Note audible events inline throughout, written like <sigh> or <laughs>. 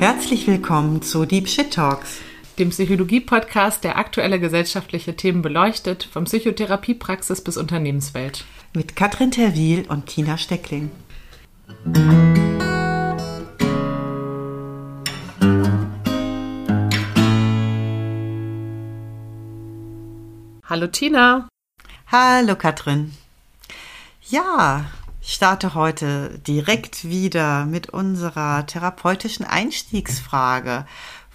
Herzlich willkommen zu Deep Shit Talks, dem Psychologie-Podcast, der aktuelle gesellschaftliche Themen beleuchtet, von Psychotherapiepraxis bis Unternehmenswelt. Mit Katrin Terwil und Tina Steckling. Hallo Tina. Hallo Katrin. Ja, ich starte heute direkt wieder mit unserer therapeutischen Einstiegsfrage.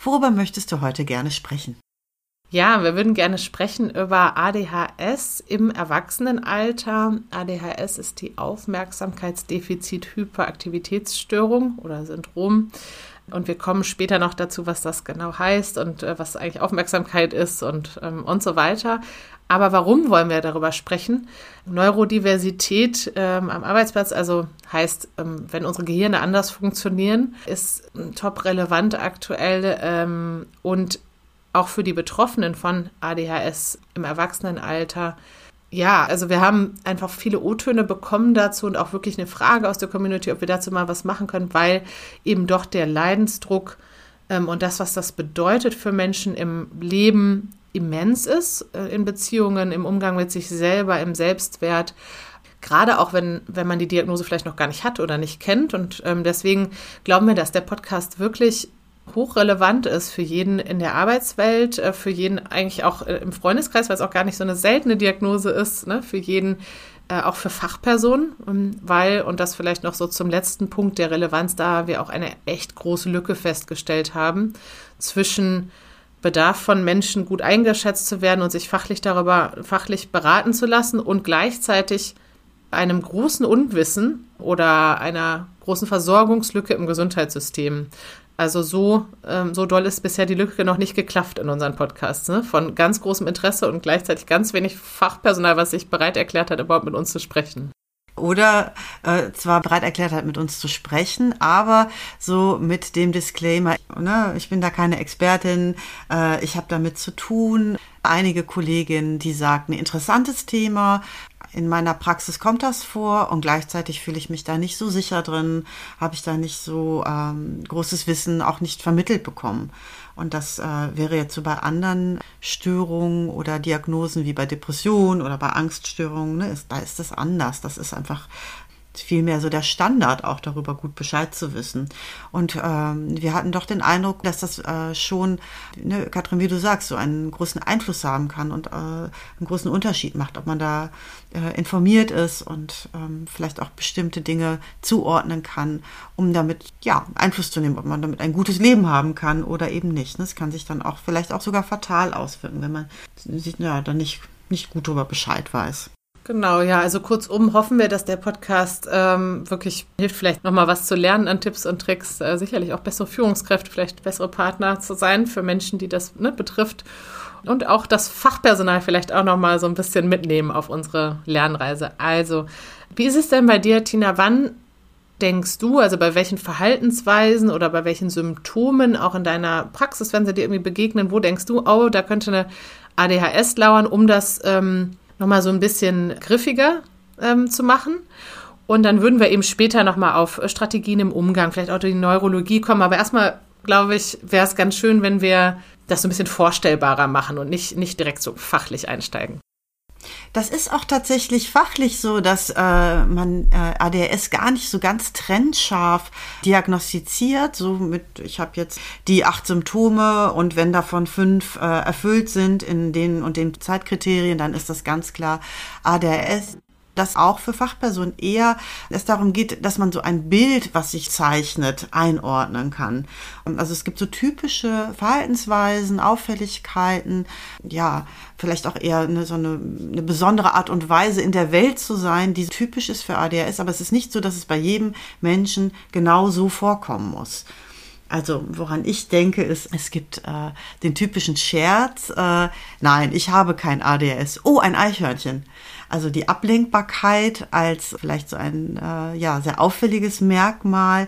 Worüber möchtest du heute gerne sprechen? Ja, wir würden gerne sprechen über ADHS im Erwachsenenalter. ADHS ist die Aufmerksamkeitsdefizit-Hyperaktivitätsstörung oder Syndrom. Und wir kommen später noch dazu, was das genau heißt und äh, was eigentlich Aufmerksamkeit ist und, ähm, und so weiter. Aber warum wollen wir darüber sprechen? Neurodiversität ähm, am Arbeitsplatz, also heißt, ähm, wenn unsere Gehirne anders funktionieren, ist top relevant aktuell ähm, und auch für die Betroffenen von ADHS im Erwachsenenalter. Ja, also wir haben einfach viele O-Töne bekommen dazu und auch wirklich eine Frage aus der Community, ob wir dazu mal was machen können, weil eben doch der Leidensdruck ähm, und das, was das bedeutet für Menschen im Leben, immens ist äh, in Beziehungen, im Umgang mit sich selber, im Selbstwert. Gerade auch wenn, wenn man die Diagnose vielleicht noch gar nicht hat oder nicht kennt. Und ähm, deswegen glauben wir, dass der Podcast wirklich hochrelevant ist für jeden in der Arbeitswelt, äh, für jeden eigentlich auch äh, im Freundeskreis, weil es auch gar nicht so eine seltene Diagnose ist, ne? für jeden, äh, auch für Fachpersonen, ähm, weil, und das vielleicht noch so zum letzten Punkt der Relevanz, da wir auch eine echt große Lücke festgestellt haben zwischen Bedarf von Menschen gut eingeschätzt zu werden und sich fachlich darüber fachlich beraten zu lassen und gleichzeitig einem großen Unwissen oder einer großen Versorgungslücke im Gesundheitssystem. Also so, ähm, so doll ist bisher die Lücke noch nicht geklafft in unseren Podcasts. Ne? Von ganz großem Interesse und gleichzeitig ganz wenig Fachpersonal, was sich bereit erklärt hat, überhaupt mit uns zu sprechen oder äh, zwar bereit erklärt hat, mit uns zu sprechen, aber so mit dem Disclaimer, ne, ich bin da keine Expertin, äh, ich habe damit zu tun. Einige Kolleginnen, die sagten, interessantes Thema, in meiner Praxis kommt das vor und gleichzeitig fühle ich mich da nicht so sicher drin, habe ich da nicht so ähm, großes Wissen auch nicht vermittelt bekommen. Und das äh, wäre jetzt so bei anderen Störungen oder Diagnosen wie bei Depressionen oder bei Angststörungen, ne, ist, da ist das anders. Das ist einfach vielmehr so der Standard, auch darüber gut Bescheid zu wissen. Und ähm, wir hatten doch den Eindruck, dass das äh, schon, ne, Katrin, wie du sagst, so einen großen Einfluss haben kann und äh, einen großen Unterschied macht, ob man da äh, informiert ist und ähm, vielleicht auch bestimmte Dinge zuordnen kann, um damit ja Einfluss zu nehmen, ob man damit ein gutes Leben haben kann oder eben nicht. Das kann sich dann auch vielleicht auch sogar fatal auswirken, wenn man sich ja dann nicht nicht gut darüber Bescheid weiß. Genau, ja, also kurzum hoffen wir, dass der Podcast ähm, wirklich hilft, vielleicht nochmal was zu lernen an Tipps und Tricks, äh, sicherlich auch bessere Führungskräfte, vielleicht bessere Partner zu sein für Menschen, die das ne, betrifft und auch das Fachpersonal vielleicht auch nochmal so ein bisschen mitnehmen auf unsere Lernreise. Also, wie ist es denn bei dir, Tina? Wann denkst du, also bei welchen Verhaltensweisen oder bei welchen Symptomen auch in deiner Praxis, wenn sie dir irgendwie begegnen, wo denkst du, oh, da könnte eine ADHS lauern, um das ähm, nochmal so ein bisschen griffiger ähm, zu machen. Und dann würden wir eben später nochmal auf Strategien im Umgang, vielleicht auch die Neurologie kommen. Aber erstmal, glaube ich, wäre es ganz schön, wenn wir das so ein bisschen vorstellbarer machen und nicht, nicht direkt so fachlich einsteigen. Das ist auch tatsächlich fachlich so, dass äh, man äh, ADHS gar nicht so ganz trennscharf diagnostiziert. So mit, ich habe jetzt die acht Symptome und wenn davon fünf äh, erfüllt sind in den und den Zeitkriterien, dann ist das ganz klar ADHS dass auch für Fachpersonen eher es darum geht, dass man so ein Bild, was sich zeichnet, einordnen kann. Also es gibt so typische Verhaltensweisen, Auffälligkeiten, ja, vielleicht auch eher eine, so eine, eine besondere Art und Weise in der Welt zu sein, die typisch ist für ADHS, aber es ist nicht so, dass es bei jedem Menschen genau so vorkommen muss. Also woran ich denke, ist, es gibt äh, den typischen Scherz, äh, nein, ich habe kein ADHS. Oh, ein Eichhörnchen. Also die Ablenkbarkeit als vielleicht so ein äh, ja, sehr auffälliges Merkmal.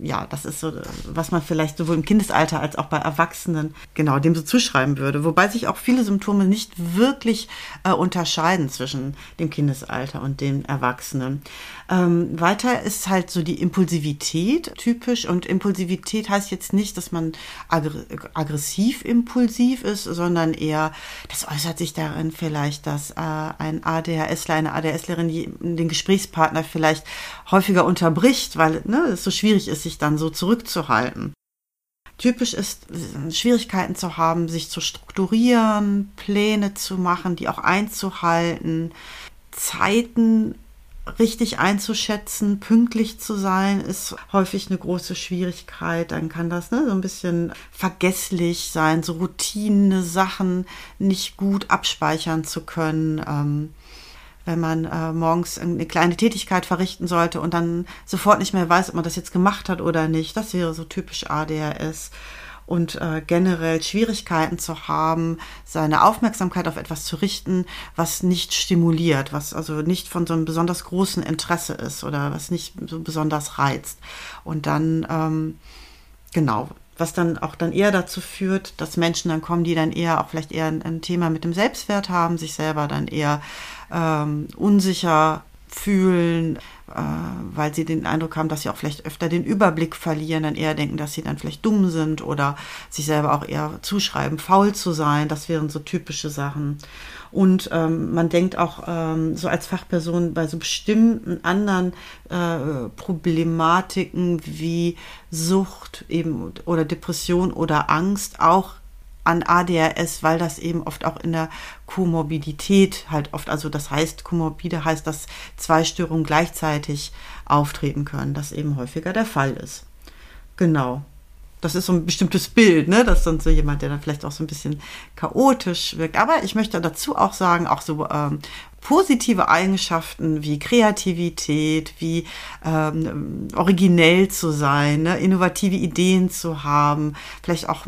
Ja, das ist so, was man vielleicht sowohl im Kindesalter als auch bei Erwachsenen genau dem so zuschreiben würde. Wobei sich auch viele Symptome nicht wirklich äh, unterscheiden zwischen dem Kindesalter und den Erwachsenen. Ähm, weiter ist halt so die Impulsivität typisch und Impulsivität heißt jetzt nicht, dass man aggressiv impulsiv ist, sondern eher, das äußert sich darin vielleicht, dass äh, ein ADHSler, eine ADHSlerin den Gesprächspartner vielleicht häufiger unterbricht, weil ne, es so schwierig ist, sich dann so zurückzuhalten. Typisch ist, Schwierigkeiten zu haben, sich zu strukturieren, Pläne zu machen, die auch einzuhalten, Zeiten richtig einzuschätzen, pünktlich zu sein, ist häufig eine große Schwierigkeit. Dann kann das ne, so ein bisschen vergesslich sein, so Routine, Sachen nicht gut abspeichern zu können. Ähm, wenn man äh, morgens eine kleine Tätigkeit verrichten sollte und dann sofort nicht mehr weiß, ob man das jetzt gemacht hat oder nicht. Das wäre so typisch ADHS und äh, generell Schwierigkeiten zu haben, seine Aufmerksamkeit auf etwas zu richten, was nicht stimuliert, was also nicht von so einem besonders großen Interesse ist oder was nicht so besonders reizt. Und dann, ähm, genau, was dann auch dann eher dazu führt, dass Menschen dann kommen, die dann eher auch vielleicht eher ein, ein Thema mit dem Selbstwert haben, sich selber dann eher ähm, unsicher fühlen, äh, weil sie den Eindruck haben, dass sie auch vielleicht öfter den Überblick verlieren, dann eher denken, dass sie dann vielleicht dumm sind oder sich selber auch eher zuschreiben, faul zu sein. Das wären so typische Sachen. Und ähm, man denkt auch ähm, so als Fachperson bei so bestimmten anderen äh, Problematiken wie Sucht eben oder Depression oder Angst auch an ADHS, weil das eben oft auch in der Komorbidität halt oft, also das heißt, Komorbide heißt, dass zwei Störungen gleichzeitig auftreten können, das eben häufiger der Fall ist. Genau. Das ist so ein bestimmtes Bild, ne? Das ist dann so jemand, der dann vielleicht auch so ein bisschen chaotisch wirkt. Aber ich möchte dazu auch sagen, auch so ähm, positive Eigenschaften wie Kreativität, wie ähm, originell zu sein, ne? innovative Ideen zu haben, vielleicht auch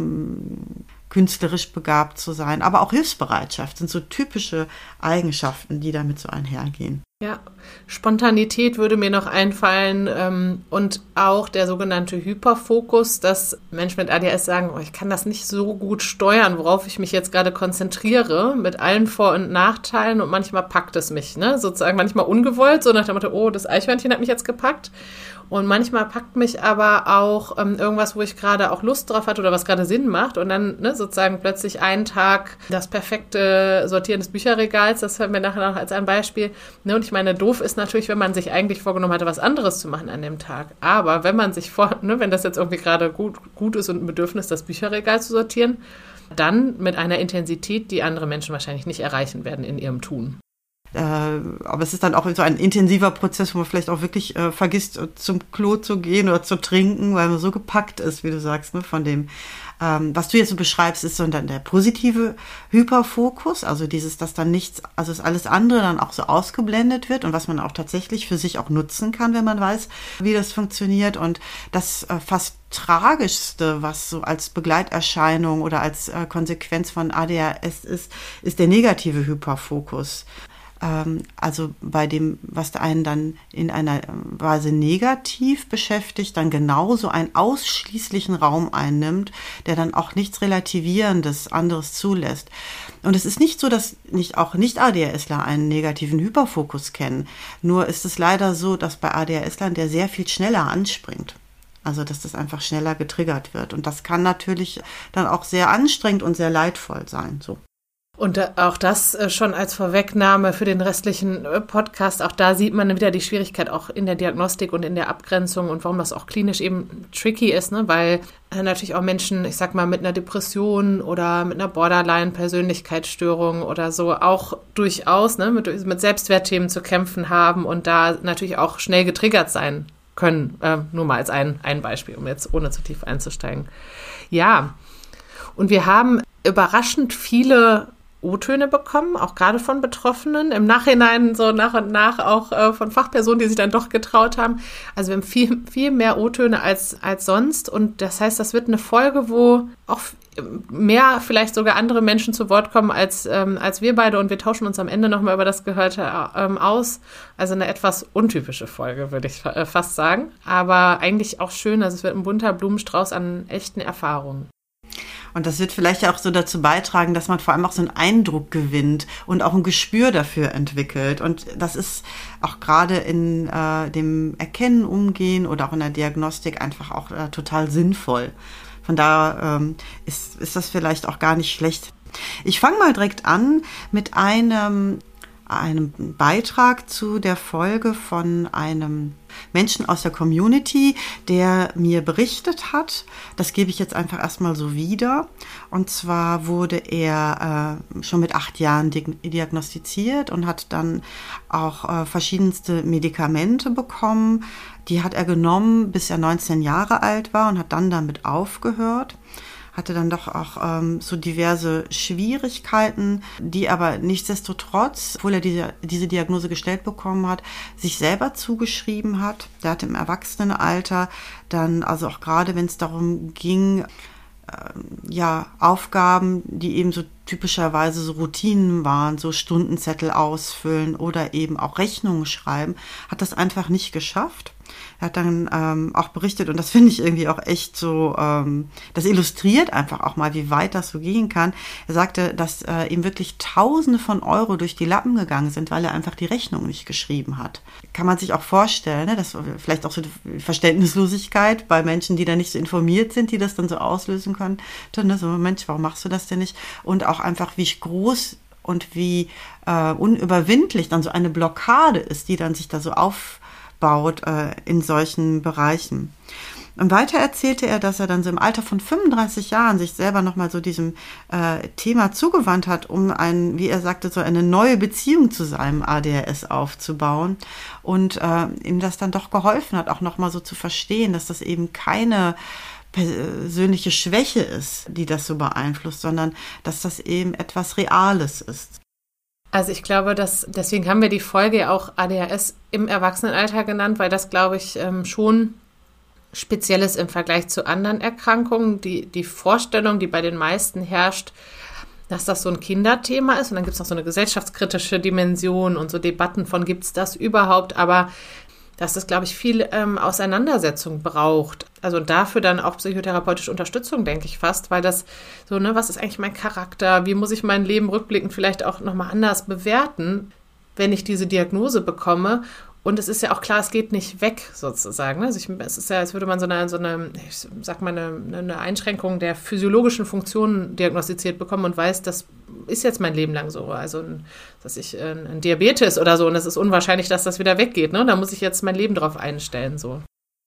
künstlerisch begabt zu sein, aber auch Hilfsbereitschaft sind so typische Eigenschaften, die damit so einhergehen. Ja, Spontanität würde mir noch einfallen ähm, und auch der sogenannte Hyperfokus, dass Menschen mit ADS sagen, oh, ich kann das nicht so gut steuern, worauf ich mich jetzt gerade konzentriere, mit allen Vor- und Nachteilen und manchmal packt es mich, ne? sozusagen manchmal ungewollt, so nach dem Motto, oh, das Eichhörnchen hat mich jetzt gepackt und manchmal packt mich aber auch ähm, irgendwas, wo ich gerade auch Lust drauf hatte oder was gerade Sinn macht. Und dann ne, sozusagen plötzlich einen Tag das perfekte Sortieren des Bücherregals, das hören wir nachher noch als ein Beispiel. Ne, und ich meine, doof ist natürlich, wenn man sich eigentlich vorgenommen hatte, was anderes zu machen an dem Tag. Aber wenn man sich vor, ne, wenn das jetzt irgendwie gerade gut, gut ist und ein Bedürfnis, das Bücherregal zu sortieren, dann mit einer Intensität, die andere Menschen wahrscheinlich nicht erreichen werden in ihrem Tun. Äh, aber es ist dann auch so ein intensiver Prozess, wo man vielleicht auch wirklich äh, vergisst, äh, zum Klo zu gehen oder zu trinken, weil man so gepackt ist, wie du sagst, ne, von dem, ähm, was du jetzt so beschreibst, ist so dann der positive Hyperfokus, also dieses, dass dann nichts, also das alles andere dann auch so ausgeblendet wird und was man auch tatsächlich für sich auch nutzen kann, wenn man weiß, wie das funktioniert und das äh, fast Tragischste, was so als Begleiterscheinung oder als äh, Konsequenz von ADHS ist, ist der negative Hyperfokus. Ähm, also bei dem, was einen dann in einer Weise negativ beschäftigt, dann genauso einen ausschließlichen Raum einnimmt, der dann auch nichts Relativierendes anderes zulässt. Und es ist nicht so, dass nicht auch Nicht-ADHSler einen negativen Hyperfokus kennen. Nur ist es leider so, dass bei ADHSlern der sehr viel schneller anspringt. Also, dass das einfach schneller getriggert wird. Und das kann natürlich dann auch sehr anstrengend und sehr leidvoll sein, so. Und äh, auch das äh, schon als Vorwegnahme für den restlichen äh, Podcast. Auch da sieht man wieder die Schwierigkeit auch in der Diagnostik und in der Abgrenzung und warum das auch klinisch eben tricky ist, ne? weil natürlich auch Menschen, ich sag mal, mit einer Depression oder mit einer Borderline-Persönlichkeitsstörung oder so auch durchaus ne, mit, mit Selbstwertthemen zu kämpfen haben und da natürlich auch schnell getriggert sein können. Äh, nur mal als ein, ein Beispiel, um jetzt ohne zu tief einzusteigen. Ja, und wir haben überraschend viele O-Töne bekommen, auch gerade von Betroffenen. Im Nachhinein so nach und nach auch äh, von Fachpersonen, die sich dann doch getraut haben. Also wir haben viel, viel mehr O-Töne als, als sonst. Und das heißt, das wird eine Folge, wo auch mehr vielleicht sogar andere Menschen zu Wort kommen als, ähm, als wir beide. Und wir tauschen uns am Ende nochmal über das Gehörte ähm, aus. Also eine etwas untypische Folge, würde ich äh, fast sagen. Aber eigentlich auch schön. Also es wird ein bunter Blumenstrauß an echten Erfahrungen. Und das wird vielleicht auch so dazu beitragen, dass man vor allem auch so einen Eindruck gewinnt und auch ein Gespür dafür entwickelt. Und das ist auch gerade in äh, dem Erkennen, Umgehen oder auch in der Diagnostik einfach auch äh, total sinnvoll. Von daher ähm, ist, ist das vielleicht auch gar nicht schlecht. Ich fange mal direkt an mit einem einem Beitrag zu der Folge von einem Menschen aus der Community, der mir berichtet hat. Das gebe ich jetzt einfach erstmal so wieder. Und zwar wurde er äh, schon mit acht Jahren diagnostiziert und hat dann auch äh, verschiedenste Medikamente bekommen. Die hat er genommen, bis er 19 Jahre alt war und hat dann damit aufgehört hatte dann doch auch ähm, so diverse Schwierigkeiten, die aber nichtsdestotrotz, obwohl er diese, diese Diagnose gestellt bekommen hat, sich selber zugeschrieben hat. Der hatte im Erwachsenenalter dann, also auch gerade wenn es darum ging, äh, ja, Aufgaben, die eben so typischerweise so Routinen waren, so Stundenzettel ausfüllen oder eben auch Rechnungen schreiben, hat das einfach nicht geschafft. Er hat dann ähm, auch berichtet, und das <laughs> finde ich irgendwie auch echt so, ähm, das illustriert einfach auch mal, wie weit das so gehen kann. Er sagte, dass äh, ihm wirklich Tausende von Euro durch die Lappen gegangen sind, weil er einfach die Rechnung nicht geschrieben hat. Kann man sich auch vorstellen, ne? dass vielleicht auch so Verständnislosigkeit bei Menschen, die da nicht so informiert sind, die das dann so auslösen können. Ne? So, Mensch, warum machst du das denn nicht? Und auch einfach, wie groß und wie äh, unüberwindlich dann so eine Blockade ist, die dann sich da so auf aufbaut äh, in solchen Bereichen. Und weiter erzählte er, dass er dann so im Alter von 35 Jahren sich selber nochmal so diesem äh, Thema zugewandt hat, um ein, wie er sagte, so eine neue Beziehung zu seinem ADHS aufzubauen und äh, ihm das dann doch geholfen hat, auch nochmal so zu verstehen, dass das eben keine persönliche Schwäche ist, die das so beeinflusst, sondern dass das eben etwas Reales ist. Also ich glaube, dass deswegen haben wir die Folge auch ADHS im Erwachsenenalter genannt, weil das, glaube ich, ähm, schon speziell ist im Vergleich zu anderen Erkrankungen. Die, die Vorstellung, die bei den meisten herrscht, dass das so ein Kinderthema ist. Und dann gibt es noch so eine gesellschaftskritische Dimension und so Debatten von, gibt es das überhaupt? Aber dass es, glaube ich, viel ähm, Auseinandersetzung braucht. Also dafür dann auch psychotherapeutische Unterstützung, denke ich fast, weil das so, ne, was ist eigentlich mein Charakter? Wie muss ich mein Leben rückblickend vielleicht auch nochmal anders bewerten, wenn ich diese Diagnose bekomme? Und es ist ja auch klar, es geht nicht weg sozusagen. Ne? Also ich, es ist ja, als würde man so eine, so eine ich sag mal, eine, eine Einschränkung der physiologischen Funktionen diagnostiziert bekommen und weiß, das ist jetzt mein Leben lang so. Also, dass ich ein, ein Diabetes oder so und es ist unwahrscheinlich, dass das wieder weggeht. Ne? Da muss ich jetzt mein Leben drauf einstellen. so.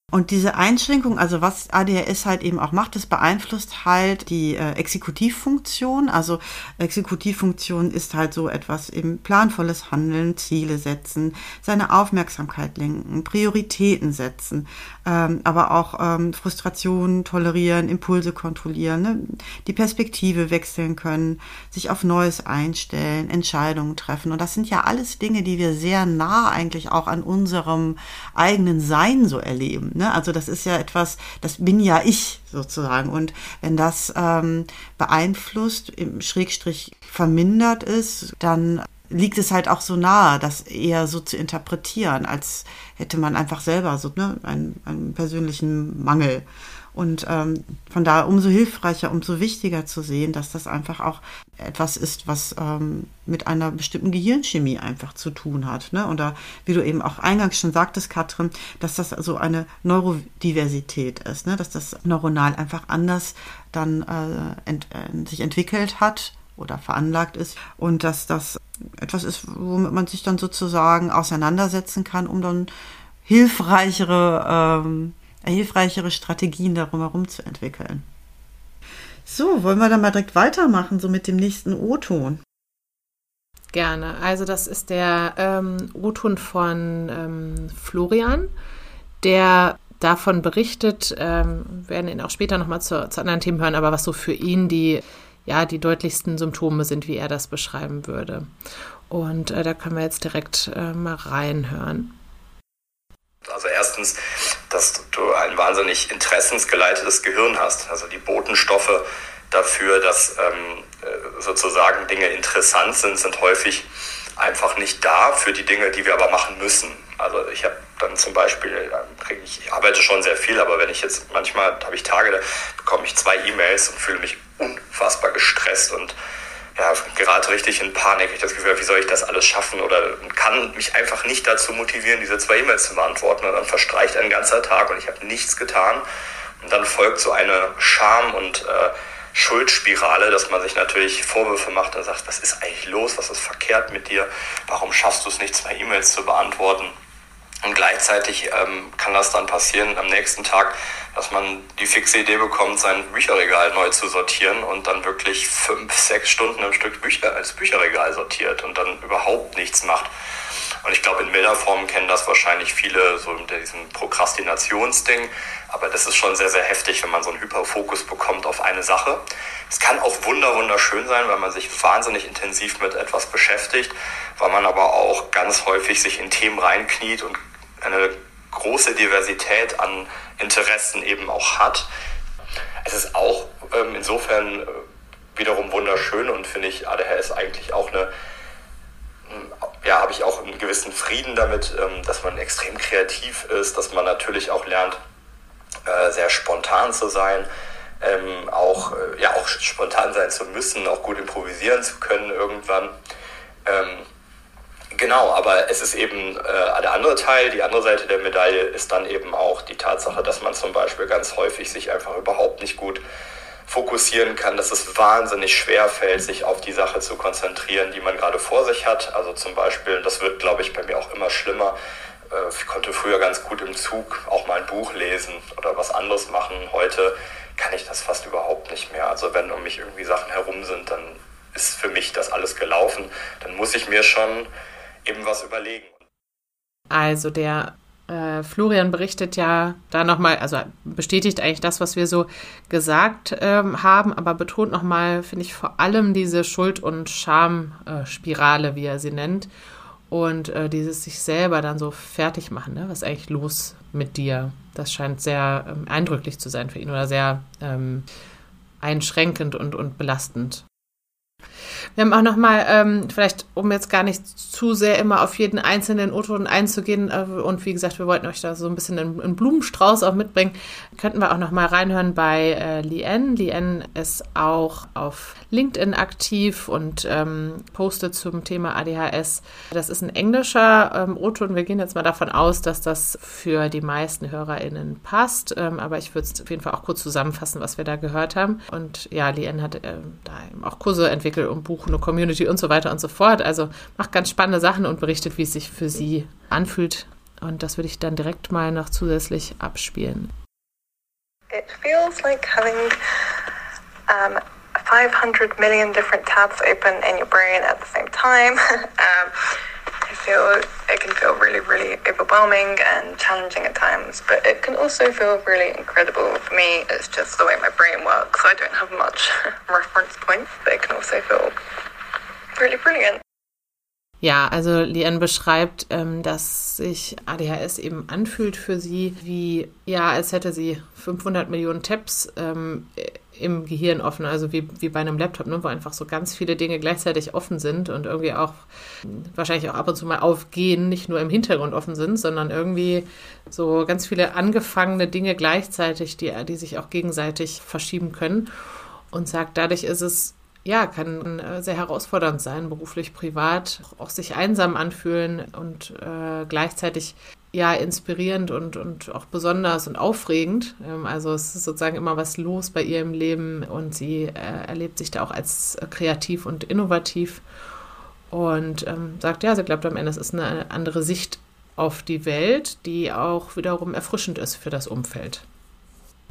Und diese Einschränkung, also was ADHS halt eben auch macht, das beeinflusst halt die äh, Exekutivfunktion. Also Exekutivfunktion ist halt so etwas eben planvolles Handeln, Ziele setzen, seine Aufmerksamkeit lenken, Prioritäten setzen, ähm, aber auch ähm, Frustrationen tolerieren, Impulse kontrollieren, ne? die Perspektive wechseln können, sich auf Neues einstellen, Entscheidungen treffen. Und das sind ja alles Dinge, die wir sehr nah eigentlich auch an unserem eigenen Sein so erleben. Ne? Also das ist ja etwas, das bin ja ich sozusagen. Und wenn das ähm, beeinflusst, im Schrägstrich vermindert ist, dann liegt es halt auch so nahe, das eher so zu interpretieren, als hätte man einfach selber so ne, einen, einen persönlichen Mangel. Und ähm, von daher umso hilfreicher, umso wichtiger zu sehen, dass das einfach auch etwas ist, was ähm, mit einer bestimmten Gehirnchemie einfach zu tun hat. Ne? Oder wie du eben auch eingangs schon sagtest, Katrin, dass das so eine Neurodiversität ist, ne? dass das neuronal einfach anders dann äh, ent, äh, sich entwickelt hat oder veranlagt ist und dass das etwas ist, womit man sich dann sozusagen auseinandersetzen kann, um dann hilfreichere ähm, hilfreichere Strategien darum herum zu entwickeln. So, wollen wir dann mal direkt weitermachen, so mit dem nächsten O-Ton? Gerne. Also das ist der ähm, O-Ton von ähm, Florian, der davon berichtet, ähm, werden ihn auch später nochmal zu, zu anderen Themen hören, aber was so für ihn die ja die deutlichsten Symptome sind, wie er das beschreiben würde. Und äh, da können wir jetzt direkt äh, mal reinhören. Also erstens, dass du ein wahnsinnig interessensgeleitetes Gehirn hast. Also die Botenstoffe dafür, dass ähm, äh, sozusagen Dinge interessant sind, sind häufig einfach nicht da für die Dinge, die wir aber machen müssen. Also ich habe dann zum Beispiel, ich arbeite schon sehr viel, aber wenn ich jetzt manchmal habe ich Tage, da bekomme ich zwei E-Mails und fühle mich unfassbar gestresst und ja, gerate richtig in Panik. Ich das Gefühl, wie soll ich das alles schaffen oder kann mich einfach nicht dazu motivieren, diese zwei E-Mails zu beantworten. Und dann verstreicht ein ganzer Tag und ich habe nichts getan. Und dann folgt so eine Scham und äh, Schuldspirale, dass man sich natürlich Vorwürfe macht und sagt, was ist eigentlich los, was ist verkehrt mit dir, warum schaffst du es nicht, zwei E-Mails zu beantworten. Und gleichzeitig ähm, kann das dann passieren am nächsten Tag, dass man die fixe Idee bekommt, sein Bücherregal neu zu sortieren und dann wirklich fünf, sechs Stunden am Stück Bücher als Bücherregal sortiert und dann überhaupt nichts macht. Und ich glaube, in milder Form kennen das wahrscheinlich viele, so in diesem Prokrastinationsding. Aber das ist schon sehr, sehr heftig, wenn man so einen Hyperfokus bekommt auf eine Sache. Es kann auch wunder, wunderschön sein, weil man sich wahnsinnig intensiv mit etwas beschäftigt, weil man aber auch ganz häufig sich in Themen reinkniet und eine große Diversität an Interessen eben auch hat. Es ist auch ähm, insofern äh, wiederum wunderschön und finde ich, ADHS eigentlich auch eine ja, habe ich auch einen gewissen Frieden damit, ähm, dass man extrem kreativ ist, dass man natürlich auch lernt, äh, sehr spontan zu sein, ähm, auch, äh, ja, auch spontan sein zu müssen, auch gut improvisieren zu können irgendwann. Ähm, genau, aber es ist eben äh, der andere Teil, die andere Seite der Medaille ist dann eben auch die Tatsache, dass man zum Beispiel ganz häufig sich einfach überhaupt nicht gut fokussieren kann, dass es wahnsinnig schwer fällt, sich auf die Sache zu konzentrieren, die man gerade vor sich hat. Also zum Beispiel, das wird, glaube ich, bei mir auch immer schlimmer. Äh, ich konnte früher ganz gut im Zug auch mal ein Buch lesen oder was anderes machen. Heute kann ich das fast überhaupt nicht mehr. Also wenn um mich irgendwie Sachen herum sind, dann ist für mich das alles gelaufen. Dann muss ich mir schon eben was überlegen. Also der äh, Florian berichtet ja da nochmal, also bestätigt eigentlich das, was wir so gesagt ähm, haben, aber betont nochmal, finde ich, vor allem diese Schuld- und Schamspirale, wie er sie nennt. Und äh, dieses sich selber dann so fertig machen, ne? was ist eigentlich los mit dir? Das scheint sehr ähm, eindrücklich zu sein für ihn oder sehr ähm, einschränkend und, und belastend. Wir haben auch nochmal, ähm, vielleicht um jetzt gar nicht zu sehr immer auf jeden einzelnen O-Ton einzugehen äh, und wie gesagt, wir wollten euch da so ein bisschen einen, Blumenstrauß auch mitbringen, könnten wir auch nochmal reinhören bei äh, Lien. Lien ist auch auf LinkedIn aktiv und ähm, postet zum Thema ADHS. Das ist ein englischer ähm, O-Ton. Wir gehen jetzt mal davon aus, dass das für die meisten HörerInnen passt, ähm, aber ich würde es auf jeden Fall auch kurz zusammenfassen, was wir da gehört haben. Und ja, Lien hat äh, da auch Kurse entwickelt und Buch, eine Community und so weiter und so fort. Also macht ganz spannende Sachen und berichtet, wie es sich für sie anfühlt. Und das würde ich dann direkt mal noch zusätzlich abspielen. It feels like having um, 500 million different tabs open in your brain at the same time. <laughs> um, I feel it can feel really, really overwhelming and challenging at times, but it can also feel really incredible. For me, it's just the way my brain works. I don't have much <laughs> reference point, but it can also feel really brilliant. Ja, also Lian beschreibt, ähm, dass sich ADHS eben anfühlt für sie, wie, ja, als hätte sie 500 Millionen Tabs ähm, im Gehirn offen, also wie, wie bei einem Laptop, ne, wo einfach so ganz viele Dinge gleichzeitig offen sind und irgendwie auch wahrscheinlich auch ab und zu mal aufgehen, nicht nur im Hintergrund offen sind, sondern irgendwie so ganz viele angefangene Dinge gleichzeitig, die, die sich auch gegenseitig verschieben können. Und sagt, dadurch ist es ja, kann äh, sehr herausfordernd sein, beruflich, privat, auch sich einsam anfühlen und äh, gleichzeitig ja inspirierend und, und auch besonders und aufregend. Ähm, also es ist sozusagen immer was los bei ihr im Leben und sie äh, erlebt sich da auch als kreativ und innovativ und ähm, sagt, ja, sie glaubt am Ende, es ist eine andere Sicht auf die Welt, die auch wiederum erfrischend ist für das Umfeld.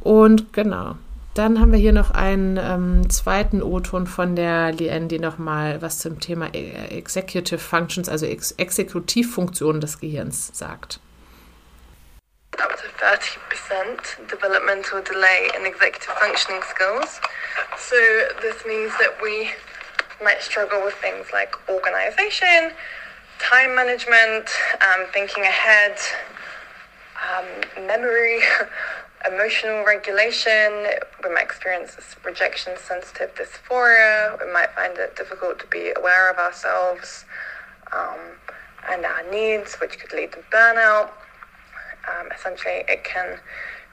Und genau, dann haben wir hier noch einen ähm, zweiten O-Ton von der Lien, die nochmal was zum Thema e-, Executive Functions, also Ex Exekutivfunktionen des Gehirns sagt. Up to 30% developmental delay in executive functioning skills. So this means that we might struggle with things like organization, time management, um, thinking ahead, um, memory, <laughs> emotional regulation. We might experience rejection sensitive dysphoria. We might find it difficult to be aware of ourselves um, and our needs, which could lead to burnout. Um, essentially, it can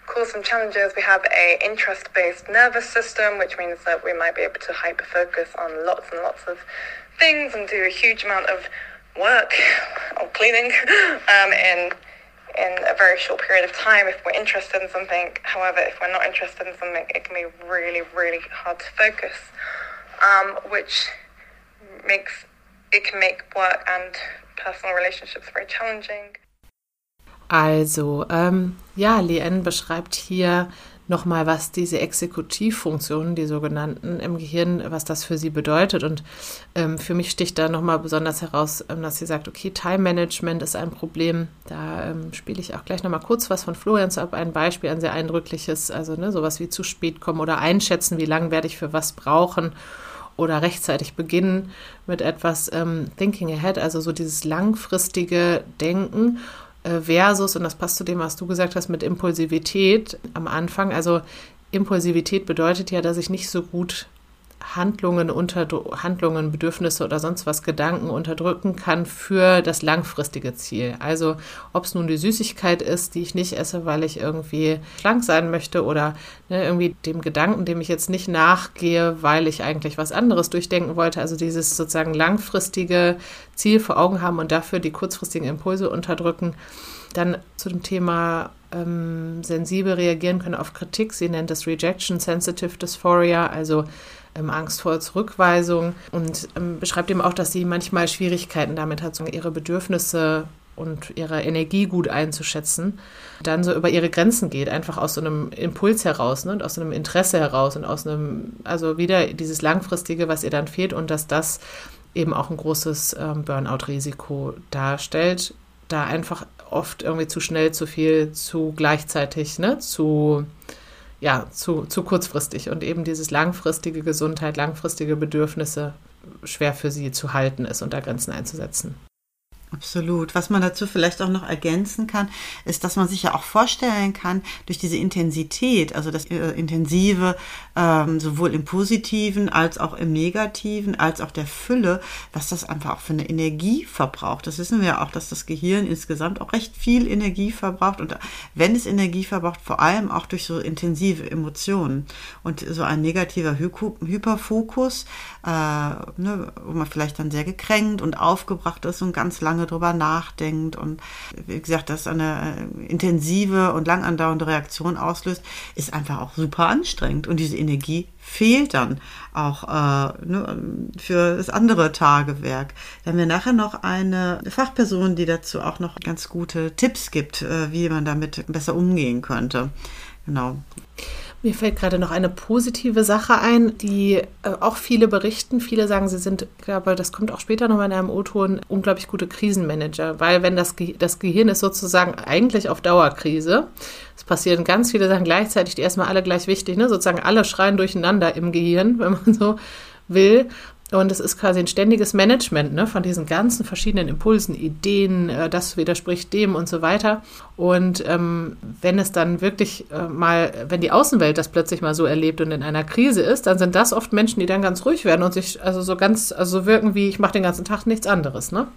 cause some challenges. We have a interest-based nervous system, which means that we might be able to hyper-focus on lots and lots of things and do a huge amount of work <laughs> or cleaning <laughs> um, in in a very short period of time if we're interested in something. However, if we're not interested in something, it can be really, really hard to focus, um, which makes it can make work and personal relationships very challenging. Also, ähm, ja, Lien beschreibt hier nochmal, was diese Exekutivfunktionen, die sogenannten im Gehirn, was das für sie bedeutet. Und ähm, für mich sticht da nochmal besonders heraus, ähm, dass sie sagt, okay, Time Management ist ein Problem. Da ähm, spiele ich auch gleich nochmal kurz was von Florian zu ab. Ein Beispiel, ein sehr eindrückliches, also ne, sowas wie zu spät kommen oder einschätzen, wie lange werde ich für was brauchen oder rechtzeitig beginnen mit etwas ähm, Thinking Ahead, also so dieses langfristige Denken versus, und das passt zu dem, was du gesagt hast, mit Impulsivität am Anfang. Also Impulsivität bedeutet ja, dass ich nicht so gut Handlungen, unter, Handlungen, Bedürfnisse oder sonst was Gedanken unterdrücken kann für das langfristige Ziel. Also ob es nun die Süßigkeit ist, die ich nicht esse, weil ich irgendwie schlank sein möchte oder ne, irgendwie dem Gedanken, dem ich jetzt nicht nachgehe, weil ich eigentlich was anderes durchdenken wollte. Also dieses sozusagen langfristige Ziel vor Augen haben und dafür die kurzfristigen Impulse unterdrücken. Dann zu dem Thema ähm, sensibel reagieren können auf Kritik. Sie nennt es Rejection Sensitive Dysphoria, also ähm, Angst vor Zurückweisung und ähm, beschreibt eben auch, dass sie manchmal Schwierigkeiten damit hat, so ihre Bedürfnisse und ihre Energie gut einzuschätzen, dann so über ihre Grenzen geht, einfach aus so einem Impuls heraus ne, und aus so einem Interesse heraus und aus einem, also wieder dieses Langfristige, was ihr dann fehlt und dass das eben auch ein großes ähm, Burnout-Risiko darstellt, da einfach oft irgendwie zu schnell, zu viel, zu gleichzeitig, ne, zu ja, zu, zu kurzfristig und eben dieses langfristige Gesundheit, langfristige Bedürfnisse schwer für sie zu halten ist und da Grenzen einzusetzen. Absolut. Was man dazu vielleicht auch noch ergänzen kann, ist, dass man sich ja auch vorstellen kann, durch diese Intensität, also das äh, Intensive, ähm, sowohl im Positiven als auch im Negativen, als auch der Fülle, was das einfach auch für eine Energie verbraucht. Das wissen wir ja auch, dass das Gehirn insgesamt auch recht viel Energie verbraucht und wenn es Energie verbraucht, vor allem auch durch so intensive Emotionen. Und so ein negativer Hy Hyperfokus, äh, ne, wo man vielleicht dann sehr gekränkt und aufgebracht ist und ganz lange drüber nachdenkt und wie gesagt, das eine äh, intensive und lang andauernde Reaktion auslöst, ist einfach auch super anstrengend und diese Energie fehlt dann auch äh, ne, für das andere Tagewerk. Da haben wir nachher noch eine Fachperson, die dazu auch noch ganz gute Tipps gibt, äh, wie man damit besser umgehen könnte. Genau. Mir fällt gerade noch eine positive Sache ein, die äh, auch viele berichten. Viele sagen, sie sind, ich glaube, das kommt auch später nochmal in einem O-Ton, unglaublich gute Krisenmanager, weil wenn das, Ge das Gehirn ist sozusagen eigentlich auf Dauerkrise, es passieren ganz viele Sachen gleichzeitig, die erstmal alle gleich wichtig, ne? sozusagen alle schreien durcheinander im Gehirn, <laughs> wenn man so will. Und es ist quasi ein ständiges Management ne, von diesen ganzen verschiedenen Impulsen, Ideen, äh, das widerspricht dem und so weiter. Und ähm, wenn es dann wirklich äh, mal, wenn die Außenwelt das plötzlich mal so erlebt und in einer Krise ist, dann sind das oft Menschen, die dann ganz ruhig werden und sich also so ganz, also so wirken wie, ich mache den ganzen Tag nichts anderes. Ne?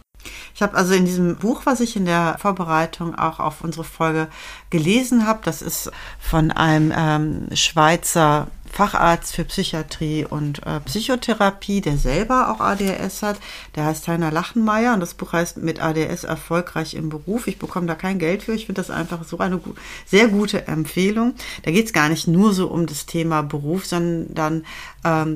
Ich habe also in diesem Buch, was ich in der Vorbereitung auch auf unsere Folge gelesen habe, das ist von einem ähm, Schweizer Facharzt für Psychiatrie und äh, Psychotherapie, der selber auch ADHS hat. Der heißt Heiner Lachenmeier und das Buch heißt Mit ADS erfolgreich im Beruf. Ich bekomme da kein Geld für. Ich finde das einfach so eine sehr gute Empfehlung. Da geht es gar nicht nur so um das Thema Beruf, sondern ähm,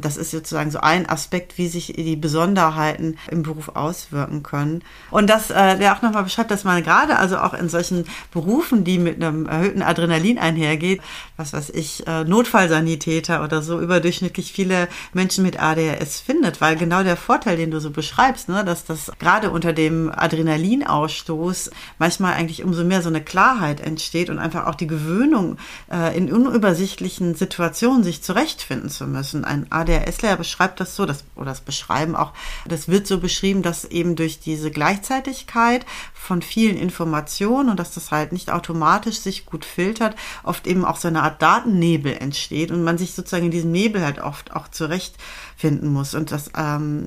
das ist sozusagen so ein Aspekt, wie sich die Besonderheiten im Beruf auswirken können. Und das, äh, der auch nochmal beschreibt, dass man gerade also auch in solchen Berufen, die mit einem erhöhten Adrenalin einhergeht, was weiß ich, äh, Notfallsanitäter, oder so überdurchschnittlich viele Menschen mit ADHS findet, weil genau der Vorteil, den du so beschreibst, ne, dass das gerade unter dem Adrenalinausstoß manchmal eigentlich umso mehr so eine Klarheit entsteht und einfach auch die Gewöhnung äh, in unübersichtlichen Situationen sich zurechtfinden zu müssen. Ein ADHSler beschreibt das so, das, oder das beschreiben auch, das wird so beschrieben, dass eben durch diese Gleichzeitigkeit von vielen Informationen und dass das halt nicht automatisch sich gut filtert, oft eben auch so eine Art Datennebel entsteht und man sich sozusagen in diesem Nebel halt oft auch zurechtfinden muss. Und dass ähm,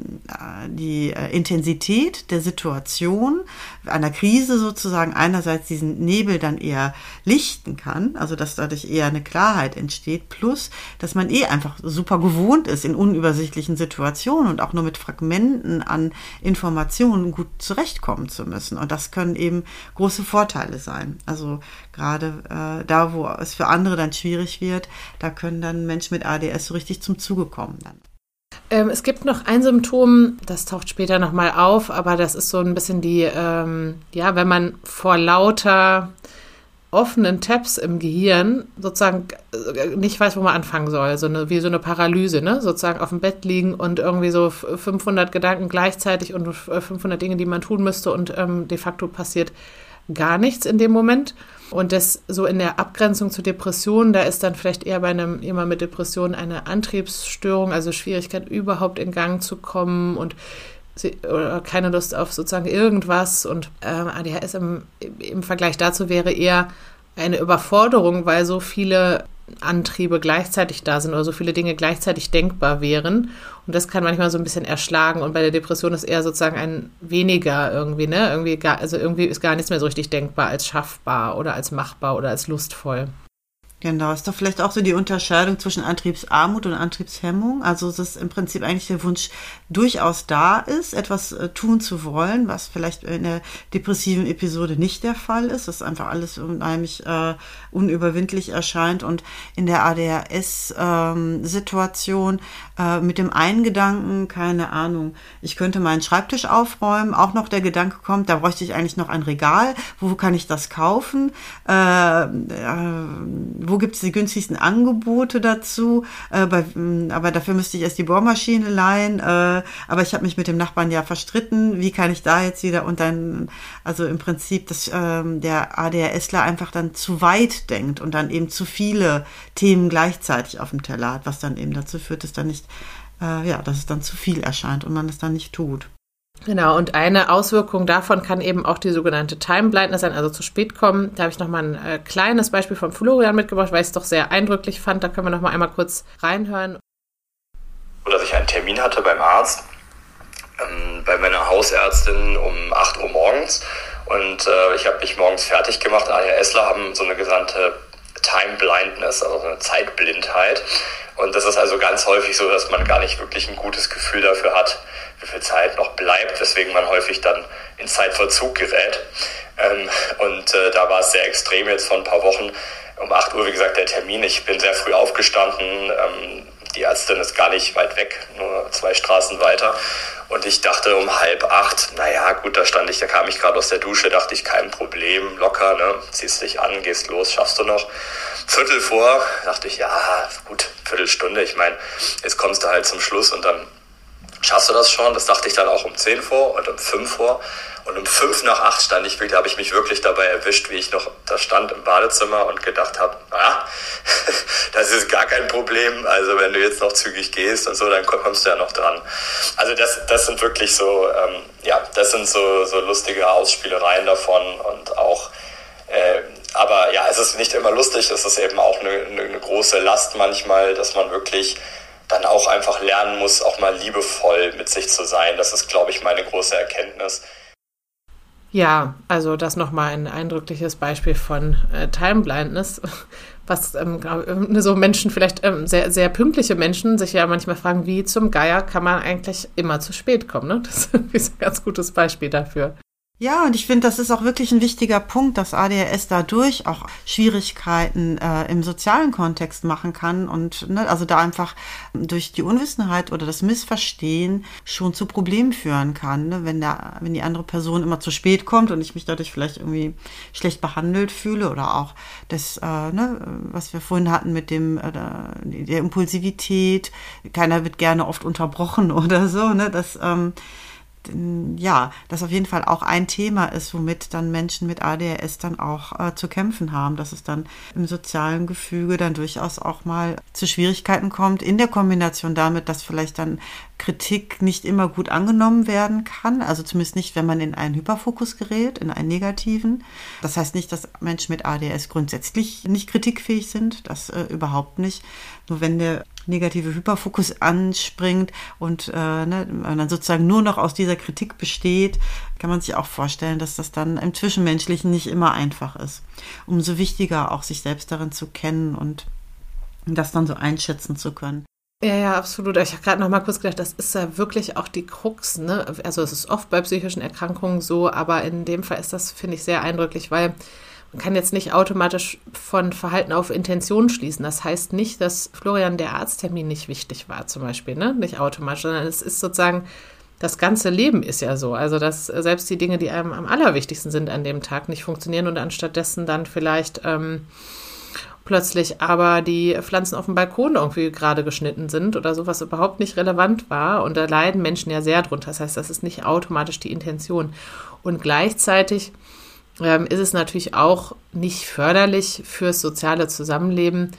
die äh, Intensität der Situation einer Krise sozusagen einerseits diesen Nebel dann eher lichten kann, also dass dadurch eher eine Klarheit entsteht, plus dass man eh einfach super gewohnt ist in unübersichtlichen Situationen und auch nur mit Fragmenten an Informationen gut zurechtkommen zu müssen. Und das können eben große Vorteile sein. Also gerade äh, da, wo es für andere dann schwierig wird, da können dann Menschen mit ADS so richtig zum Zuge kommen dann. Ähm, es gibt noch ein Symptom, das taucht später nochmal auf, aber das ist so ein bisschen die, ähm, ja, wenn man vor lauter offenen Tabs im Gehirn sozusagen äh, nicht weiß, wo man anfangen soll, so eine, wie so eine Paralyse, ne? sozusagen auf dem Bett liegen und irgendwie so 500 Gedanken gleichzeitig und 500 Dinge, die man tun müsste und ähm, de facto passiert gar nichts in dem Moment. Und das so in der Abgrenzung zur Depression, da ist dann vielleicht eher bei einem jemand mit Depression eine Antriebsstörung, also Schwierigkeit überhaupt in Gang zu kommen und oder keine Lust auf sozusagen irgendwas. Und äh, ADHS im, im Vergleich dazu wäre eher eine Überforderung, weil so viele Antriebe gleichzeitig da sind oder so viele Dinge gleichzeitig denkbar wären. Und das kann manchmal so ein bisschen erschlagen. Und bei der Depression ist eher sozusagen ein weniger irgendwie, ne? Irgendwie gar, also irgendwie ist gar nichts mehr so richtig denkbar als schaffbar oder als machbar oder als lustvoll. Genau, ist doch vielleicht auch so die Unterscheidung zwischen Antriebsarmut und Antriebshemmung. Also es ist im Prinzip eigentlich der Wunsch durchaus da ist, etwas äh, tun zu wollen, was vielleicht in der depressiven Episode nicht der Fall ist, dass einfach alles unheimlich äh, unüberwindlich erscheint und in der ADHS-Situation ähm, äh, mit dem einen Gedanken, keine Ahnung, ich könnte meinen Schreibtisch aufräumen, auch noch der Gedanke kommt, da bräuchte ich eigentlich noch ein Regal, wo kann ich das kaufen, äh, äh wo gibt es die günstigsten Angebote dazu? Äh, bei, aber dafür müsste ich erst die Bohrmaschine leihen. Äh, aber ich habe mich mit dem Nachbarn ja verstritten. Wie kann ich da jetzt wieder? Und dann, also im Prinzip, dass ähm, der ADHSler einfach dann zu weit denkt und dann eben zu viele Themen gleichzeitig auf dem Teller hat, was dann eben dazu führt, dass dann nicht, äh, ja, dass es dann zu viel erscheint und man es dann nicht tut. Genau, und eine Auswirkung davon kann eben auch die sogenannte Time Blindness sein, also zu spät kommen. Da habe ich nochmal ein äh, kleines Beispiel von Florian mitgebracht, weil ich es doch sehr eindrücklich fand. Da können wir nochmal einmal kurz reinhören. Dass ich einen Termin hatte beim Arzt, ähm, bei meiner Hausärztin um 8 Uhr morgens. Und äh, ich habe mich morgens fertig gemacht. ADHSler haben so eine gesandte Time Blindness, also eine Zeitblindheit. Und das ist also ganz häufig so, dass man gar nicht wirklich ein gutes Gefühl dafür hat, wie viel Zeit noch bleibt, weswegen man häufig dann in Zeitverzug gerät. Ähm, und äh, da war es sehr extrem jetzt vor ein paar Wochen. Um 8 Uhr, wie gesagt, der Termin. Ich bin sehr früh aufgestanden. Ähm, die Ärztin ist gar nicht weit weg, nur zwei Straßen weiter. Und ich dachte um halb acht, naja, gut, da stand ich, da kam ich gerade aus der Dusche, dachte ich, kein Problem, locker, ne? Ziehst dich an, gehst los, schaffst du noch. Viertel vor, dachte ich, ja, gut, Viertelstunde, ich meine, jetzt kommst du halt zum Schluss und dann schaffst du das schon? Das dachte ich dann auch um 10 vor und um 5 vor. Und um 5 nach 8 stand ich habe ich mich wirklich dabei erwischt, wie ich noch da stand im Badezimmer und gedacht habe, naja, <laughs> das ist gar kein Problem. Also wenn du jetzt noch zügig gehst und so, dann kommst du ja noch dran. Also das, das sind wirklich so, ähm, ja, das sind so, so lustige Ausspielereien davon und auch, äh, aber ja, es ist nicht immer lustig, es ist eben auch eine, eine große Last manchmal, dass man wirklich dann auch einfach lernen muss, auch mal liebevoll mit sich zu sein. Das ist, glaube ich, meine große Erkenntnis. Ja, also das nochmal ein eindrückliches Beispiel von äh, Time Blindness, <laughs> was ähm, äh, so Menschen, vielleicht ähm, sehr, sehr pünktliche Menschen, sich ja manchmal fragen, wie zum Geier kann man eigentlich immer zu spät kommen. Ne? Das ist <laughs> ein ganz gutes Beispiel dafür. Ja, und ich finde, das ist auch wirklich ein wichtiger Punkt, dass ADHS dadurch auch Schwierigkeiten äh, im sozialen Kontext machen kann und ne, also da einfach durch die Unwissenheit oder das Missverstehen schon zu Problemen führen kann, ne, wenn der, wenn die andere Person immer zu spät kommt und ich mich dadurch vielleicht irgendwie schlecht behandelt fühle oder auch das, äh, ne, was wir vorhin hatten mit dem äh, der Impulsivität, keiner wird gerne oft unterbrochen <laughs> oder so, ne, das ähm, ja, das auf jeden Fall auch ein Thema ist, womit dann Menschen mit ADHS dann auch äh, zu kämpfen haben, dass es dann im sozialen Gefüge dann durchaus auch mal zu Schwierigkeiten kommt, in der Kombination damit, dass vielleicht dann Kritik nicht immer gut angenommen werden kann, also zumindest nicht, wenn man in einen Hyperfokus gerät, in einen negativen. Das heißt nicht, dass Menschen mit ADHS grundsätzlich nicht kritikfähig sind, das äh, überhaupt nicht. Nur wenn der negative Hyperfokus anspringt und äh, ne, dann sozusagen nur noch aus dieser Kritik besteht, kann man sich auch vorstellen, dass das dann im Zwischenmenschlichen nicht immer einfach ist. Umso wichtiger auch sich selbst darin zu kennen und das dann so einschätzen zu können. Ja, ja, absolut. Ich habe gerade noch mal kurz gedacht, das ist ja wirklich auch die Krux. Ne? Also es ist oft bei psychischen Erkrankungen so, aber in dem Fall ist das, finde ich, sehr eindrücklich, weil man kann jetzt nicht automatisch von Verhalten auf Intention schließen. Das heißt nicht, dass Florian der Arzttermin nicht wichtig war, zum Beispiel, ne? Nicht automatisch, sondern es ist sozusagen, das ganze Leben ist ja so. Also, dass selbst die Dinge, die einem am allerwichtigsten sind an dem Tag, nicht funktionieren und anstattdessen dann vielleicht ähm, plötzlich aber die Pflanzen auf dem Balkon irgendwie gerade geschnitten sind oder sowas überhaupt nicht relevant war. Und da leiden Menschen ja sehr drunter. Das heißt, das ist nicht automatisch die Intention. Und gleichzeitig ähm, ist es natürlich auch nicht förderlich fürs soziale Zusammenleben,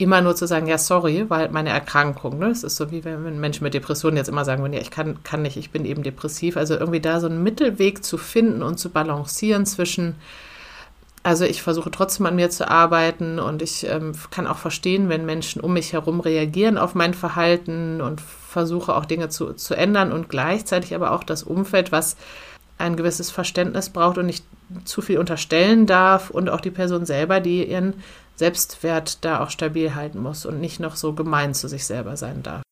immer nur zu sagen, ja, sorry, weil meine Erkrankung, ne? Es ist so wie wenn Menschen mit Depressionen jetzt immer sagen, ja, ich kann, kann nicht, ich bin eben depressiv. Also irgendwie da so einen Mittelweg zu finden und zu balancieren zwischen, also ich versuche trotzdem an mir zu arbeiten und ich ähm, kann auch verstehen, wenn Menschen um mich herum reagieren auf mein Verhalten und versuche auch Dinge zu, zu ändern und gleichzeitig aber auch das Umfeld, was ein gewisses Verständnis braucht und nicht zu viel unterstellen darf und auch die Person selber, die ihren Selbstwert da auch stabil halten muss und nicht noch so gemein zu sich selber sein darf.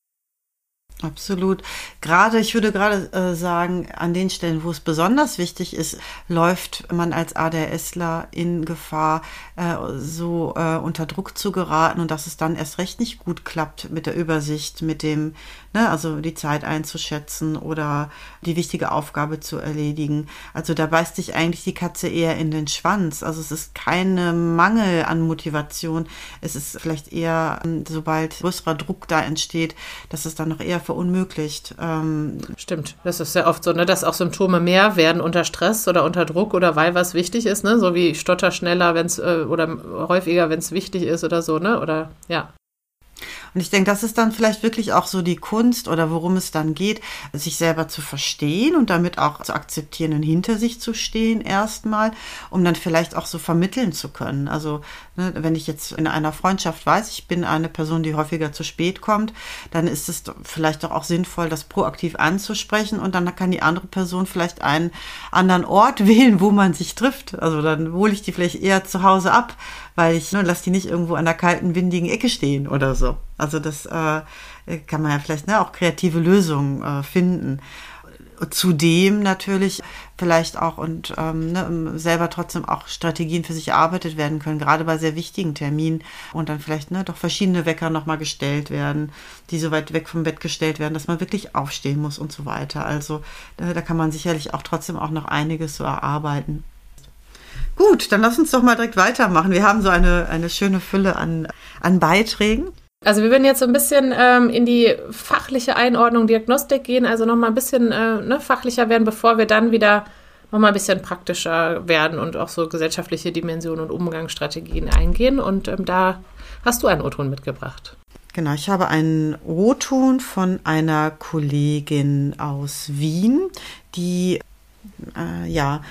Absolut. Gerade, ich würde gerade äh, sagen, an den Stellen, wo es besonders wichtig ist, läuft man als ADHSler in Gefahr, äh, so äh, unter Druck zu geraten und dass es dann erst recht nicht gut klappt mit der Übersicht, mit dem, ne, also die Zeit einzuschätzen oder die wichtige Aufgabe zu erledigen. Also da beißt sich eigentlich die Katze eher in den Schwanz. Also es ist keine Mangel an Motivation. Es ist vielleicht eher, ähm, sobald größerer Druck da entsteht, dass es dann noch eher verunmöglicht. Ähm Stimmt, das ist sehr oft so, ne, dass auch Symptome mehr werden unter Stress oder unter Druck oder weil was wichtig ist, ne, so wie Stotter schneller, wenn es äh, oder häufiger, wenn es wichtig ist oder so, ne, oder ja. Und ich denke, das ist dann vielleicht wirklich auch so die Kunst oder worum es dann geht, sich selber zu verstehen und damit auch zu akzeptieren und hinter sich zu stehen erstmal, um dann vielleicht auch so vermitteln zu können. Also ne, wenn ich jetzt in einer Freundschaft weiß, ich bin eine Person, die häufiger zu spät kommt, dann ist es vielleicht doch auch sinnvoll, das proaktiv anzusprechen und dann kann die andere Person vielleicht einen anderen Ort <laughs> wählen, wo man sich trifft. Also dann hole ich die vielleicht eher zu Hause ab weil ich ne, lasse die nicht irgendwo an der kalten, windigen Ecke stehen oder so. Also das äh, kann man ja vielleicht ne, auch kreative Lösungen äh, finden. Zudem natürlich vielleicht auch und ähm, ne, selber trotzdem auch Strategien für sich erarbeitet werden können, gerade bei sehr wichtigen Terminen und dann vielleicht ne, doch verschiedene Wecker nochmal gestellt werden, die so weit weg vom Bett gestellt werden, dass man wirklich aufstehen muss und so weiter. Also äh, da kann man sicherlich auch trotzdem auch noch einiges so erarbeiten. Gut, dann lass uns doch mal direkt weitermachen. Wir haben so eine, eine schöne Fülle an, an Beiträgen. Also wir werden jetzt so ein bisschen ähm, in die fachliche Einordnung Diagnostik gehen, also nochmal ein bisschen äh, ne, fachlicher werden, bevor wir dann wieder nochmal ein bisschen praktischer werden und auch so gesellschaftliche Dimensionen und Umgangsstrategien eingehen. Und ähm, da hast du einen O-Ton mitgebracht. Genau, ich habe einen O-Ton von einer Kollegin aus Wien, die äh, ja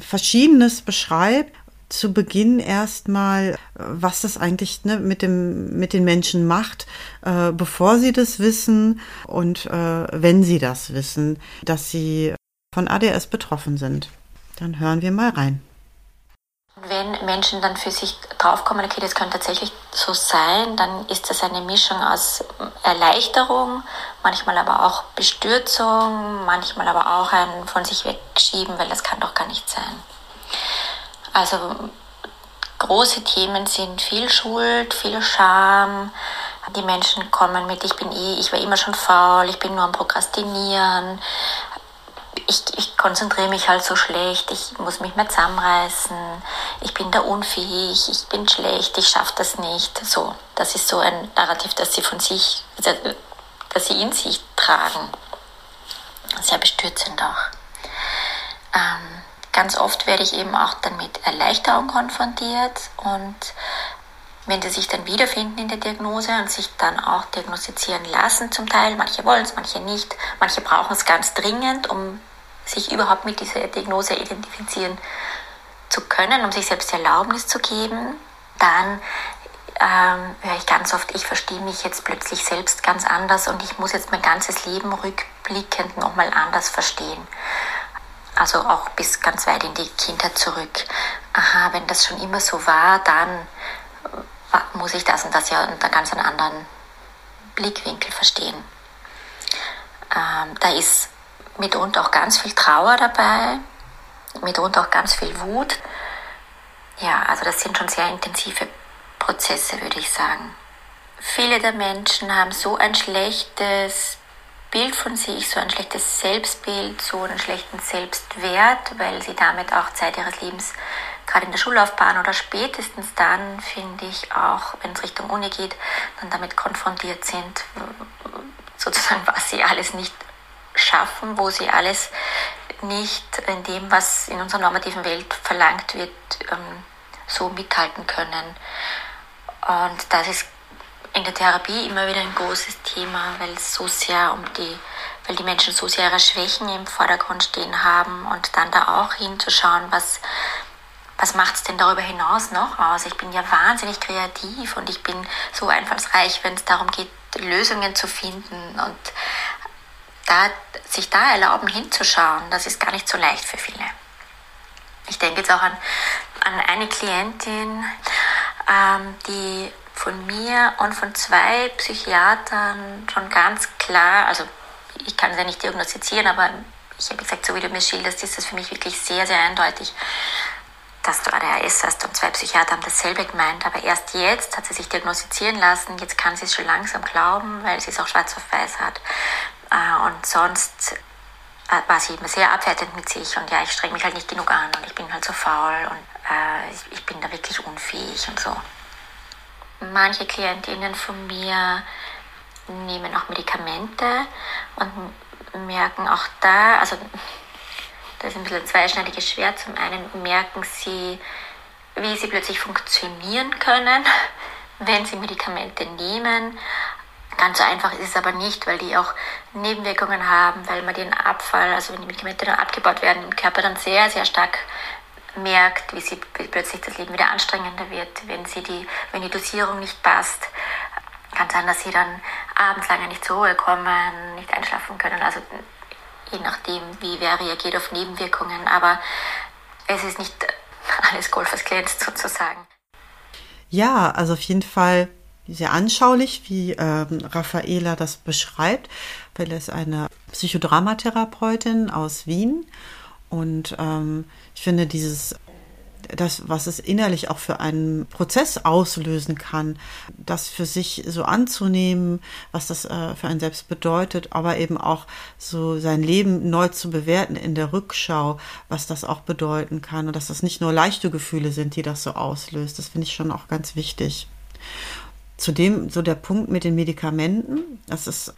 Verschiedenes beschreibt. Zu Beginn erstmal, was das eigentlich ne, mit, dem, mit den Menschen macht, äh, bevor sie das wissen und äh, wenn sie das wissen, dass sie von ADS betroffen sind. Dann hören wir mal rein. Wenn Menschen dann für sich draufkommen, okay, das könnte tatsächlich so sein, dann ist das eine Mischung aus Erleichterung, manchmal aber auch Bestürzung, manchmal aber auch ein von sich wegschieben, weil das kann doch gar nicht sein. Also große Themen sind viel Schuld, viel Scham. Die Menschen kommen mit, ich bin eh, ich war immer schon faul, ich bin nur am Prokrastinieren, ich, ich konzentriere mich halt so schlecht, ich muss mich mehr zusammenreißen, ich bin da unfähig, ich bin schlecht, ich schaffe das nicht. So, das ist so ein Narrativ, das sie von sich, das sie in sich tragen. Sehr bestürzend auch. Ähm, ganz oft werde ich eben auch dann mit Erleichterung konfrontiert und wenn sie sich dann wiederfinden in der Diagnose und sich dann auch diagnostizieren lassen zum Teil, manche wollen es, manche nicht, manche brauchen es ganz dringend, um sich überhaupt mit dieser Diagnose identifizieren zu können, um sich selbst Erlaubnis zu geben, dann ähm, höre ich ganz oft, ich verstehe mich jetzt plötzlich selbst ganz anders und ich muss jetzt mein ganzes Leben rückblickend nochmal anders verstehen. Also auch bis ganz weit in die Kindheit zurück. Aha, wenn das schon immer so war, dann äh, muss ich das und das ja unter ganz einem anderen Blickwinkel verstehen. Ähm, da ist mitunter auch ganz viel Trauer dabei, mitunter auch ganz viel Wut. Ja, also das sind schon sehr intensive Prozesse, würde ich sagen. Viele der Menschen haben so ein schlechtes Bild von sich, so ein schlechtes Selbstbild, so einen schlechten Selbstwert, weil sie damit auch Zeit ihres Lebens, gerade in der Schullaufbahn oder spätestens dann, finde ich, auch wenn es Richtung Uni geht, dann damit konfrontiert sind, sozusagen, <laughs> was sie alles nicht schaffen, wo sie alles nicht in dem, was in unserer normativen Welt verlangt wird, ähm, so mithalten können. Und das ist in der Therapie immer wieder ein großes Thema, weil es so sehr um die, weil die Menschen so sehr ihre Schwächen im Vordergrund stehen haben und dann da auch hinzuschauen, was, was macht es denn darüber hinaus noch aus? Ich bin ja wahnsinnig kreativ und ich bin so einfallsreich, wenn es darum geht, Lösungen zu finden und da, sich da erlauben hinzuschauen, das ist gar nicht so leicht für viele. Ich denke jetzt auch an, an eine Klientin, ähm, die von mir und von zwei Psychiatern schon ganz klar, also ich kann sie ja nicht diagnostizieren, aber ich habe gesagt, so wie du mir schilderst, ist das für mich wirklich sehr, sehr eindeutig, dass du ADHS hast und zwei Psychiater haben dasselbe gemeint, aber erst jetzt hat sie sich diagnostizieren lassen, jetzt kann sie es schon langsam glauben, weil sie es auch schwarz auf weiß hat. Äh, und sonst äh, war sie immer sehr abwertend mit sich und ja, ich streng mich halt nicht genug an und ich bin halt so faul und äh, ich bin da wirklich unfähig und so. Manche Klientinnen von mir nehmen auch Medikamente und merken auch da, also das ist ein bisschen ein zweischneidiges Schwert. Zum einen merken sie, wie sie plötzlich funktionieren können, <laughs> wenn sie Medikamente nehmen. Ganz so einfach ist es aber nicht, weil die auch Nebenwirkungen haben, weil man den Abfall, also wenn die Medikamente dann abgebaut werden, im Körper dann sehr, sehr stark merkt, wie, sie, wie plötzlich das Leben wieder anstrengender wird, wenn, sie die, wenn die Dosierung nicht passt. Kann sein, dass sie dann abends lange nicht zur Ruhe kommen, nicht einschlafen können. Also je nachdem, wie wer reagiert auf Nebenwirkungen. Aber es ist nicht <laughs> alles Gold, was glänzt sozusagen. Ja, also auf jeden Fall sehr anschaulich, wie ähm, Raffaela das beschreibt, weil er ist eine Psychodramatherapeutin aus Wien und ähm, ich finde dieses das, was es innerlich auch für einen Prozess auslösen kann, das für sich so anzunehmen, was das äh, für einen selbst bedeutet, aber eben auch so sein Leben neu zu bewerten in der Rückschau, was das auch bedeuten kann und dass das nicht nur leichte Gefühle sind, die das so auslöst. Das finde ich schon auch ganz wichtig. Zudem so der Punkt mit den Medikamenten, das ist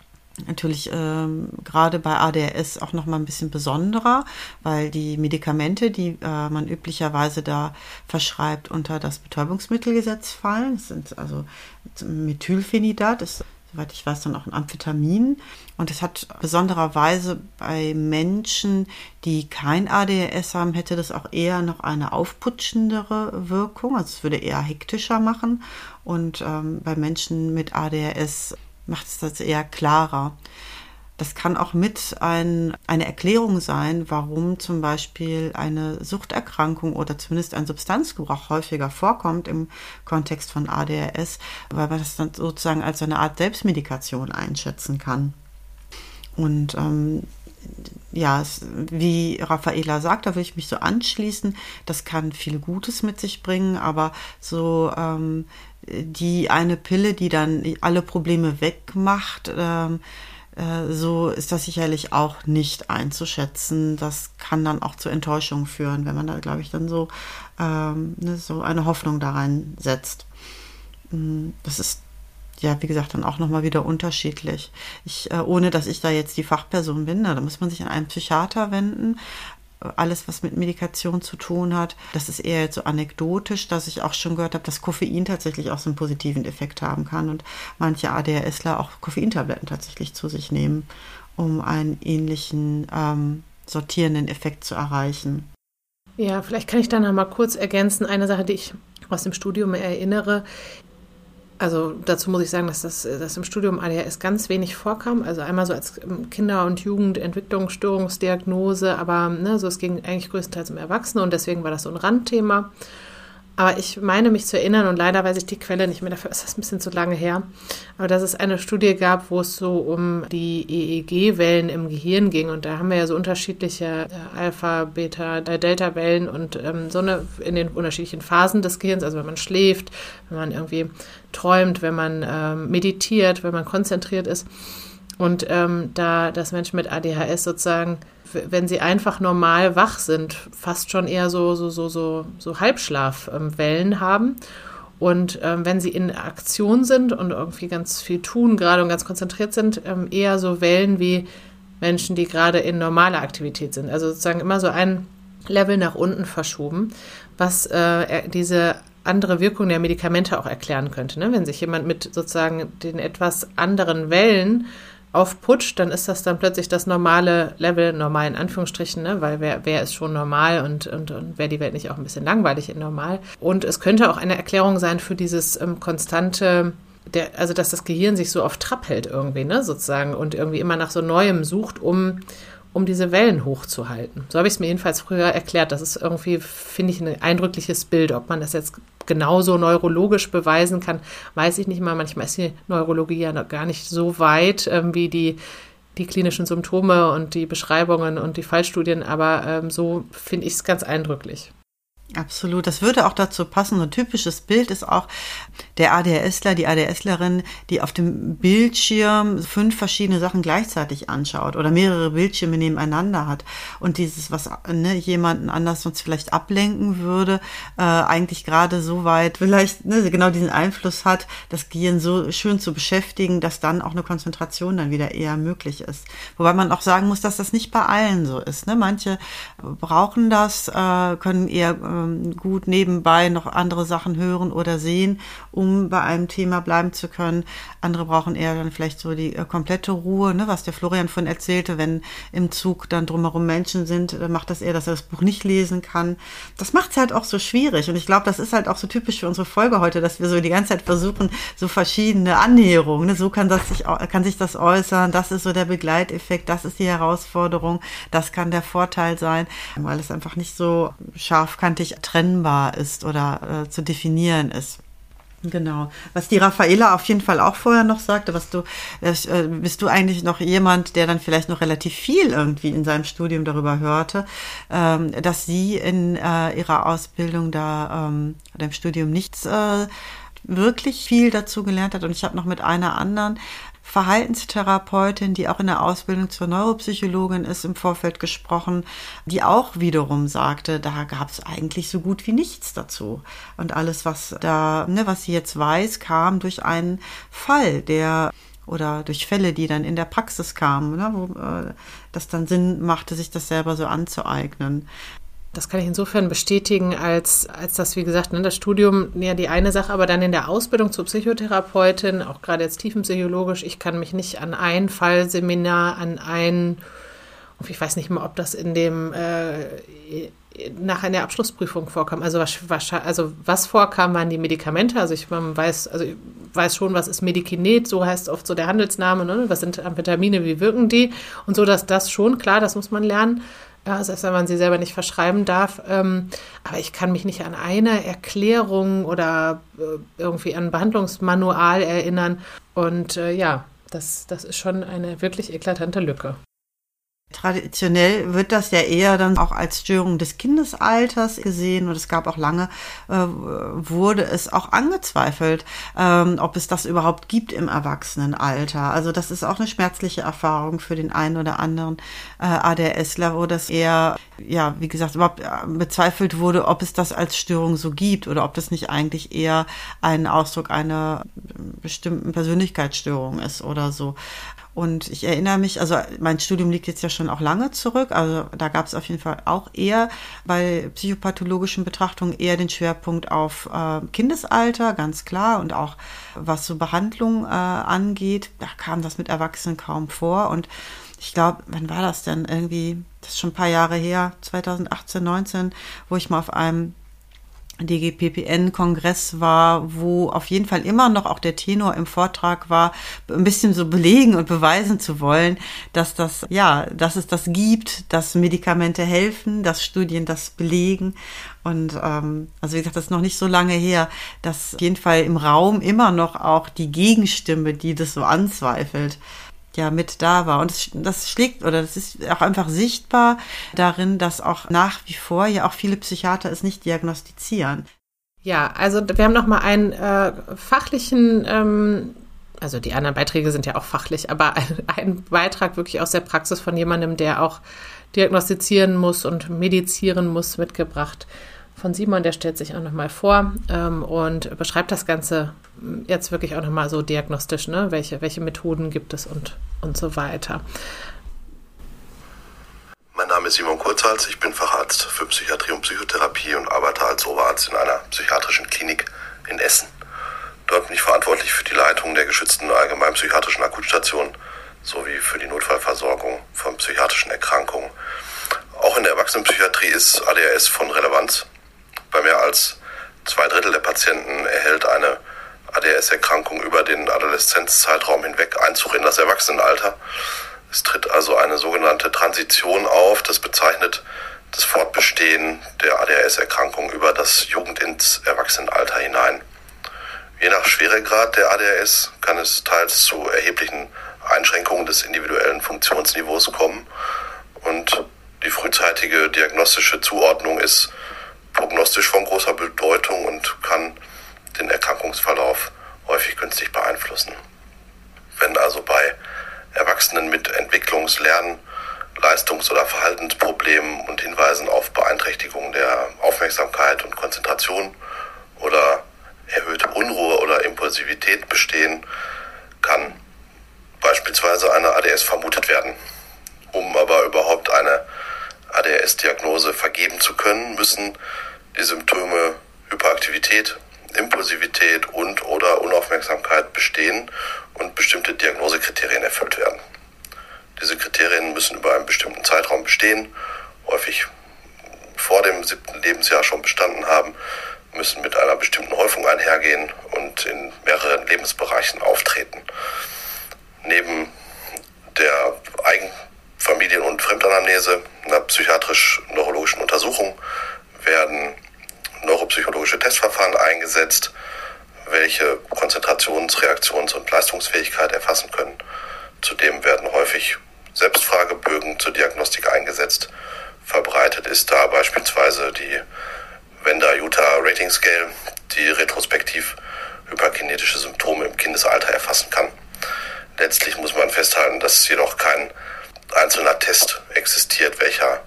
natürlich ähm, gerade bei ADHS auch noch mal ein bisschen besonderer, weil die Medikamente, die äh, man üblicherweise da verschreibt, unter das Betäubungsmittelgesetz fallen. Das sind also Methylphenidat, ist soweit ich weiß, dann auch ein Amphetamin. Und es hat besondererweise bei Menschen, die kein ADHS haben, hätte das auch eher noch eine aufputschendere Wirkung. Also es würde eher hektischer machen. Und ähm, bei Menschen mit ADHS macht es das eher klarer. Das kann auch mit ein, eine Erklärung sein, warum zum Beispiel eine Suchterkrankung oder zumindest ein Substanzgebrauch häufiger vorkommt im Kontext von ADHS, weil man das dann sozusagen als eine Art Selbstmedikation einschätzen kann. Und ähm, ja, wie Raffaela sagt, da will ich mich so anschließen. Das kann viel Gutes mit sich bringen, aber so ähm, die eine Pille, die dann alle Probleme wegmacht, ähm, äh, so ist das sicherlich auch nicht einzuschätzen. Das kann dann auch zu Enttäuschung führen, wenn man da, glaube ich, dann so, ähm, ne, so eine Hoffnung da reinsetzt. Mm, das ist ja, wie gesagt, dann auch nochmal wieder unterschiedlich. Ich, äh, ohne dass ich da jetzt die Fachperson bin, da muss man sich an einen Psychiater wenden. Alles, was mit Medikation zu tun hat, das ist eher jetzt so anekdotisch, dass ich auch schon gehört habe, dass Koffein tatsächlich auch so einen positiven Effekt haben kann und manche ADHSler auch Koffeintabletten tatsächlich zu sich nehmen, um einen ähnlichen ähm, sortierenden Effekt zu erreichen. Ja, vielleicht kann ich da noch mal kurz ergänzen. Eine Sache, die ich aus dem Studium erinnere, also dazu muss ich sagen, dass das dass im Studium ADHS ganz wenig vorkam. Also einmal so als Kinder- und Jugendentwicklungsstörungsdiagnose, aber ne, so es ging eigentlich größtenteils um Erwachsene und deswegen war das so ein Randthema. Aber ich meine mich zu erinnern, und leider weiß ich die Quelle nicht mehr, dafür ist das ein bisschen zu lange her, aber dass es eine Studie gab, wo es so um die EEG-Wellen im Gehirn ging. Und da haben wir ja so unterschiedliche äh, Alpha, Beta, äh, Delta-Wellen und ähm, so eine in den unterschiedlichen Phasen des Gehirns, also wenn man schläft, wenn man irgendwie träumt, wenn man ähm, meditiert, wenn man konzentriert ist. Und ähm, da das Menschen mit ADHS sozusagen wenn sie einfach normal wach sind, fast schon eher so, so, so, so, so Halbschlafwellen haben. Und ähm, wenn sie in Aktion sind und irgendwie ganz viel tun gerade und ganz konzentriert sind, ähm, eher so Wellen wie Menschen, die gerade in normaler Aktivität sind. Also sozusagen immer so ein Level nach unten verschoben, was äh, diese andere Wirkung der Medikamente auch erklären könnte. Ne? Wenn sich jemand mit sozusagen den etwas anderen Wellen aufputscht, dann ist das dann plötzlich das normale Level, normal in Anführungsstrichen, ne? weil wer, wer ist schon normal und, und, und wäre die Welt nicht auch ein bisschen langweilig in normal. Und es könnte auch eine Erklärung sein für dieses ähm, konstante, der, also dass das Gehirn sich so auf Trab hält irgendwie, ne, sozusagen, und irgendwie immer nach so Neuem sucht, um um diese Wellen hochzuhalten. So habe ich es mir jedenfalls früher erklärt. Das ist irgendwie, finde ich, ein eindrückliches Bild. Ob man das jetzt genauso neurologisch beweisen kann, weiß ich nicht mal. Manchmal ist die Neurologie ja noch gar nicht so weit ähm, wie die, die klinischen Symptome und die Beschreibungen und die Fallstudien, aber ähm, so finde ich es ganz eindrücklich. Absolut. Das würde auch dazu passen. So ein typisches Bild ist auch der ADHSler, die ADHSlerin, die auf dem Bildschirm fünf verschiedene Sachen gleichzeitig anschaut oder mehrere Bildschirme nebeneinander hat und dieses, was ne, jemanden anders sonst vielleicht ablenken würde, äh, eigentlich gerade so weit vielleicht ne, genau diesen Einfluss hat, das Gehirn so schön zu beschäftigen, dass dann auch eine Konzentration dann wieder eher möglich ist. Wobei man auch sagen muss, dass das nicht bei allen so ist. Ne? Manche brauchen das, äh, können eher äh, ähm, gut nebenbei noch andere Sachen hören oder sehen, um bei einem Thema bleiben zu können. Andere brauchen eher dann vielleicht so die äh, komplette Ruhe, ne, was der Florian von erzählte, wenn im Zug dann drumherum Menschen sind, dann macht das eher, dass er das Buch nicht lesen kann. Das macht es halt auch so schwierig und ich glaube, das ist halt auch so typisch für unsere Folge heute, dass wir so die ganze Zeit versuchen, so verschiedene Annäherungen, ne, so kann das sich, kann sich das äußern, das ist so der Begleiteffekt, das ist die Herausforderung, das kann der Vorteil sein, weil es einfach nicht so scharfkantig trennbar ist oder äh, zu definieren ist. Genau. Was die Raffaela auf jeden Fall auch vorher noch sagte, was du, äh, bist du eigentlich noch jemand, der dann vielleicht noch relativ viel irgendwie in seinem Studium darüber hörte, ähm, dass sie in äh, ihrer Ausbildung da, ähm, oder im Studium nichts äh, wirklich viel dazu gelernt hat. Und ich habe noch mit einer anderen Verhaltenstherapeutin, die auch in der Ausbildung zur Neuropsychologin ist, im Vorfeld gesprochen, die auch wiederum sagte, da gab es eigentlich so gut wie nichts dazu. Und alles, was da, ne, was sie jetzt weiß, kam durch einen Fall, der oder durch Fälle, die dann in der Praxis kamen, ne, wo äh, das dann Sinn machte, sich das selber so anzueignen. Das kann ich insofern bestätigen, als, als das, wie gesagt, ne, das Studium ja die eine Sache, aber dann in der Ausbildung zur Psychotherapeutin, auch gerade jetzt tiefenpsychologisch, ich kann mich nicht an ein Fallseminar, an ein ich weiß nicht mehr, ob das in dem äh, nach einer Abschlussprüfung vorkam. Also was, also was vorkam, waren die Medikamente. Also ich weiß, also ich weiß schon, was ist Medikinet, so heißt oft so der Handelsname, ne? was sind Amphetamine, wie wirken die und so, dass das schon, klar, das muss man lernen. Ja, selbst wenn man sie selber nicht verschreiben darf. Ähm, aber ich kann mich nicht an eine Erklärung oder äh, irgendwie an ein Behandlungsmanual erinnern. Und äh, ja, das, das ist schon eine wirklich eklatante Lücke. Traditionell wird das ja eher dann auch als Störung des Kindesalters gesehen und es gab auch lange, äh, wurde es auch angezweifelt, ähm, ob es das überhaupt gibt im Erwachsenenalter. Also das ist auch eine schmerzliche Erfahrung für den einen oder anderen äh, ADHSler, wo das eher, ja, wie gesagt, überhaupt äh, bezweifelt wurde, ob es das als Störung so gibt oder ob das nicht eigentlich eher ein Ausdruck einer bestimmten Persönlichkeitsstörung ist oder so. Und ich erinnere mich, also mein Studium liegt jetzt ja schon auch lange zurück, also da gab es auf jeden Fall auch eher bei psychopathologischen Betrachtungen eher den Schwerpunkt auf äh, Kindesalter, ganz klar, und auch was so Behandlung äh, angeht, da kam das mit Erwachsenen kaum vor. Und ich glaube, wann war das denn? Irgendwie, das ist schon ein paar Jahre her, 2018, 19, wo ich mal auf einem DGPPN-Kongress war, wo auf jeden Fall immer noch auch der Tenor im Vortrag war, ein bisschen so belegen und beweisen zu wollen, dass das, ja, dass es das gibt, dass Medikamente helfen, dass Studien das belegen. Und ähm, also wie gesagt, das ist noch nicht so lange her, dass auf jeden Fall im Raum immer noch auch die Gegenstimme, die das so anzweifelt, ja mit da war. Und das, schlägt oder das ist auch einfach sichtbar darin, dass auch nach wie vor ja auch viele Psychiater es nicht diagnostizieren. Ja, also wir haben noch mal einen äh, fachlichen, ähm, also die anderen Beiträge sind ja auch fachlich, aber ein, <laughs> ein Beitrag wirklich aus der Praxis von jemandem, der auch diagnostizieren muss und medizieren muss, mitgebracht von Simon, der stellt sich auch nochmal vor ähm, und beschreibt das Ganze jetzt wirklich auch nochmal so diagnostisch, ne? welche, welche Methoden gibt es und, und so weiter. Mein Name ist Simon Kurzhals, ich bin Facharzt für Psychiatrie und Psychotherapie und arbeite als Oberarzt in einer psychiatrischen Klinik in Essen. Dort bin ich verantwortlich für die Leitung der geschützten allgemeinpsychiatrischen Akutstation sowie für die Notfallversorgung von psychiatrischen Erkrankungen. Auch in der Erwachsenenpsychiatrie ist ADHS von Relevanz. Bei mehr als zwei Drittel der Patienten erhält eine ADHS-Erkrankung über den Adoleszenzzeitraum hinweg Einzug in das Erwachsenenalter. Es tritt also eine sogenannte Transition auf. Das bezeichnet das Fortbestehen der ADHS-Erkrankung über das Jugend ins Erwachsenenalter hinein. Je nach Schweregrad der ADHS kann es teils zu erheblichen Einschränkungen des individuellen Funktionsniveaus kommen und die frühzeitige diagnostische Zuordnung ist prognostisch von großer Bedeutung und kann den Erkrankungsverlauf häufig günstig beeinflussen. Wenn also bei Erwachsenen mit Entwicklungs-, Lern-, Leistungs- oder Verhaltensproblemen und Hinweisen auf Beeinträchtigung der Aufmerksamkeit und Konzentration oder erhöhte Unruhe oder Impulsivität bestehen, kann beispielsweise eine ADS vermutet werden. Um aber überhaupt eine ADHS-Diagnose vergeben zu können, müssen die Symptome Hyperaktivität, Impulsivität und oder Unaufmerksamkeit bestehen und bestimmte Diagnosekriterien erfüllt werden. Diese Kriterien müssen über einen bestimmten Zeitraum bestehen, häufig vor dem siebten Lebensjahr schon bestanden haben, müssen mit einer bestimmten Häufung einhergehen und in mehreren Lebensbereichen auftreten. Neben der Eigen Familien- und Fremdanamnese, einer psychiatrisch-neurologischen Untersuchung werden neuropsychologische Testverfahren eingesetzt, welche Konzentrations-, Reaktions- und Leistungsfähigkeit erfassen können. Zudem werden häufig Selbstfragebögen zur Diagnostik eingesetzt. Verbreitet ist da beispielsweise die Wender-Utah Rating Scale, die retrospektiv hyperkinetische Symptome im Kindesalter erfassen kann. Letztlich muss man festhalten, dass jedoch kein einzelner Test existiert, welcher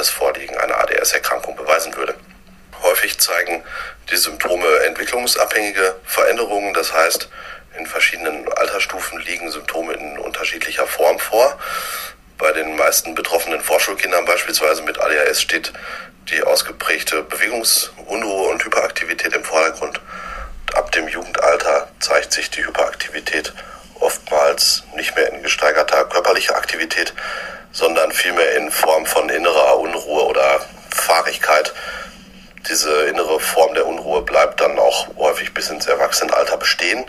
das Vorliegen einer ADS-Erkrankung beweisen würde. Häufig zeigen die Symptome entwicklungsabhängige Veränderungen, das heißt, in verschiedenen Altersstufen liegen Symptome in unterschiedlicher Form vor. Bei den meisten betroffenen Vorschulkindern beispielsweise mit ADHS steht die ausgeprägte Bewegungsunruhe und Hyperaktivität im Vordergrund. Ab dem Jugendalter zeigt sich die Hyperaktivität oftmals nicht mehr in gesteigerter körperlicher Aktivität, sondern vielmehr in Form von innerer Unruhe oder Fahrigkeit. Diese innere Form der Unruhe bleibt dann auch häufig bis ins Erwachsenenalter bestehen.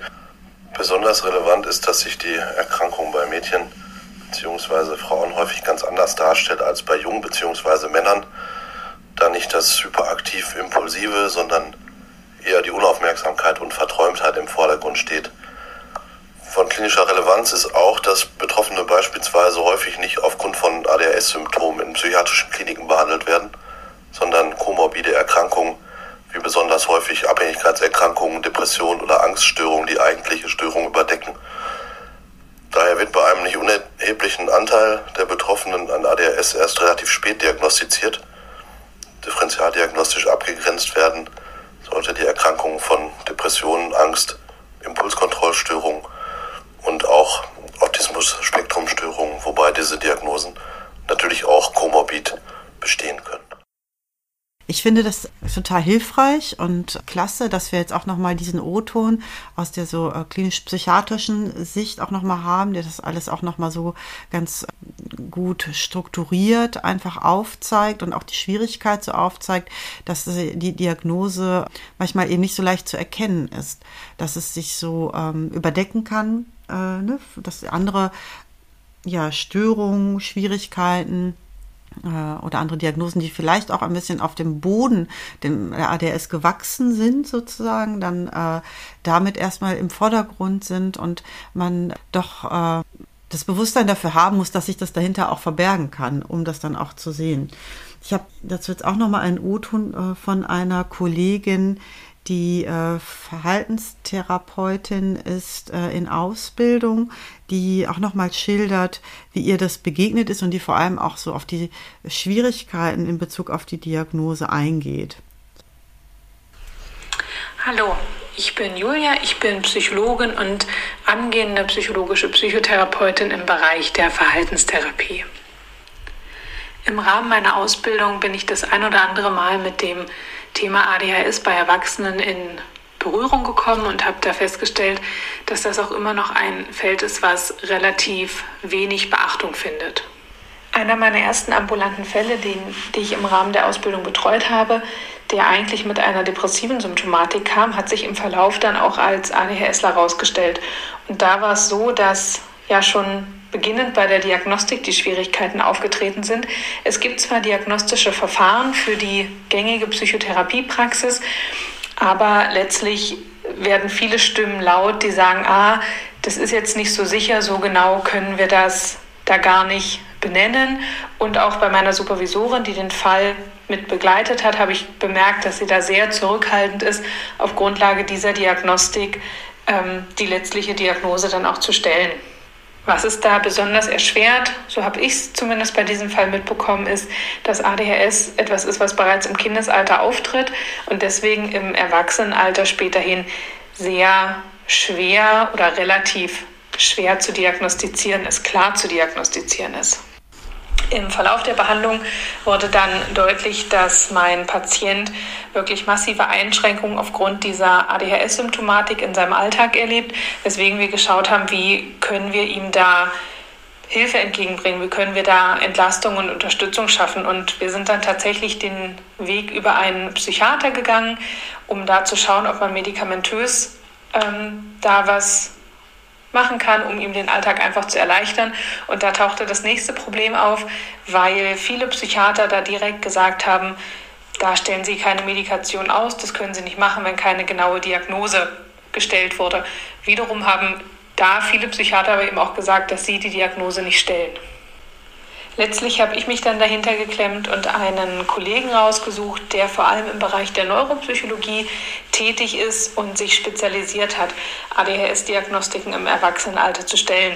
Besonders relevant ist, dass sich die Erkrankung bei Mädchen bzw. Frauen häufig ganz anders darstellt als bei Jungen bzw. Männern, da nicht das hyperaktiv impulsive, sondern eher die Unaufmerksamkeit und Verträumtheit im Vordergrund steht. Von klinischer Relevanz ist auch, dass Betroffene beispielsweise häufig nicht aufgrund von ADHS-Symptomen in psychiatrischen Kliniken behandelt werden, sondern komorbide Erkrankungen wie besonders häufig Abhängigkeitserkrankungen, Depressionen oder Angststörungen die eigentliche Störung überdecken. Daher wird bei einem nicht unerheblichen Anteil der Betroffenen an ADHS erst relativ spät diagnostiziert. Differentialdiagnostisch abgegrenzt werden sollte die Erkrankung von Depressionen, Angst, Impulskontrollstörungen und auch Autismus-Spektrumstörungen, wobei diese Diagnosen natürlich auch komorbid bestehen können. Ich finde das total hilfreich und klasse, dass wir jetzt auch nochmal diesen O-Ton aus der so äh, klinisch-psychiatrischen Sicht auch nochmal haben, der das alles auch nochmal so ganz gut strukturiert einfach aufzeigt und auch die Schwierigkeit so aufzeigt, dass die Diagnose manchmal eben nicht so leicht zu erkennen ist, dass es sich so ähm, überdecken kann, äh, ne? dass andere ja, Störungen, Schwierigkeiten, äh, oder andere Diagnosen, die vielleicht auch ein bisschen auf dem Boden dem ADS gewachsen sind, sozusagen, dann äh, damit erstmal im Vordergrund sind und man doch äh, das Bewusstsein dafür haben muss, dass sich das dahinter auch verbergen kann, um das dann auch zu sehen. Ich habe dazu jetzt auch nochmal einen O-Ton äh, von einer Kollegin, die äh, Verhaltenstherapeutin ist äh, in Ausbildung, die auch nochmal schildert, wie ihr das begegnet ist und die vor allem auch so auf die Schwierigkeiten in Bezug auf die Diagnose eingeht. Hallo, ich bin Julia, ich bin Psychologin und angehende psychologische Psychotherapeutin im Bereich der Verhaltenstherapie. Im Rahmen meiner Ausbildung bin ich das ein oder andere Mal mit dem Thema ADHS bei Erwachsenen in Berührung gekommen und habe da festgestellt, dass das auch immer noch ein Feld ist, was relativ wenig Beachtung findet. Einer meiner ersten ambulanten Fälle, den, die ich im Rahmen der Ausbildung betreut habe, der eigentlich mit einer depressiven Symptomatik kam, hat sich im Verlauf dann auch als ADHSler herausgestellt. Und da war es so, dass ja schon beginnend bei der Diagnostik die Schwierigkeiten aufgetreten sind. Es gibt zwar diagnostische Verfahren für die gängige Psychotherapiepraxis, aber letztlich werden viele Stimmen laut, die sagen, ah, das ist jetzt nicht so sicher, so genau können wir das da gar nicht benennen. Und auch bei meiner Supervisorin, die den Fall mit begleitet hat, habe ich bemerkt, dass sie da sehr zurückhaltend ist, auf Grundlage dieser Diagnostik ähm, die letztliche Diagnose dann auch zu stellen. Was es da besonders erschwert, so habe ich es zumindest bei diesem Fall mitbekommen, ist, dass ADHS etwas ist, was bereits im Kindesalter auftritt und deswegen im Erwachsenenalter späterhin sehr schwer oder relativ schwer zu diagnostizieren ist, klar zu diagnostizieren ist. Im Verlauf der Behandlung wurde dann deutlich, dass mein Patient wirklich massive Einschränkungen aufgrund dieser ADHS-Symptomatik in seinem Alltag erlebt, weswegen wir geschaut haben, wie können wir ihm da Hilfe entgegenbringen, wie können wir da Entlastung und Unterstützung schaffen. Und wir sind dann tatsächlich den Weg über einen Psychiater gegangen, um da zu schauen, ob man medikamentös ähm, da was machen kann, um ihm den Alltag einfach zu erleichtern. Und da tauchte das nächste Problem auf, weil viele Psychiater da direkt gesagt haben, da stellen sie keine Medikation aus, das können sie nicht machen, wenn keine genaue Diagnose gestellt wurde. Wiederum haben da viele Psychiater aber eben auch gesagt, dass sie die Diagnose nicht stellen. Letztlich habe ich mich dann dahinter geklemmt und einen Kollegen rausgesucht, der vor allem im Bereich der Neuropsychologie tätig ist und sich spezialisiert hat, ADHS-Diagnostiken im Erwachsenenalter zu stellen.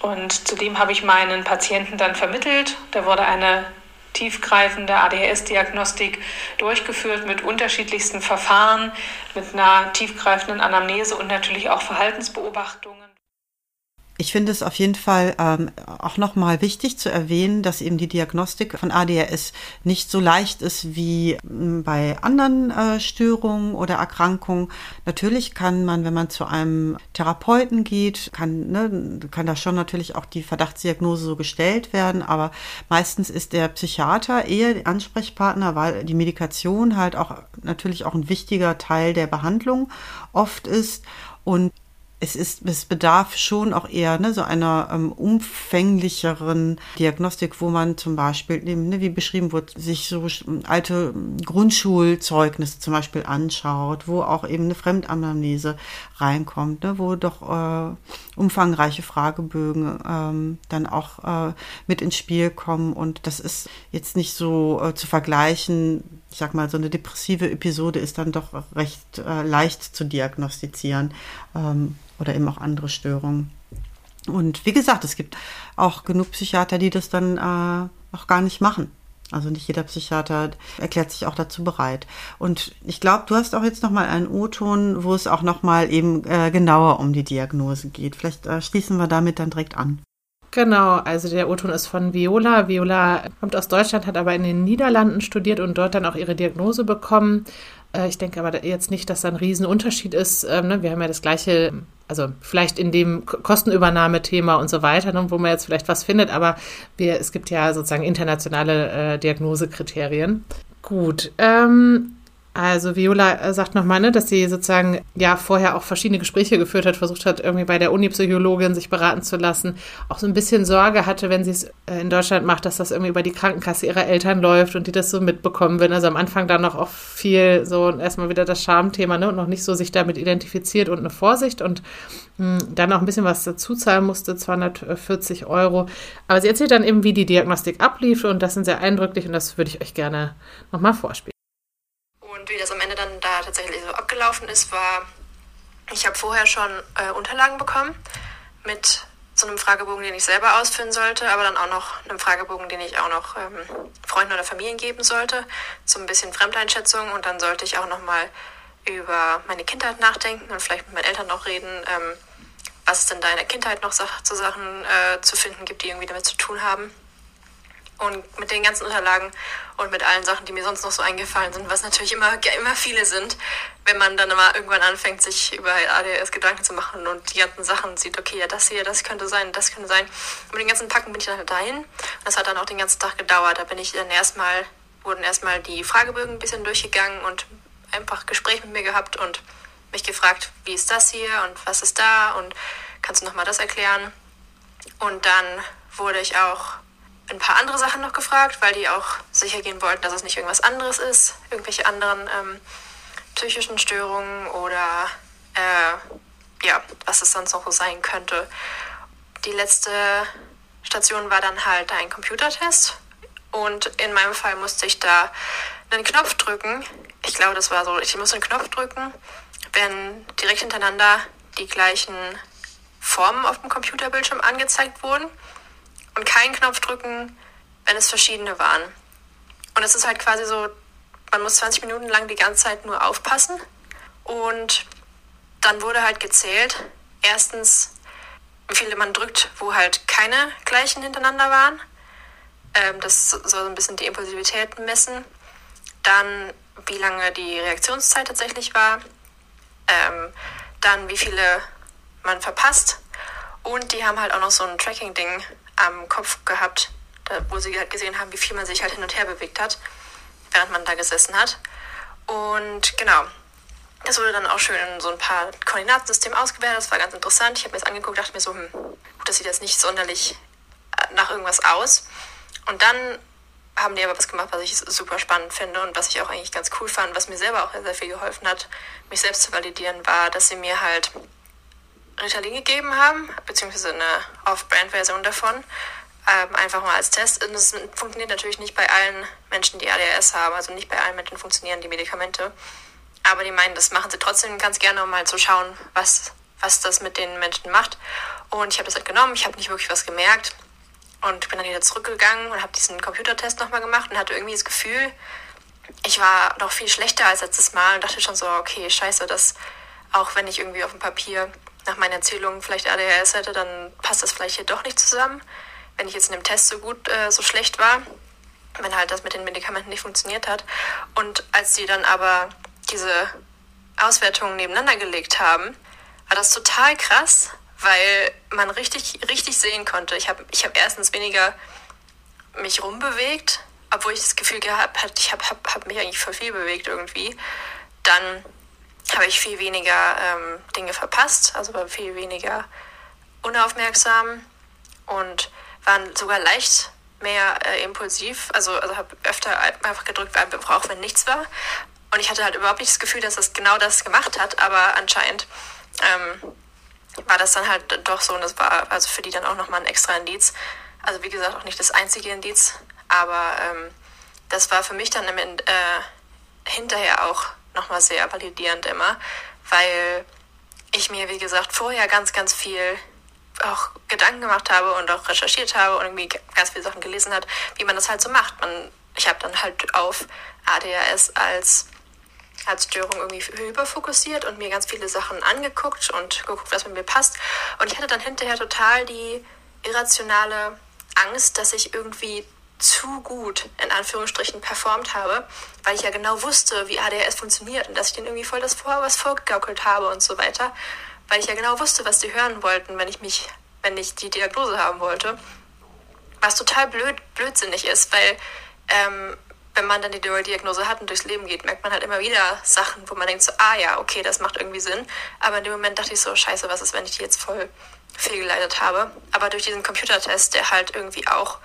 Und zudem habe ich meinen Patienten dann vermittelt. Da wurde eine tiefgreifende ADHS-Diagnostik durchgeführt mit unterschiedlichsten Verfahren, mit einer tiefgreifenden Anamnese und natürlich auch Verhaltensbeobachtungen. Ich finde es auf jeden Fall ähm, auch nochmal wichtig zu erwähnen, dass eben die Diagnostik von ADHS nicht so leicht ist wie hm, bei anderen äh, Störungen oder Erkrankungen. Natürlich kann man, wenn man zu einem Therapeuten geht, kann, ne, kann da schon natürlich auch die Verdachtsdiagnose so gestellt werden, aber meistens ist der Psychiater eher der Ansprechpartner, weil die Medikation halt auch natürlich auch ein wichtiger Teil der Behandlung oft ist. Und es ist, es bedarf schon auch eher ne, so einer ähm, umfänglicheren Diagnostik, wo man zum Beispiel, ne, wie beschrieben wurde, sich so alte Grundschulzeugnisse zum Beispiel anschaut, wo auch eben eine Fremdanamnese reinkommt, ne, wo doch äh, umfangreiche Fragebögen ähm, dann auch äh, mit ins Spiel kommen. Und das ist jetzt nicht so äh, zu vergleichen. Ich sag mal, so eine depressive Episode ist dann doch recht äh, leicht zu diagnostizieren. Ähm, oder eben auch andere Störungen. Und wie gesagt, es gibt auch genug Psychiater, die das dann äh, auch gar nicht machen. Also nicht jeder Psychiater erklärt sich auch dazu bereit. Und ich glaube, du hast auch jetzt noch mal einen O-Ton, wo es auch noch mal eben äh, genauer um die Diagnose geht. Vielleicht äh, schließen wir damit dann direkt an. Genau, also der O-Ton ist von Viola. Viola kommt aus Deutschland, hat aber in den Niederlanden studiert und dort dann auch ihre Diagnose bekommen. Äh, ich denke aber jetzt nicht, dass da ein Riesenunterschied ist. Ähm, ne? Wir haben ja das gleiche, also vielleicht in dem Kostenübernahmethema und so weiter, ne? wo man jetzt vielleicht was findet, aber wir, es gibt ja sozusagen internationale äh, Diagnosekriterien. Gut, ähm, also Viola äh, sagt nochmal, ne, dass sie sozusagen ja vorher auch verschiedene Gespräche geführt hat, versucht hat, irgendwie bei der Uni-Psychologin sich beraten zu lassen, auch so ein bisschen Sorge hatte, wenn sie es äh, in Deutschland macht, dass das irgendwie über die Krankenkasse ihrer Eltern läuft und die das so mitbekommen würden. Also am Anfang dann noch auch viel so erstmal wieder das Schamthema, ne, und noch nicht so sich damit identifiziert und eine Vorsicht und mh, hm, dann auch ein bisschen was dazu zahlen musste, 240 Euro. Aber sie erzählt dann eben, wie die Diagnostik ablief und das sind sehr eindrücklich und das würde ich euch gerne nochmal vorspielen. Wie das am Ende dann da tatsächlich so abgelaufen ist, war, ich habe vorher schon äh, Unterlagen bekommen mit so einem Fragebogen, den ich selber ausfüllen sollte, aber dann auch noch einem Fragebogen, den ich auch noch ähm, Freunden oder Familien geben sollte, so ein bisschen Fremdeinschätzung und dann sollte ich auch noch mal über meine Kindheit nachdenken und vielleicht mit meinen Eltern auch reden, ähm, was es denn da in der Kindheit noch zu Sachen äh, zu finden gibt, die irgendwie damit zu tun haben. Und mit den ganzen Unterlagen und mit allen Sachen, die mir sonst noch so eingefallen sind, was natürlich immer, immer viele sind, wenn man dann immer irgendwann anfängt, sich über ADHS Gedanken zu machen und die ganzen Sachen sieht, okay, ja, das hier, das könnte sein, das könnte sein. Und mit den ganzen Packen bin ich dann dahin. Das hat dann auch den ganzen Tag gedauert. Da bin ich dann erstmal, wurden erstmal die Fragebögen ein bisschen durchgegangen und einfach Gespräch mit mir gehabt und mich gefragt, wie ist das hier und was ist da und kannst du nochmal das erklären? Und dann wurde ich auch ein paar andere Sachen noch gefragt, weil die auch sicher gehen wollten, dass es nicht irgendwas anderes ist, irgendwelche anderen ähm, psychischen Störungen oder äh, ja, was es sonst noch so sein könnte. Die letzte Station war dann halt ein Computertest und in meinem Fall musste ich da einen Knopf drücken. Ich glaube, das war so, ich musste einen Knopf drücken, wenn direkt hintereinander die gleichen Formen auf dem Computerbildschirm angezeigt wurden und keinen Knopf drücken, wenn es verschiedene waren. Und es ist halt quasi so, man muss 20 Minuten lang die ganze Zeit nur aufpassen. Und dann wurde halt gezählt, erstens, wie viele man drückt, wo halt keine gleichen hintereinander waren. Ähm, das soll so ein bisschen die Impulsivität messen. Dann, wie lange die Reaktionszeit tatsächlich war. Ähm, dann, wie viele man verpasst. Und die haben halt auch noch so ein Tracking-Ding am Kopf gehabt, da, wo sie halt gesehen haben, wie viel man sich halt hin und her bewegt hat, während man da gesessen hat. Und genau, das wurde dann auch schön in so ein paar Koordinatensystemen ausgewertet. Das war ganz interessant. Ich habe mir das angeguckt, dachte mir so, hm, das sieht jetzt nicht sonderlich äh, nach irgendwas aus. Und dann haben die aber was gemacht, was ich super spannend finde und was ich auch eigentlich ganz cool fand, was mir selber auch sehr viel geholfen hat, mich selbst zu validieren, war, dass sie mir halt Ritalin gegeben haben, beziehungsweise eine Off-Brand-Version davon, ähm, einfach mal als Test. Und es funktioniert natürlich nicht bei allen Menschen, die ADHS haben, also nicht bei allen Menschen funktionieren die Medikamente. Aber die meinen, das machen sie trotzdem ganz gerne, um mal zu schauen, was, was das mit den Menschen macht. Und ich habe das halt genommen, ich habe nicht wirklich was gemerkt und bin dann wieder zurückgegangen und habe diesen Computertest nochmal gemacht und hatte irgendwie das Gefühl, ich war noch viel schlechter als letztes Mal und dachte schon so, okay, scheiße, das, auch wenn ich irgendwie auf dem Papier nach meiner Erzählung vielleicht ADHS hätte, dann passt das vielleicht hier doch nicht zusammen. Wenn ich jetzt in dem Test so gut, äh, so schlecht war, wenn halt das mit den Medikamenten nicht funktioniert hat. Und als sie dann aber diese Auswertungen nebeneinander gelegt haben, war das total krass, weil man richtig, richtig sehen konnte. Ich habe ich hab erstens weniger mich rumbewegt, obwohl ich das Gefühl gehabt habe, ich habe hab, hab mich eigentlich voll viel bewegt irgendwie. Dann habe ich viel weniger ähm, Dinge verpasst, also war viel weniger unaufmerksam und waren sogar leicht mehr äh, impulsiv, also, also habe öfter einfach gedrückt, auch wenn nichts war. Und ich hatte halt überhaupt nicht das Gefühl, dass das genau das gemacht hat, aber anscheinend ähm, war das dann halt doch so und das war also für die dann auch nochmal ein extra Indiz. Also wie gesagt, auch nicht das einzige Indiz, aber ähm, das war für mich dann im, äh, hinterher auch nochmal sehr validierend immer, weil ich mir, wie gesagt, vorher ganz, ganz viel auch Gedanken gemacht habe und auch recherchiert habe und irgendwie ganz viele Sachen gelesen hat, wie man das halt so macht. Man, ich habe dann halt auf ADHS als, als Störung irgendwie hyperfokussiert und mir ganz viele Sachen angeguckt und geguckt, was mit mir passt. Und ich hatte dann hinterher total die irrationale Angst, dass ich irgendwie zu gut in Anführungsstrichen performt habe, weil ich ja genau wusste, wie ADHS funktioniert und dass ich denen irgendwie voll das vorher was vorgegaukelt habe und so weiter, weil ich ja genau wusste, was die hören wollten, wenn ich mich, wenn ich die Diagnose haben wollte. Was total blöd, blödsinnig ist, weil ähm, wenn man dann die Diagnose hat und durchs Leben geht, merkt man halt immer wieder Sachen, wo man denkt so, ah ja, okay, das macht irgendwie Sinn. Aber in dem Moment dachte ich so, scheiße, was ist, wenn ich die jetzt voll fehlgeleitet habe. Aber durch diesen Computertest, der halt irgendwie auch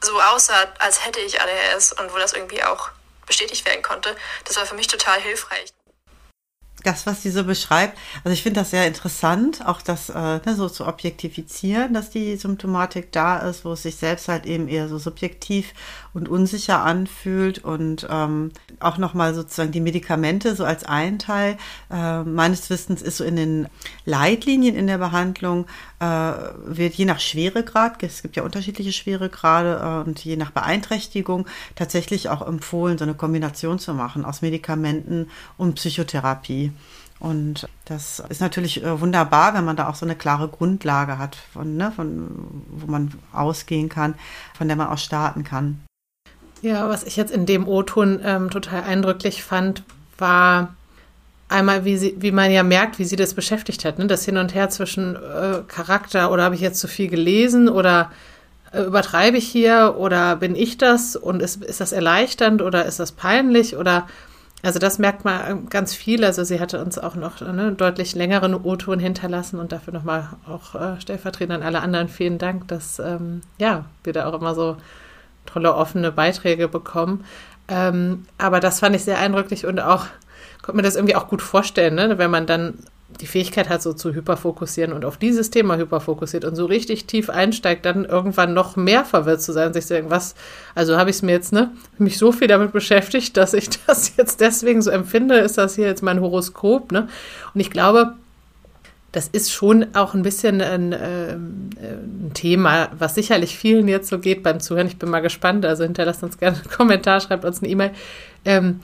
so aussah, als hätte ich ADHS und wo das irgendwie auch bestätigt werden konnte, das war für mich total hilfreich. Das, was sie so beschreibt, also ich finde das sehr interessant, auch das äh, ne, so zu objektifizieren, dass die Symptomatik da ist, wo es sich selbst halt eben eher so subjektiv und unsicher anfühlt und ähm, auch nochmal sozusagen die Medikamente so als ein Teil. Äh, meines Wissens ist so in den Leitlinien in der Behandlung äh, wird je nach Schweregrad, es gibt ja unterschiedliche Schweregrade äh, und je nach Beeinträchtigung tatsächlich auch empfohlen, so eine Kombination zu machen aus Medikamenten und Psychotherapie. Und das ist natürlich äh, wunderbar, wenn man da auch so eine klare Grundlage hat, von, ne, von, wo man ausgehen kann, von der man auch starten kann. Ja, was ich jetzt in dem O-Ton ähm, total eindrücklich fand, war einmal, wie, sie, wie man ja merkt, wie sie das beschäftigt hat. Ne? Das Hin und Her zwischen äh, Charakter oder habe ich jetzt zu viel gelesen oder äh, übertreibe ich hier oder bin ich das und ist, ist das erleichternd oder ist das peinlich oder also das merkt man ähm, ganz viel. Also sie hatte uns auch noch ne, einen deutlich längeren O-Ton hinterlassen und dafür nochmal auch äh, stellvertretend an alle anderen vielen Dank, dass ähm, ja, wir da auch immer so tolle offene Beiträge bekommen. Ähm, aber das fand ich sehr eindrücklich und auch, konnte mir das irgendwie auch gut vorstellen, ne? wenn man dann die Fähigkeit hat, so zu hyperfokussieren und auf dieses Thema hyperfokussiert und so richtig tief einsteigt, dann irgendwann noch mehr verwirrt zu sein, sich zu denken, was, also habe ich es mir jetzt, ne, mich so viel damit beschäftigt, dass ich <laughs> das jetzt deswegen so empfinde, ist das hier jetzt mein Horoskop, ne? Und ich glaube, das ist schon auch ein bisschen ein, äh, ein, Thema, was sicherlich vielen jetzt so geht beim Zuhören. Ich bin mal gespannt. Also hinterlasst uns gerne einen Kommentar, schreibt uns eine E-Mail. Ähm,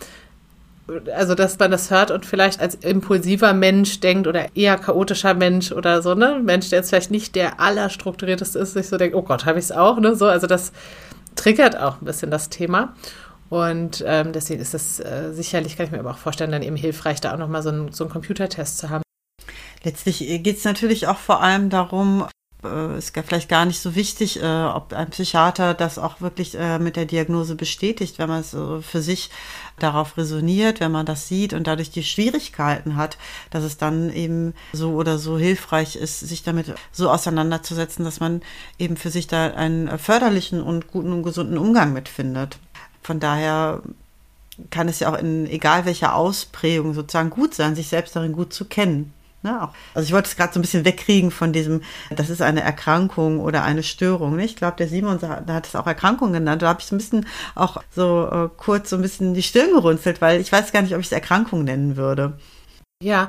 also, dass man das hört und vielleicht als impulsiver Mensch denkt oder eher chaotischer Mensch oder so, ne? Mensch, der jetzt vielleicht nicht der allerstrukturierteste ist, sich so denkt, oh Gott, habe ich es auch, ne? So, also das triggert auch ein bisschen das Thema. Und ähm, deswegen ist es äh, sicherlich, kann ich mir aber auch vorstellen, dann eben hilfreich, da auch nochmal so, ein, so einen Computertest zu haben. Letztlich geht es natürlich auch vor allem darum, äh, ist vielleicht gar nicht so wichtig, äh, ob ein Psychiater das auch wirklich äh, mit der Diagnose bestätigt, wenn man es für sich darauf resoniert, wenn man das sieht und dadurch die Schwierigkeiten hat, dass es dann eben so oder so hilfreich ist, sich damit so auseinanderzusetzen, dass man eben für sich da einen förderlichen und guten und gesunden Umgang mitfindet. Von daher kann es ja auch in egal welcher Ausprägung sozusagen gut sein, sich selbst darin gut zu kennen. Ne, auch. Also ich wollte es gerade so ein bisschen wegkriegen von diesem, das ist eine Erkrankung oder eine Störung. Ne? Ich glaube, der Simon hat es auch Erkrankung genannt. Da habe ich so ein bisschen auch so äh, kurz so ein bisschen die Stirn gerunzelt, weil ich weiß gar nicht, ob ich es Erkrankung nennen würde. Ja,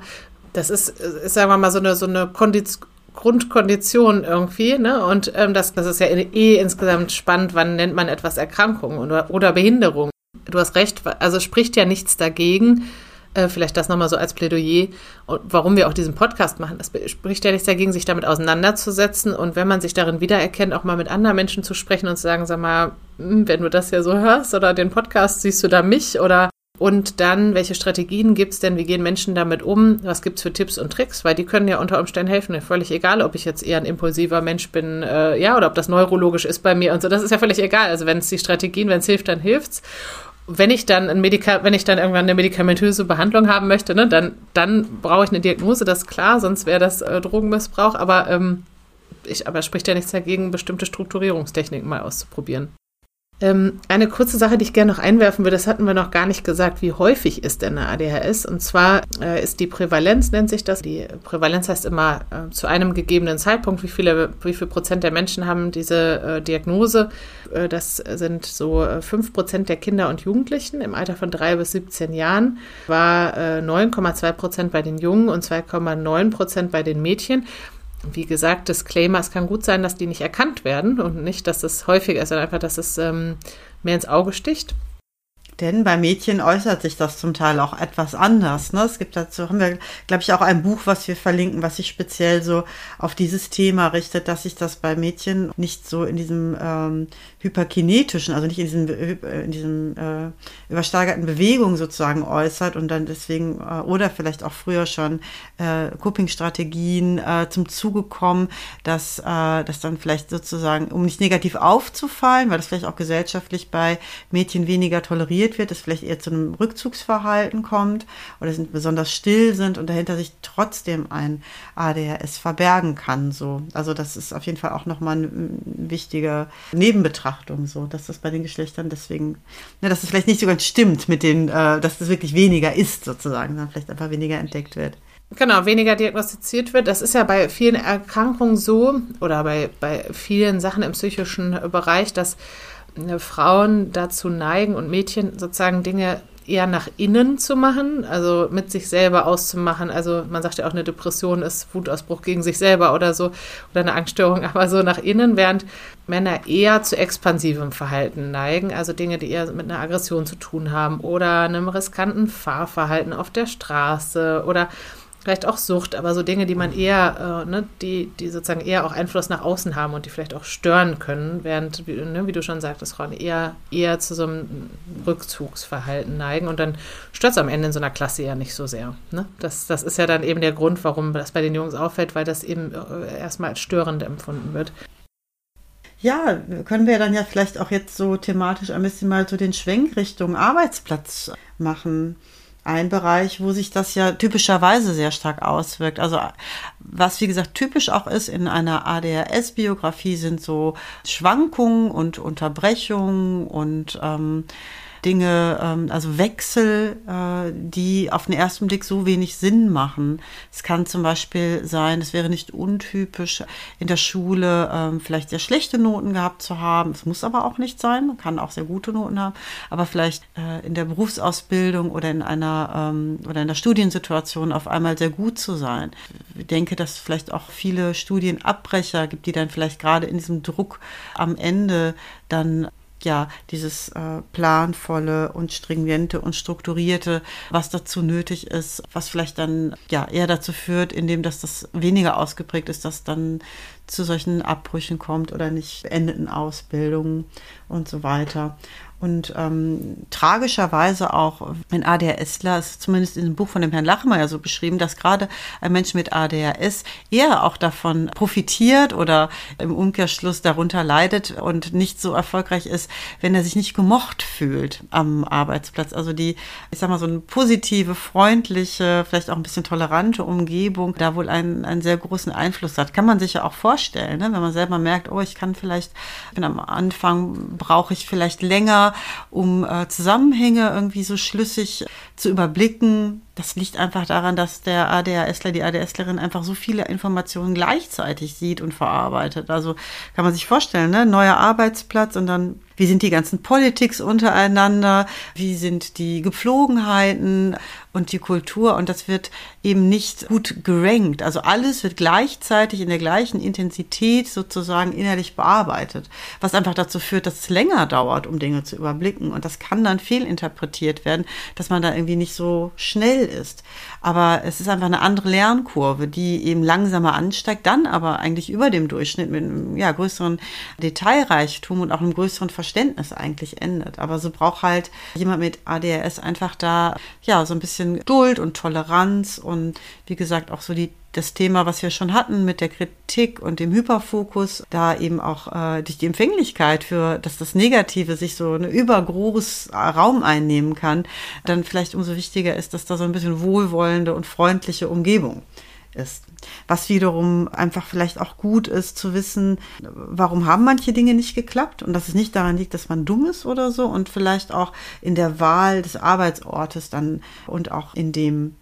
das ist, ist sagen wir mal, so eine, so eine Kondition. Grundkondition irgendwie, ne? Und ähm, das, das ist ja eh insgesamt spannend, wann nennt man etwas Erkrankung oder, oder Behinderung. Du hast recht, also spricht ja nichts dagegen, äh, vielleicht das nochmal so als Plädoyer, warum wir auch diesen Podcast machen. Das spricht ja nichts dagegen, sich damit auseinanderzusetzen und wenn man sich darin wiedererkennt, auch mal mit anderen Menschen zu sprechen und zu sagen, sag mal, hm, wenn du das ja so hörst oder den Podcast, siehst du da mich oder und dann, welche Strategien gibt es denn? Wie gehen Menschen damit um? Was gibt es für Tipps und Tricks? Weil die können ja unter Umständen helfen. Völlig egal, ob ich jetzt eher ein impulsiver Mensch bin, äh, ja, oder ob das neurologisch ist bei mir und so. Das ist ja völlig egal. Also wenn es die Strategien, wenn es hilft, dann hilft's. Wenn ich dann ein Medika wenn ich dann irgendwann eine medikamentöse Behandlung haben möchte, ne, dann, dann brauche ich eine Diagnose, das ist klar, sonst wäre das äh, Drogenmissbrauch, aber ähm, ich, aber spricht ja nichts dagegen, bestimmte Strukturierungstechniken mal auszuprobieren. Ähm, eine kurze Sache, die ich gerne noch einwerfen würde, das hatten wir noch gar nicht gesagt, wie häufig ist denn eine ADHS? Und zwar äh, ist die Prävalenz, nennt sich das. Die Prävalenz heißt immer äh, zu einem gegebenen Zeitpunkt, wie viele, wie viel Prozent der Menschen haben diese äh, Diagnose. Äh, das sind so äh, fünf Prozent der Kinder und Jugendlichen im Alter von drei bis 17 Jahren, war 9,2 äh, Prozent bei den Jungen und 2,9 Prozent bei den Mädchen wie gesagt, Disclaimer, es kann gut sein, dass die nicht erkannt werden und nicht, dass es häufiger ist, sondern einfach, dass es ähm, mehr ins Auge sticht. Denn bei Mädchen äußert sich das zum Teil auch etwas anders. Ne? Es gibt dazu, haben wir, glaube ich, auch ein Buch, was wir verlinken, was sich speziell so auf dieses Thema richtet, dass sich das bei Mädchen nicht so in diesem ähm, hyperkinetischen, also nicht in diesem, äh, in diesem äh, übersteigerten Bewegung sozusagen äußert und dann deswegen äh, oder vielleicht auch früher schon äh, Coping-Strategien äh, zum Zuge kommen, dass äh, das dann vielleicht sozusagen, um nicht negativ aufzufallen, weil das vielleicht auch gesellschaftlich bei Mädchen weniger toleriert wird, es vielleicht eher zu einem Rückzugsverhalten kommt oder sind besonders still sind und dahinter sich trotzdem ein ADHS verbergen kann. So, also das ist auf jeden Fall auch nochmal eine wichtige Nebenbetrachtung Betrachtung so, dass das bei den Geschlechtern deswegen, ne, dass es vielleicht nicht so ganz stimmt mit den, äh, dass das wirklich weniger ist sozusagen, sondern vielleicht einfach weniger entdeckt wird. Genau, weniger diagnostiziert wird. Das ist ja bei vielen Erkrankungen so oder bei, bei vielen Sachen im psychischen Bereich, dass äh, Frauen dazu neigen und Mädchen sozusagen Dinge eher nach innen zu machen, also mit sich selber auszumachen. Also man sagt ja auch, eine Depression ist Wutausbruch gegen sich selber oder so oder eine Angststörung, aber so nach innen, während Männer eher zu expansivem Verhalten neigen, also Dinge, die eher mit einer Aggression zu tun haben oder einem riskanten Fahrverhalten auf der Straße oder vielleicht auch Sucht, aber so Dinge, die man eher, äh, ne, die, die sozusagen eher auch Einfluss nach außen haben und die vielleicht auch stören können, während, ne, wie du schon sagtest, Frauen eher, eher zu so einem Rückzugsverhalten neigen und dann stört es am Ende in so einer Klasse ja nicht so sehr. Ne? Das, das ist ja dann eben der Grund, warum das bei den Jungs auffällt, weil das eben äh, erstmal als störend empfunden wird. Ja, können wir dann ja vielleicht auch jetzt so thematisch ein bisschen mal so den Schwenk Richtung Arbeitsplatz machen ein Bereich, wo sich das ja typischerweise sehr stark auswirkt. Also was wie gesagt typisch auch ist in einer ADHS-Biografie sind so Schwankungen und Unterbrechungen und ähm, Dinge, ähm, also Wechsel, äh, die auf den ersten Blick so wenig Sinn machen. Es kann zum Beispiel sein, es wäre nicht untypisch, in der Schule ähm, vielleicht sehr schlechte Noten gehabt zu haben. Es muss aber auch nicht sein, man kann auch sehr gute Noten haben, aber vielleicht äh, in der Berufsausbildung oder in einer ähm, oder in der Studiensituation auf einmal sehr gut zu sein. Ich denke, dass es vielleicht auch viele Studienabbrecher gibt, die dann vielleicht gerade in diesem Druck am Ende dann ja dieses äh, planvolle und stringente und strukturierte, was dazu nötig ist, was vielleicht dann ja eher dazu führt, indem dass das weniger ausgeprägt ist, dass dann zu solchen Abbrüchen kommt oder nicht beendeten Ausbildungen und so weiter. Und ähm, tragischerweise auch ein ADHSler, ist zumindest in dem Buch von dem Herrn Lachmeier so beschrieben, dass gerade ein Mensch mit ADHS eher auch davon profitiert oder im Umkehrschluss darunter leidet und nicht so erfolgreich ist, wenn er sich nicht gemocht fühlt am Arbeitsplatz. Also die, ich sag mal, so eine positive, freundliche, vielleicht auch ein bisschen tolerante Umgebung da wohl einen, einen sehr großen Einfluss hat. Kann man sich ja auch vorstellen, ne? wenn man selber merkt, oh, ich kann vielleicht, bin am Anfang brauche ich vielleicht länger um äh, Zusammenhänge irgendwie so schlüssig zu überblicken. Das liegt einfach daran, dass der ADHSler, die ADHSlerin einfach so viele Informationen gleichzeitig sieht und verarbeitet. Also kann man sich vorstellen, ne? neuer Arbeitsplatz und dann wie sind die ganzen Politics untereinander? Wie sind die Gepflogenheiten und die Kultur? Und das wird eben nicht gut gerankt. Also alles wird gleichzeitig in der gleichen Intensität sozusagen innerlich bearbeitet, was einfach dazu führt, dass es länger dauert, um Dinge zu überblicken. Und das kann dann fehlinterpretiert werden, dass man da irgendwie nicht so schnell ist. Aber es ist einfach eine andere Lernkurve, die eben langsamer ansteigt, dann aber eigentlich über dem Durchschnitt mit einem ja, größeren Detailreichtum und auch einem größeren Verständnis eigentlich endet. Aber so braucht halt jemand mit ADHS einfach da, ja, so ein bisschen Geduld und Toleranz und wie gesagt auch so die das Thema, was wir schon hatten mit der Kritik und dem Hyperfokus, da eben auch äh, durch die Empfänglichkeit für, dass das Negative sich so eine übergroß Raum einnehmen kann, dann vielleicht umso wichtiger ist, dass da so ein bisschen wohlwollende und freundliche Umgebung ist. Was wiederum einfach vielleicht auch gut ist zu wissen, warum haben manche Dinge nicht geklappt und dass es nicht daran liegt, dass man dumm ist oder so und vielleicht auch in der Wahl des Arbeitsortes dann und auch in dem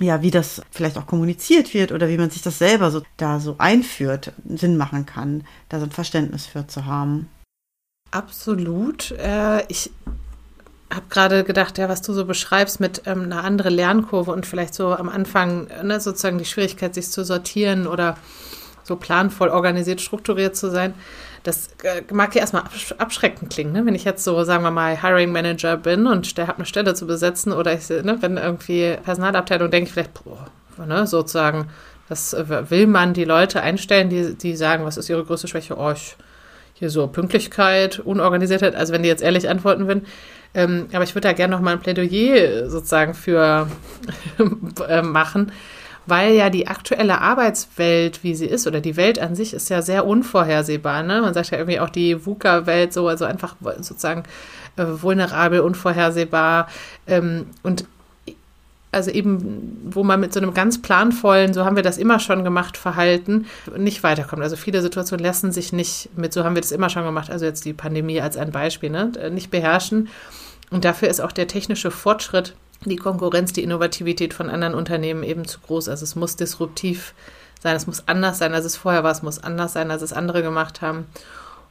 ja, wie das vielleicht auch kommuniziert wird oder wie man sich das selber so da so einführt, Sinn machen kann, da so ein Verständnis für zu haben. Absolut. Äh, ich habe gerade gedacht, ja, was du so beschreibst mit ähm, einer anderen Lernkurve und vielleicht so am Anfang ne, sozusagen die Schwierigkeit, sich zu sortieren oder so planvoll organisiert, strukturiert zu sein. Das äh, mag ja erstmal abschreckend klingen, ne? wenn ich jetzt so, sagen wir mal, Hiring Manager bin und der hat eine Stelle zu besetzen oder ich, ne, wenn irgendwie Personalabteilung denke ich vielleicht, boah, ne, sozusagen, das äh, will man die Leute einstellen, die, die sagen, was ist ihre größte Schwäche? Oh, ich, hier so Pünktlichkeit, Unorganisiertheit, also wenn die jetzt ehrlich antworten würden, ähm, aber ich würde da gerne noch mal ein Plädoyer sozusagen für <laughs> äh, machen, weil ja die aktuelle Arbeitswelt, wie sie ist, oder die Welt an sich ist ja sehr unvorhersehbar. Ne? Man sagt ja irgendwie auch die VUCA-Welt so, also einfach sozusagen äh, vulnerabel, unvorhersehbar. Ähm, und also eben, wo man mit so einem ganz planvollen, so haben wir das immer schon gemacht, Verhalten nicht weiterkommt. Also viele Situationen lassen sich nicht mit, so haben wir das immer schon gemacht, also jetzt die Pandemie als ein Beispiel, ne, nicht beherrschen. Und dafür ist auch der technische Fortschritt, die Konkurrenz, die Innovativität von anderen Unternehmen eben zu groß. Also es muss disruptiv sein, es muss anders sein, als es vorher war, es muss anders sein, als es andere gemacht haben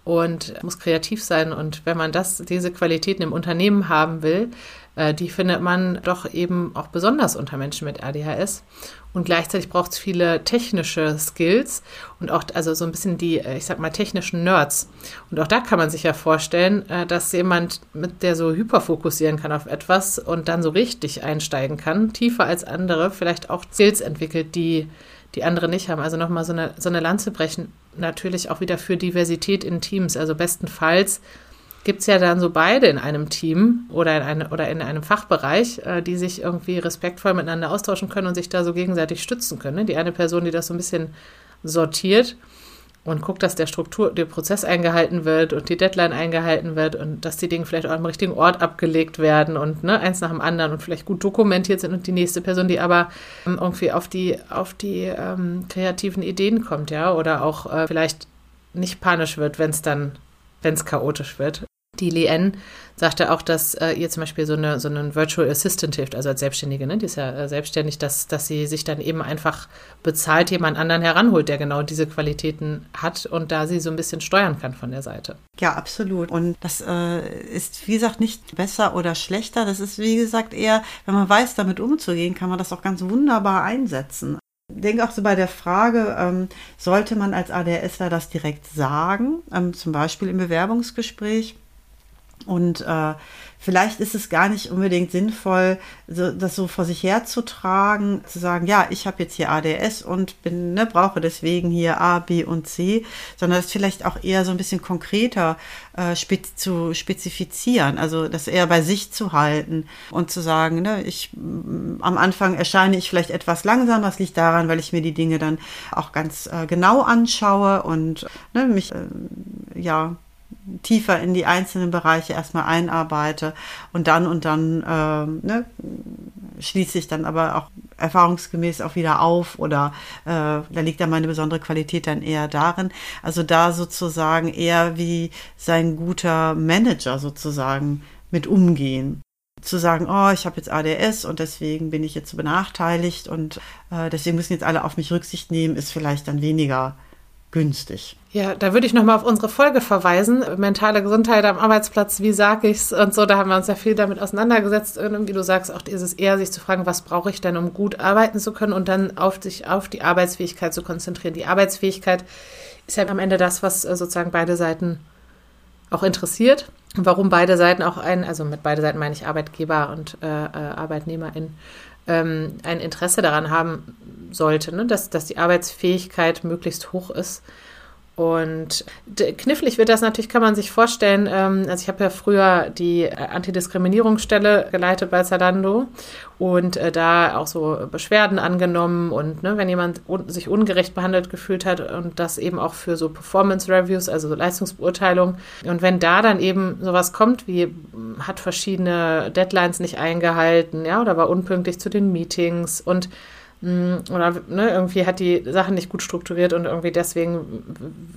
und muss kreativ sein. Und wenn man das, diese Qualitäten im Unternehmen haben will, äh, die findet man doch eben auch besonders unter Menschen mit ADHS. Und gleichzeitig braucht es viele technische Skills und auch also so ein bisschen die, äh, ich sag mal, technischen Nerds. Und auch da kann man sich ja vorstellen, äh, dass jemand, mit der so hyperfokussieren kann auf etwas und dann so richtig einsteigen kann, tiefer als andere, vielleicht auch Skills entwickelt, die die andere nicht haben. Also nochmal so eine, so eine Lanze brechen, natürlich auch wieder für Diversität in Teams. Also bestenfalls gibt es ja dann so beide in einem Team oder in, eine, oder in einem Fachbereich, äh, die sich irgendwie respektvoll miteinander austauschen können und sich da so gegenseitig stützen können. Ne? Die eine Person, die das so ein bisschen sortiert und guckt, dass der Struktur, der Prozess eingehalten wird und die Deadline eingehalten wird und dass die Dinge vielleicht auch am richtigen Ort abgelegt werden und ne, eins nach dem anderen und vielleicht gut dokumentiert sind und die nächste Person, die aber ähm, irgendwie auf die, auf die ähm, kreativen Ideen kommt, ja, oder auch äh, vielleicht nicht panisch wird, wenn es dann wenn es chaotisch wird. Die Lien sagte auch, dass äh, ihr zum Beispiel so eine so einen Virtual Assistant hilft, also als Selbstständige, ne? die ist ja äh, selbstständig, dass, dass sie sich dann eben einfach bezahlt jemand anderen heranholt, der genau diese Qualitäten hat und da sie so ein bisschen steuern kann von der Seite. Ja, absolut. Und das äh, ist, wie gesagt, nicht besser oder schlechter. Das ist, wie gesagt, eher, wenn man weiß, damit umzugehen, kann man das auch ganz wunderbar einsetzen. Ich denke auch so bei der Frage, ähm, sollte man als ADHSler das direkt sagen, ähm, zum Beispiel im Bewerbungsgespräch? Und äh, vielleicht ist es gar nicht unbedingt sinnvoll, so, das so vor sich herzutragen, zu sagen, ja, ich habe jetzt hier ADS und bin, ne, brauche deswegen hier A, B und C, sondern es vielleicht auch eher so ein bisschen konkreter äh, spez zu spezifizieren, also das eher bei sich zu halten und zu sagen, ne, ich am Anfang erscheine ich vielleicht etwas langsamer, das liegt daran, weil ich mir die Dinge dann auch ganz äh, genau anschaue und ne, mich äh, ja tiefer in die einzelnen Bereiche erstmal einarbeite und dann und dann ähm, ne, schließe ich dann aber auch erfahrungsgemäß auch wieder auf oder äh, da liegt dann meine besondere Qualität dann eher darin. Also da sozusagen eher wie sein guter Manager sozusagen mit umgehen zu sagen, oh, ich habe jetzt ADS und deswegen bin ich jetzt benachteiligt und äh, deswegen müssen jetzt alle auf mich Rücksicht nehmen, ist vielleicht dann weniger günstig. Ja, da würde ich nochmal auf unsere Folge verweisen. Mentale Gesundheit am Arbeitsplatz, wie sage ich's und so. Da haben wir uns ja viel damit auseinandergesetzt. Wie du sagst, auch ist es eher, sich zu fragen, was brauche ich denn, um gut arbeiten zu können und dann auf sich, auf die Arbeitsfähigkeit zu konzentrieren. Die Arbeitsfähigkeit ist ja am Ende das, was äh, sozusagen beide Seiten auch interessiert. Warum beide Seiten auch ein, also mit beide Seiten meine ich Arbeitgeber und äh, äh Arbeitnehmerin, ähm, ein Interesse daran haben sollte, ne? dass, dass die Arbeitsfähigkeit möglichst hoch ist Und knifflig wird das natürlich, kann man sich vorstellen. Ähm, also ich habe ja früher die äh, Antidiskriminierungsstelle geleitet bei Zalando und äh, da auch so Beschwerden angenommen und ne, wenn jemand sich ungerecht behandelt gefühlt hat und das eben auch für so Performance Reviews, also so Leistungsbeurteilung. Und wenn da dann eben sowas kommt wie hat verschiedene Deadlines nicht eingehalten, ja, oder war unpünktlich zu den Meetings und hm, oder ne, irgendwie hat die Sachen nicht gut strukturiert und irgendwie deswegen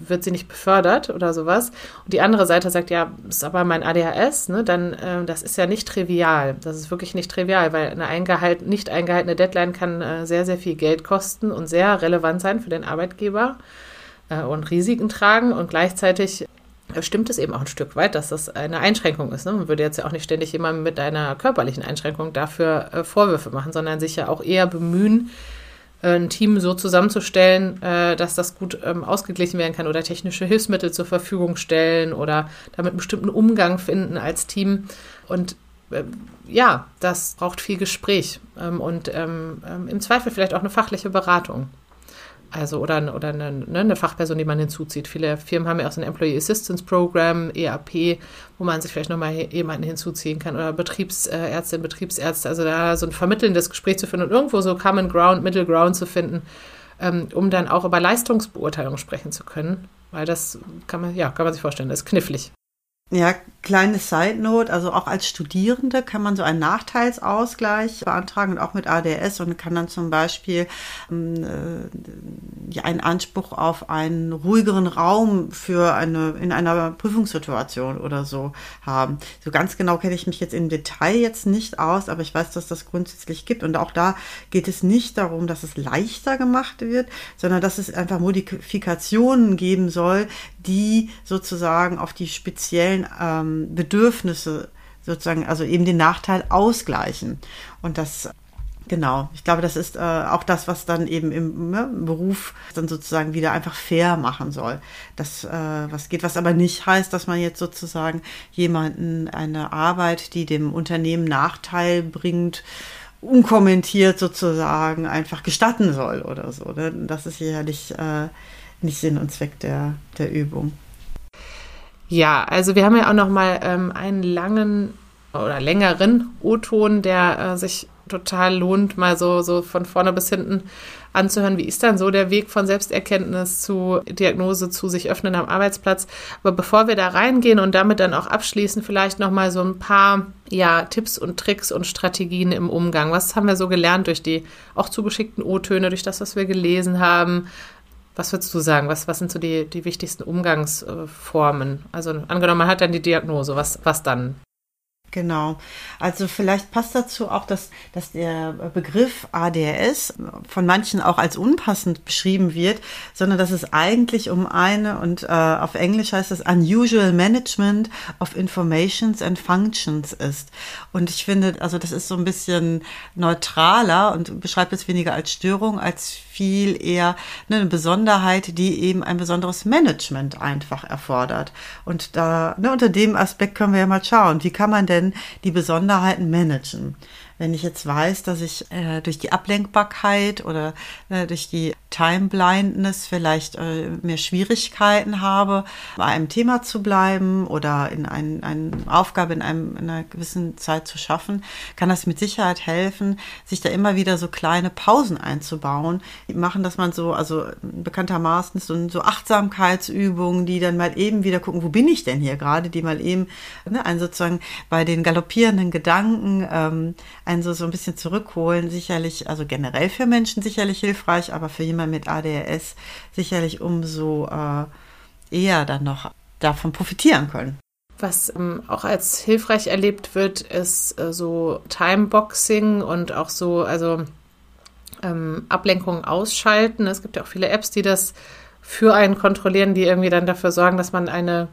wird sie nicht befördert oder sowas. Und die andere Seite sagt, ja, ist aber mein ADHS, ne, dann äh, das ist ja nicht trivial. Das ist wirklich nicht trivial, weil eine eingehalten, nicht eingehaltene Deadline kann äh, sehr, sehr viel Geld kosten und sehr relevant sein für den Arbeitgeber äh, und Risiken tragen und gleichzeitig stimmt es eben auch ein Stück weit, dass das eine Einschränkung ist. Ne? Man würde jetzt ja auch nicht ständig jemandem mit einer körperlichen Einschränkung dafür äh, Vorwürfe machen, sondern sich ja auch eher bemühen, äh, ein Team so zusammenzustellen, äh, dass das gut ähm, ausgeglichen werden kann oder technische Hilfsmittel zur Verfügung stellen oder damit einen bestimmten Umgang finden als Team. Und äh, ja, das braucht viel Gespräch ähm, und ähm, ähm im Zweifel vielleicht auch eine fachliche Beratung. Also oder, oder eine, ne, eine, Fachperson, die man hinzuzieht. Viele Firmen haben ja auch so ein Employee Assistance Program, EAP, wo man sich vielleicht nochmal jemanden hinzuziehen kann oder Betriebsärztinnen, Betriebsärzte. Also da so ein vermittelndes Gespräch zu finden und irgendwo so Common Ground, Middle Ground zu finden, ähm, um dann auch über Leistungsbeurteilung sprechen zu können. Weil das kann man, ja, kann man sich vorstellen, das ist knifflig. Ja, kleine Side Note, also auch als Studierende kann man so einen Nachteilsausgleich beantragen und auch mit ADS und kann dann zum Beispiel ähm, äh, einen Anspruch auf einen ruhigeren Raum für eine in einer Prüfungssituation oder so haben. So ganz genau kenne ich mich jetzt im Detail jetzt nicht aus, aber ich weiß, dass das grundsätzlich gibt und auch da geht es nicht darum, dass es leichter gemacht wird, sondern dass es einfach Modifikationen geben soll, die sozusagen auf die speziellen ähm, Bedürfnisse sozusagen, also eben den Nachteil ausgleichen. Und das Genau, ich glaube, das ist äh, auch das, was dann eben im ne, Beruf dann sozusagen wieder einfach fair machen soll. Das, äh, was geht, was aber nicht heißt, dass man jetzt sozusagen jemanden eine Arbeit, die dem Unternehmen Nachteil bringt, unkommentiert sozusagen einfach gestatten soll oder so. Ne? Das ist sicherlich äh, nicht Sinn und Zweck der, der Übung. Ja, also wir haben ja auch noch mal ähm, einen langen oder längeren O-Ton, der äh, sich total lohnt, mal so, so von vorne bis hinten anzuhören. Wie ist dann so der Weg von Selbsterkenntnis zu Diagnose zu sich öffnen am Arbeitsplatz? Aber bevor wir da reingehen und damit dann auch abschließen, vielleicht noch mal so ein paar ja, Tipps und Tricks und Strategien im Umgang. Was haben wir so gelernt durch die auch zugeschickten O-Töne, durch das, was wir gelesen haben? Was würdest du sagen? Was, was sind so die, die wichtigsten Umgangsformen? Also angenommen, man hat dann die Diagnose, was, was dann? Genau. Also vielleicht passt dazu auch, dass, dass der Begriff ADHS von manchen auch als unpassend beschrieben wird, sondern dass es eigentlich um eine, und äh, auf Englisch heißt es Unusual Management of Informations and Functions ist. Und ich finde, also das ist so ein bisschen neutraler und beschreibt es weniger als Störung, als viel eher ne, eine Besonderheit, die eben ein besonderes Management einfach erfordert. Und da, ne, unter dem Aspekt können wir ja mal schauen, wie kann man denn die Besonderheiten managen? Wenn ich jetzt weiß, dass ich äh, durch die Ablenkbarkeit oder äh, durch die Time Blindness vielleicht äh, mehr Schwierigkeiten habe, bei einem Thema zu bleiben oder in ein, Aufgabe in, einem, in einer gewissen Zeit zu schaffen, kann das mit Sicherheit helfen, sich da immer wieder so kleine Pausen einzubauen. Die machen, dass man so, also bekanntermaßen so, so Achtsamkeitsübungen, die dann mal eben wieder gucken, wo bin ich denn hier gerade, die mal eben ne, einen sozusagen bei den galoppierenden Gedanken ähm, einen so, so ein bisschen zurückholen, sicherlich, also generell für Menschen sicherlich hilfreich, aber für jemanden mit ADHS sicherlich umso äh, eher dann noch davon profitieren können. Was ähm, auch als hilfreich erlebt wird, ist äh, so Timeboxing und auch so, also ähm, Ablenkungen ausschalten. Es gibt ja auch viele Apps, die das für einen kontrollieren, die irgendwie dann dafür sorgen, dass man eine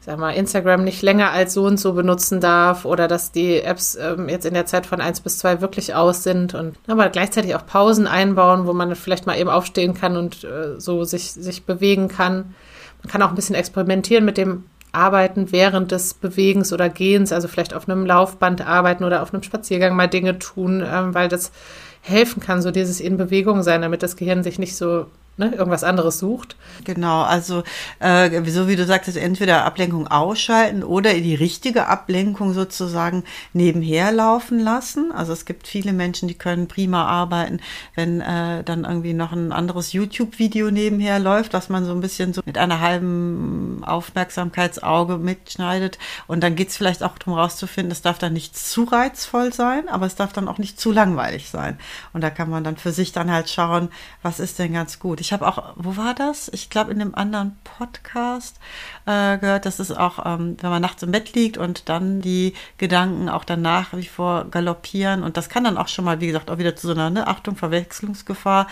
sag mal, Instagram nicht länger als so und so benutzen darf oder dass die Apps ähm, jetzt in der Zeit von eins bis zwei wirklich aus sind und aber gleichzeitig auch Pausen einbauen, wo man vielleicht mal eben aufstehen kann und äh, so sich, sich bewegen kann. Man kann auch ein bisschen experimentieren mit dem Arbeiten während des Bewegens oder Gehens, also vielleicht auf einem Laufband arbeiten oder auf einem Spaziergang mal Dinge tun, ähm, weil das helfen kann, so dieses in Bewegung sein, damit das Gehirn sich nicht so ne, irgendwas anderes sucht. Genau, also äh, so wie du sagtest, entweder Ablenkung ausschalten oder die richtige Ablenkung sozusagen nebenher laufen lassen. Also es gibt viele Menschen, die können prima arbeiten, wenn äh, dann irgendwie noch ein anderes YouTube-Video nebenher läuft, was man so ein bisschen so mit einer halben Aufmerksamkeitsauge mitschneidet. Und dann geht's vielleicht auch darum rauszufinden, es darf dann nicht zu reizvoll sein, aber es darf dann auch nicht zu langweilig sein. Und da kann man dann für sich dann halt schauen, was ist denn ganz gut. Ich habe auch, wo war das? Ich glaube, in einem anderen Podcast äh, gehört, dass es auch, ähm, wenn man nachts im Bett liegt und dann die Gedanken auch danach wie vor galoppieren und das kann dann auch schon mal, wie gesagt, auch wieder zu so einer ne, Achtung, Verwechslungsgefahr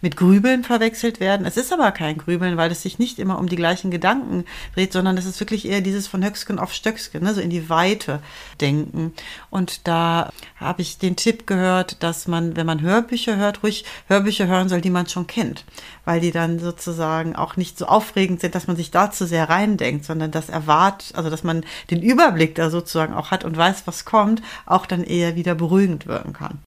mit Grübeln verwechselt werden. Es ist aber kein Grübeln, weil es sich nicht immer um die gleichen Gedanken dreht, sondern es ist wirklich eher dieses von Höcksken auf Stöcksken, ne, so in die Weite denken. Und da habe ich den Tipp gehört, dass man, wenn man Hörbücher hört, ruhig Hörbücher hören soll, die man schon kennt, weil die dann sozusagen auch nicht so aufregend sind, dass man sich da zu sehr reindenkt, sondern das erwartet, also dass man den Überblick da sozusagen auch hat und weiß, was kommt, auch dann eher wieder beruhigend wirken kann.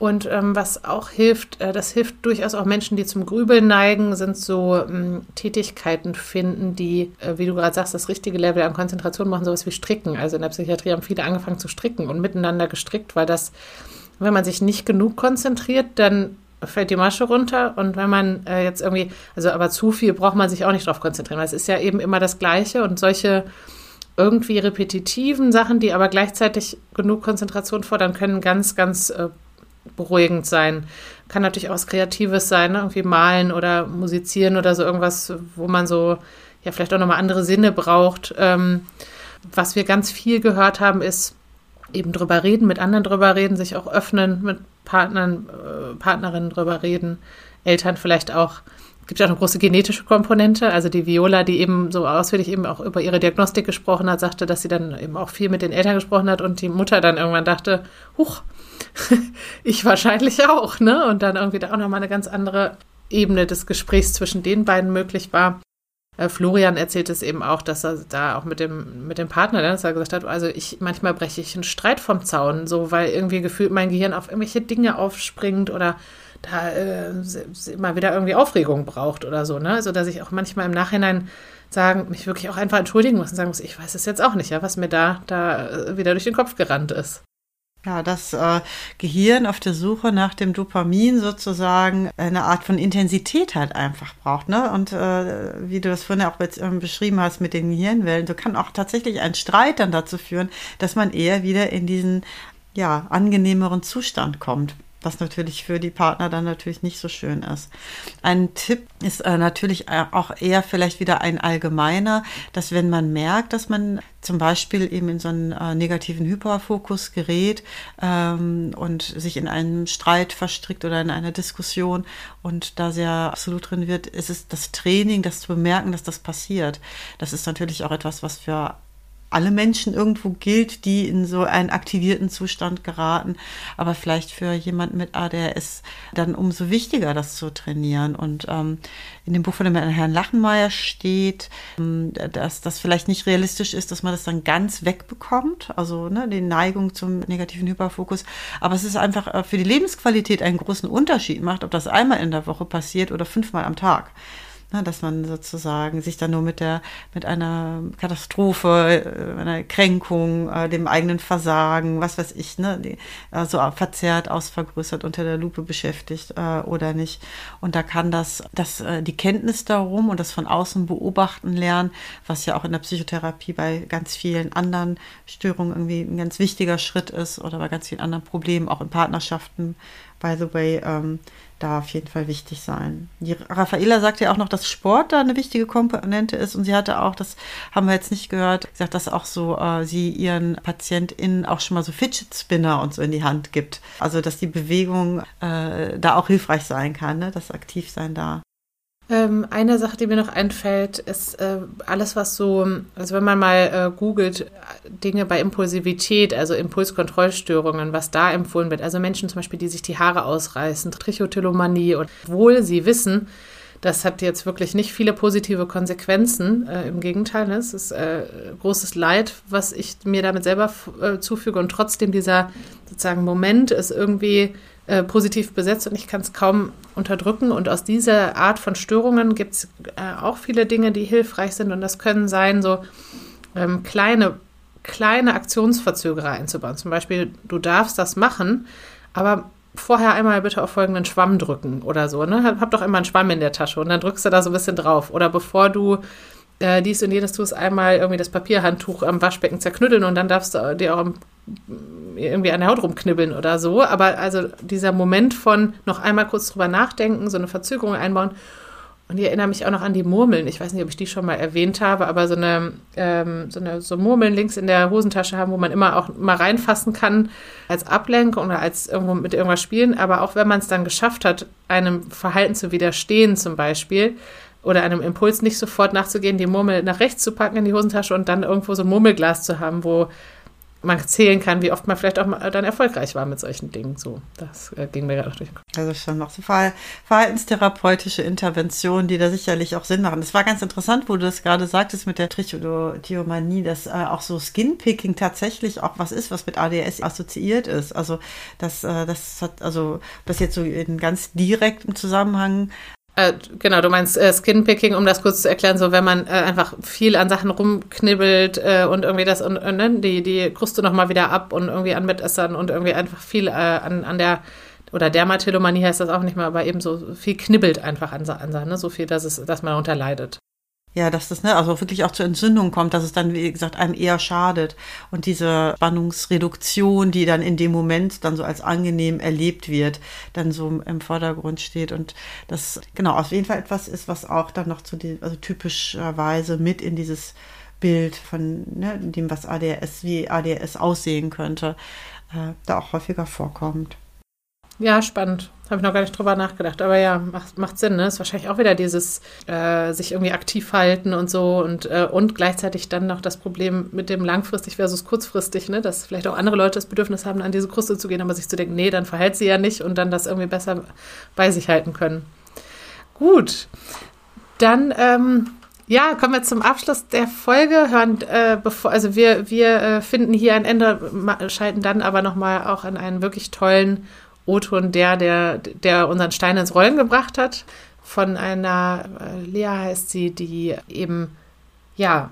Und ähm, was auch hilft, äh, das hilft durchaus auch Menschen, die zum Grübeln neigen, sind so ähm, Tätigkeiten finden, die, äh, wie du gerade sagst, das richtige Level an Konzentration machen, sowas wie Stricken. Also in der Psychiatrie haben viele angefangen zu stricken und miteinander gestrickt, weil das, wenn man sich nicht genug konzentriert, dann fällt die Masche runter und wenn man äh, jetzt irgendwie, also aber zu viel braucht man sich auch nicht drauf konzentrieren, weil es ist ja eben immer das Gleiche und solche irgendwie repetitiven Sachen, die aber gleichzeitig genug Konzentration fordern, können ganz, ganz äh, beruhigend sein. Kann natürlich auch was Kreatives sein, ne? irgendwie malen oder musizieren oder so irgendwas, wo man so ja vielleicht auch nochmal andere Sinne braucht. Ähm, was wir ganz viel gehört haben, ist eben drüber reden, mit anderen drüber reden, sich auch öffnen, mit Partnern, äh, Partnerinnen drüber reden, Eltern vielleicht auch. Es gibt ja auch eine große genetische Komponente. Also die Viola, die eben so ausführlich eben auch über ihre Diagnostik gesprochen hat, sagte, dass sie dann eben auch viel mit den Eltern gesprochen hat und die Mutter dann irgendwann dachte, huch, <laughs> ich wahrscheinlich auch, ne? Und dann irgendwie da auch nochmal eine ganz andere Ebene des Gesprächs zwischen den beiden möglich war. Äh, Florian erzählt es eben auch, dass er da auch mit dem, mit dem Partner, ne, dass er gesagt hat, also ich, manchmal breche ich einen Streit vom Zaun, so, weil irgendwie gefühlt mein Gehirn auf irgendwelche Dinge aufspringt oder da äh, immer wieder irgendwie Aufregung braucht oder so, ne? Also, dass ich auch manchmal im Nachhinein sagen, mich wirklich auch einfach entschuldigen muss und sagen muss, ich weiß es jetzt auch nicht, ja, was mir da, da äh, wieder durch den Kopf gerannt ist. Ja, das äh, Gehirn auf der Suche nach dem Dopamin sozusagen eine Art von Intensität halt einfach braucht. Ne? Und äh, wie du das vorhin auch jetzt, ähm, beschrieben hast mit den Gehirnwellen, so kann auch tatsächlich ein Streit dann dazu führen, dass man eher wieder in diesen ja, angenehmeren Zustand kommt was natürlich für die Partner dann natürlich nicht so schön ist. Ein Tipp ist äh, natürlich auch eher vielleicht wieder ein allgemeiner, dass wenn man merkt, dass man zum Beispiel eben in so einen äh, negativen Hyperfokus gerät ähm, und sich in einen Streit verstrickt oder in eine Diskussion und da sehr absolut drin wird, ist es das Training, das zu bemerken, dass das passiert. Das ist natürlich auch etwas, was für alle Menschen irgendwo gilt, die in so einen aktivierten Zustand geraten. Aber vielleicht für jemanden mit ADHS dann umso wichtiger, das zu trainieren. Und ähm, in dem Buch von dem Herrn Lachenmeier steht, ähm, dass das vielleicht nicht realistisch ist, dass man das dann ganz wegbekommt, also ne, die Neigung zum negativen Hyperfokus. Aber es ist einfach äh, für die Lebensqualität einen großen Unterschied macht, ob das einmal in der Woche passiert oder fünfmal am Tag. Ne, dass man sozusagen sich dann nur mit der, mit einer Katastrophe, äh, einer Kränkung, äh, dem eigenen Versagen, was weiß ich, ne, äh, so verzerrt, ausvergrößert unter der Lupe beschäftigt oder nicht. Und da kann das, das, die Kenntnis darum und das von außen beobachten lernen, was ja auch in der Psychotherapie bei ganz vielen anderen Störungen irgendwie ein ganz wichtiger Schritt ist oder bei ganz vielen anderen Problemen, auch in Partnerschaften, by the way, ähm, da auf jeden Fall wichtig sein. Die Raffaela sagt ja auch noch, dass Sport da eine wichtige Komponente ist und sie hatte auch, das haben wir jetzt nicht gehört, gesagt, dass auch so äh, sie ihren PatientInnen auch schon mal so Fidget Spinner und so in die Hand gibt. Also dass die Bewegung äh, da auch hilfreich sein kann, ne? das Aktivsein da. Ähm, eine Sache, die mir noch einfällt, ist äh, alles, was so, also wenn man mal äh, googelt, Dinge bei Impulsivität, also Impulskontrollstörungen, was da empfohlen wird. Also Menschen zum Beispiel, die sich die Haare ausreißen, Trichotillomanie und obwohl sie wissen, das hat jetzt wirklich nicht viele positive Konsequenzen. Äh, Im Gegenteil, ne? es ist äh, großes Leid, was ich mir damit selber äh, zufüge. Und trotzdem dieser sozusagen Moment ist irgendwie äh, positiv besetzt und ich kann es kaum unterdrücken. Und aus dieser Art von Störungen gibt es äh, auch viele Dinge, die hilfreich sind. Und das können sein, so ähm, kleine, kleine Aktionsverzögerer einzubauen. Zum Beispiel, du darfst das machen, aber vorher einmal bitte auf folgenden Schwamm drücken oder so. Ne? Hab, hab doch immer einen Schwamm in der Tasche und dann drückst du da so ein bisschen drauf. Oder bevor du äh, dies und jenes tust, einmal irgendwie das Papierhandtuch am Waschbecken zerknütteln und dann darfst du dir auch irgendwie an der Haut rumknibbeln oder so. Aber also dieser Moment von noch einmal kurz drüber nachdenken, so eine Verzögerung einbauen und ich erinnere mich auch noch an die Murmeln. Ich weiß nicht, ob ich die schon mal erwähnt habe, aber so eine, ähm, so eine so Murmeln links in der Hosentasche haben, wo man immer auch mal reinfassen kann als Ablenkung oder als irgendwo mit irgendwas spielen. Aber auch wenn man es dann geschafft hat, einem Verhalten zu widerstehen zum Beispiel oder einem Impuls nicht sofort nachzugehen, die Murmel nach rechts zu packen in die Hosentasche und dann irgendwo so ein Murmelglas zu haben, wo man zählen kann, wie oft man vielleicht auch mal dann erfolgreich war mit solchen Dingen. So, das äh, ging mir gerade durch. Also schon noch so verhaltenstherapeutische Interventionen, die da sicherlich auch Sinn machen. Das war ganz interessant, wo du das gerade sagtest mit der Trichotillomanie, dass äh, auch so Skinpicking tatsächlich auch was ist, was mit ADS assoziiert ist. Also das, äh, das hat, also das jetzt so in ganz direktem Zusammenhang äh, genau, du meinst äh, Skinpicking, um das kurz zu erklären, so wenn man äh, einfach viel an Sachen rumknibbelt äh, und irgendwie das und, und ne, die, die Kruste nochmal wieder ab und irgendwie an Mitessern und irgendwie einfach viel äh, an, an der oder Dermatillomanie heißt das auch nicht mehr, aber eben so viel knibbelt einfach an, an ne? so viel, dass es, dass man darunter leidet. Ja, dass das ne, also wirklich auch zur Entzündung kommt, dass es dann, wie gesagt, einem eher schadet. Und diese Spannungsreduktion, die dann in dem Moment dann so als angenehm erlebt wird, dann so im Vordergrund steht. Und das, genau, auf jeden Fall etwas ist, was auch dann noch zu dem, also typischerweise mit in dieses Bild von ne, dem, was ADS, wie ADS aussehen könnte, äh, da auch häufiger vorkommt. Ja, spannend. Habe ich noch gar nicht drüber nachgedacht. Aber ja, macht, macht Sinn, ne? Ist wahrscheinlich auch wieder dieses äh, sich irgendwie aktiv halten und so und, äh, und gleichzeitig dann noch das Problem mit dem langfristig versus kurzfristig, ne? Dass vielleicht auch andere Leute das Bedürfnis haben, an diese Kruste zu gehen, aber sich zu denken, nee, dann verhält sie ja nicht und dann das irgendwie besser bei sich halten können. Gut. Dann, ähm, ja, kommen wir zum Abschluss der Folge. Hören, äh, bevor, also wir, wir äh, finden hier ein Ende, schalten dann aber nochmal auch an einen wirklich tollen O-Ton der, der, der unseren Stein ins Rollen gebracht hat. Von einer, äh, Lea heißt sie, die eben, ja,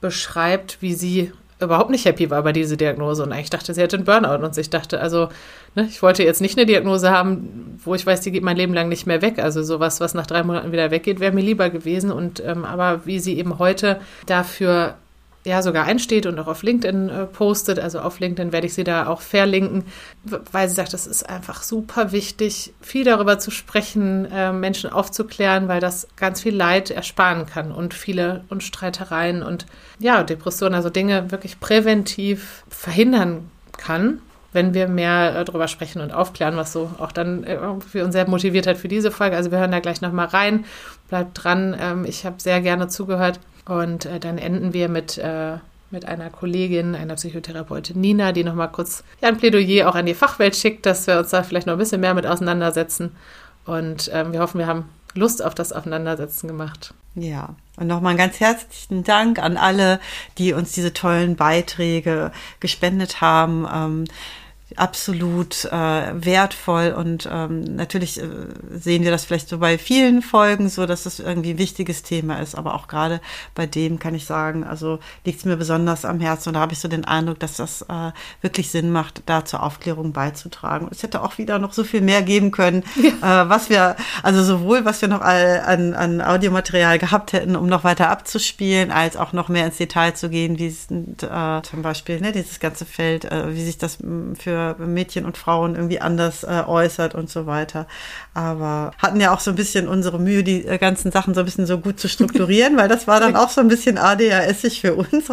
beschreibt, wie sie überhaupt nicht happy war bei dieser Diagnose und eigentlich dachte, sie hätte einen Burnout und ich dachte, also, ne, ich wollte jetzt nicht eine Diagnose haben, wo ich weiß, die geht mein Leben lang nicht mehr weg. Also sowas, was nach drei Monaten wieder weggeht, wäre mir lieber gewesen. Und ähm, aber wie sie eben heute dafür ja sogar einsteht und auch auf LinkedIn äh, postet. Also auf LinkedIn werde ich sie da auch verlinken, weil sie sagt, das ist einfach super wichtig, viel darüber zu sprechen, äh, Menschen aufzuklären, weil das ganz viel Leid ersparen kann und viele und Streitereien und ja, Depressionen, also Dinge wirklich präventiv verhindern kann wenn wir mehr äh, darüber sprechen und aufklären, was so auch dann äh, für uns sehr motiviert hat für diese Folge. Also wir hören da gleich nochmal rein. Bleibt dran. Ähm, ich habe sehr gerne zugehört. Und äh, dann enden wir mit, äh, mit einer Kollegin, einer Psychotherapeutin Nina, die nochmal kurz ja, ein Plädoyer auch an die Fachwelt schickt, dass wir uns da vielleicht noch ein bisschen mehr mit auseinandersetzen. Und ähm, wir hoffen, wir haben Lust auf das Auseinandersetzen gemacht. Ja, und nochmal einen ganz herzlichen Dank an alle, die uns diese tollen Beiträge gespendet haben. Ähm, absolut äh, wertvoll und ähm, natürlich äh, sehen wir das vielleicht so bei vielen Folgen so, dass es irgendwie ein wichtiges Thema ist, aber auch gerade bei dem kann ich sagen, also liegt es mir besonders am Herzen und da habe ich so den Eindruck, dass das äh, wirklich Sinn macht, da zur Aufklärung beizutragen. Es hätte auch wieder noch so viel mehr geben können, <laughs> ja. äh, was wir, also sowohl was wir noch an, an Audiomaterial gehabt hätten, um noch weiter abzuspielen, als auch noch mehr ins Detail zu gehen, wie es äh, zum Beispiel ne, dieses ganze Feld, äh, wie sich das für Mädchen und Frauen irgendwie anders äh, äußert und so weiter. Aber hatten ja auch so ein bisschen unsere Mühe, die äh, ganzen Sachen so ein bisschen so gut zu strukturieren, <laughs> weil das war dann auch so ein bisschen ADHSig für uns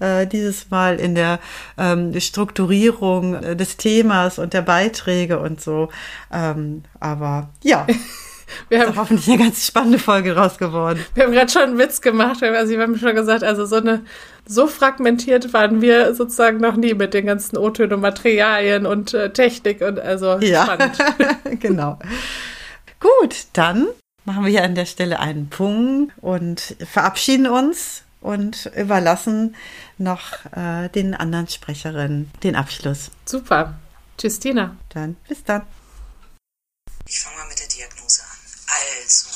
äh, dieses Mal in der ähm, Strukturierung äh, des Themas und der Beiträge und so. Ähm, aber ja. <laughs> <laughs> Wir haben hoffentlich eine ganz spannende Folge raus geworden. Wir haben gerade schon einen Witz gemacht. Also wir haben schon gesagt, also so eine so fragmentiert waren wir sozusagen noch nie mit den ganzen O-Tönen und Materialien und äh, Technik und also ja. spannend. <laughs> genau. Gut, dann machen wir hier an der Stelle einen Punkt und verabschieden uns und überlassen noch äh, den anderen Sprecherinnen den Abschluss. Super. Tschüss, Tina. Dann bis dann. Ich fange mal mit der. Also,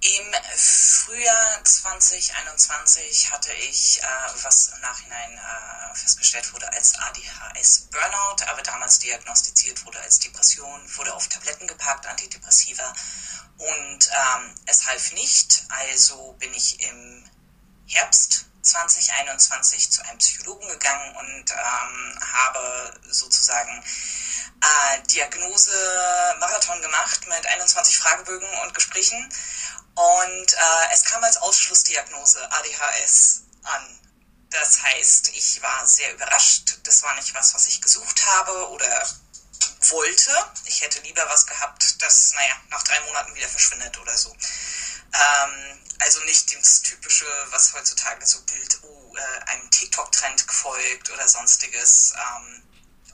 im Frühjahr 2021 hatte ich, äh, was im Nachhinein äh, festgestellt wurde als ADHS Burnout, aber damals diagnostiziert wurde als Depression, wurde auf Tabletten gepackt, Antidepressiva und ähm, es half nicht. Also bin ich im Herbst 2021 zu einem Psychologen gegangen und ähm, habe sozusagen äh, Diagnose-Marathon gemacht mit 21 Fragebögen und Gesprächen. Und äh, es kam als Ausschlussdiagnose ADHS an. Das heißt, ich war sehr überrascht. Das war nicht was, was ich gesucht habe oder wollte. Ich hätte lieber was gehabt, das, naja, nach drei Monaten wieder verschwindet oder so. Ähm, also nicht das typische, was heutzutage so gilt, oh, äh, einem TikTok-Trend gefolgt oder sonstiges. Ähm,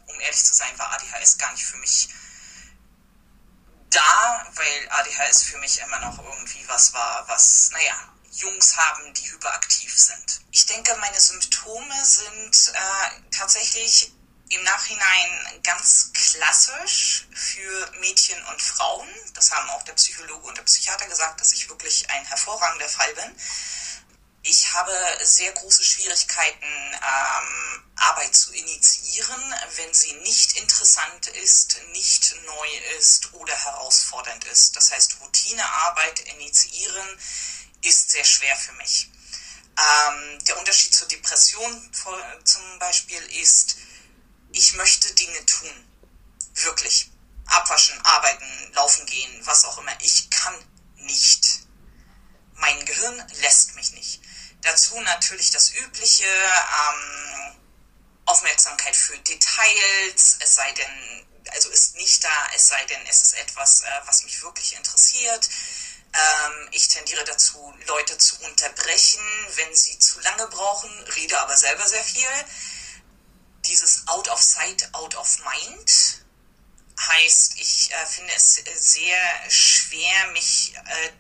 um ehrlich zu sein, war ADHS gar nicht für mich da, weil ADHS für mich immer noch irgendwie was war, was, naja, Jungs haben, die hyperaktiv sind. Ich denke, meine Symptome sind äh, tatsächlich im Nachhinein ganz klassisch für Mädchen und Frauen. Das haben auch der Psychologe und der Psychiater gesagt, dass ich wirklich ein hervorragender Fall bin. Ich habe sehr große Schwierigkeiten, ähm, Arbeit zu initiieren, wenn sie nicht interessant ist, nicht neu ist oder herausfordernd ist. Das heißt, Routinearbeit initiieren ist sehr schwer für mich. Ähm, der Unterschied zur Depression zum Beispiel ist, ich möchte Dinge tun. Wirklich. Abwaschen, arbeiten, laufen gehen, was auch immer. Ich kann nicht. Mein Gehirn lässt mich nicht. Dazu natürlich das Übliche, ähm, Aufmerksamkeit für Details, es sei denn, also ist nicht da, es sei denn, es ist etwas, äh, was mich wirklich interessiert. Ähm, ich tendiere dazu, Leute zu unterbrechen, wenn sie zu lange brauchen, rede aber selber sehr viel. Dieses Out of Sight, Out of Mind heißt, ich äh, finde es sehr schwer, mich äh,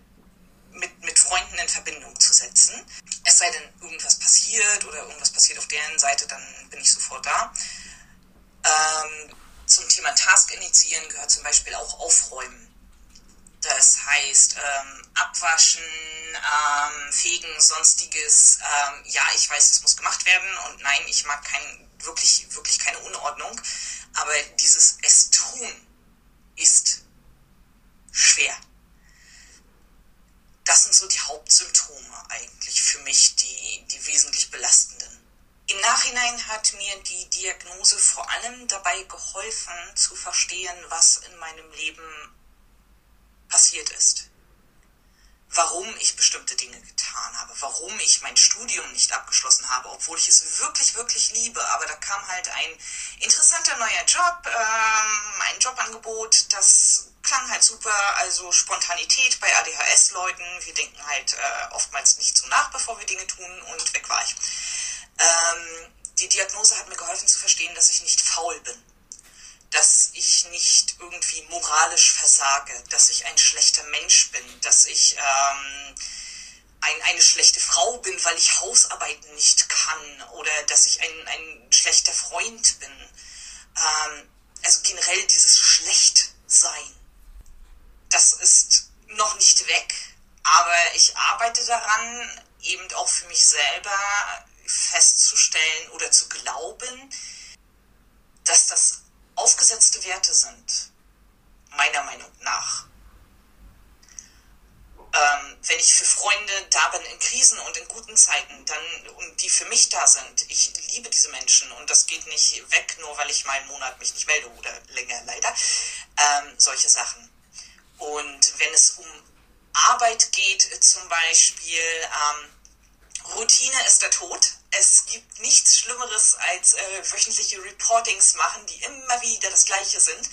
mit, mit Freunden in Verbindung zu setzen. Es sei denn, irgendwas passiert oder irgendwas passiert auf deren Seite, dann bin ich sofort da. Ähm, zum Thema Task initiieren gehört zum Beispiel auch Aufräumen. Das heißt, ähm, abwaschen, ähm, fegen, sonstiges. Ähm, ja, ich weiß, es muss gemacht werden und nein, ich mag kein, wirklich, wirklich keine Unordnung. Aber dieses Es tun ist schwer das sind so die Hauptsymptome eigentlich für mich, die, die wesentlich belastenden. Im Nachhinein hat mir die Diagnose vor allem dabei geholfen zu verstehen, was in meinem Leben passiert ist. Warum ich bestimmte Dinge getan habe, warum ich mein Studium nicht abgeschlossen habe, obwohl ich es wirklich, wirklich liebe. Aber da kam halt ein interessanter neuer Job, ähm, ein Jobangebot, das klang halt super, also Spontanität bei ADHS-Leuten. Wir denken halt äh, oftmals nicht so nach, bevor wir Dinge tun und weg war ich. Ähm, die Diagnose hat mir geholfen zu verstehen, dass ich nicht faul bin. Dass ich nicht irgendwie moralisch versage, dass ich ein schlechter Mensch bin, dass ich ähm, ein, eine schlechte Frau bin, weil ich Hausarbeiten nicht kann oder dass ich ein, ein schlechter Freund bin. Ähm, also generell dieses Schlechtsein das ist noch nicht weg, aber ich arbeite daran, eben auch für mich selber festzustellen oder zu glauben, dass das aufgesetzte Werte sind, meiner Meinung nach. Ähm, wenn ich für Freunde da bin in Krisen und in guten Zeiten, dann und die für mich da sind, ich liebe diese Menschen und das geht nicht weg, nur weil ich mal einen Monat mich nicht melde oder länger leider. Ähm, solche Sachen. Und wenn es um Arbeit geht, zum Beispiel, ähm, Routine ist der Tod. Es gibt nichts Schlimmeres als äh, wöchentliche Reportings machen, die immer wieder das gleiche sind.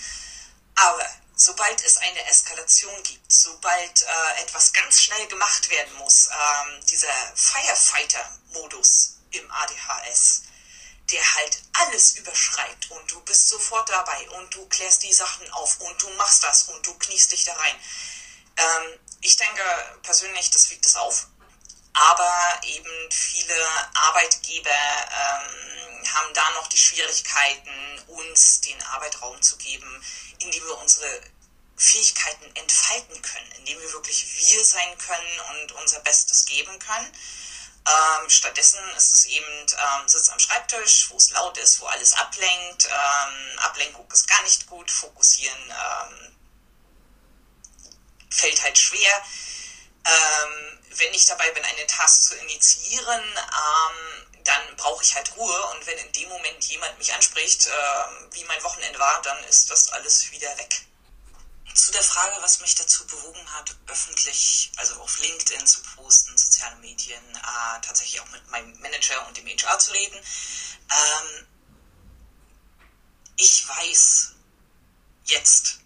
Aber sobald es eine Eskalation gibt, sobald äh, etwas ganz schnell gemacht werden muss, ähm, dieser Firefighter-Modus im ADHS, der halt alles überschreibt und du bist sofort dabei und du klärst die Sachen auf und du machst das und du kniest dich da rein. Ähm, ich denke persönlich, das wiegt es auf. Aber eben viele Arbeitgeber ähm, haben da noch die Schwierigkeiten, uns den Arbeitraum zu geben, in dem wir unsere Fähigkeiten entfalten können, indem wir wirklich wir sein können und unser Bestes geben können. Ähm, stattdessen ist es eben ähm, Sitz am Schreibtisch, wo es laut ist, wo alles ablenkt. Ähm, Ablenkung ist gar nicht gut, fokussieren ähm, fällt halt schwer. Ähm, wenn ich dabei bin, eine Task zu initiieren, ähm, dann brauche ich halt Ruhe und wenn in dem Moment jemand mich anspricht, wie mein Wochenende war, dann ist das alles wieder weg. Zu der Frage, was mich dazu bewogen hat, öffentlich, also auf LinkedIn zu posten, soziale Medien, äh, tatsächlich auch mit meinem Manager und dem HR zu reden. Ähm, ich weiß jetzt,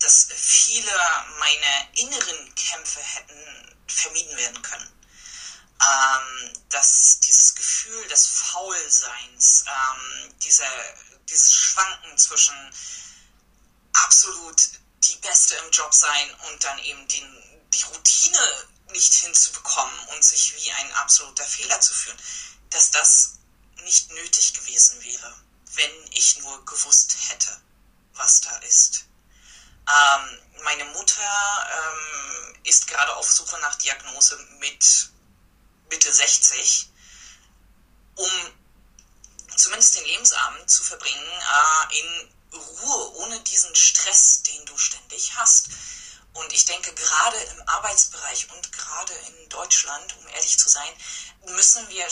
dass viele meiner inneren Kämpfe hätten vermieden werden können. Ähm, dass dieses Gefühl des Faulseins, ähm, dieser, dieses Schwanken zwischen absolut die Beste im Job sein und dann eben den, die Routine nicht hinzubekommen und sich wie ein absoluter Fehler zu fühlen, dass das nicht nötig gewesen wäre, wenn ich nur gewusst hätte, was da ist. Ähm, meine Mutter ähm, ist gerade auf Suche nach Diagnose mit Mitte 60, um zumindest den Lebensabend zu verbringen äh, in Ruhe, ohne diesen Stress, den du ständig hast. Und ich denke, gerade im Arbeitsbereich und gerade in Deutschland, um ehrlich zu sein, müssen wir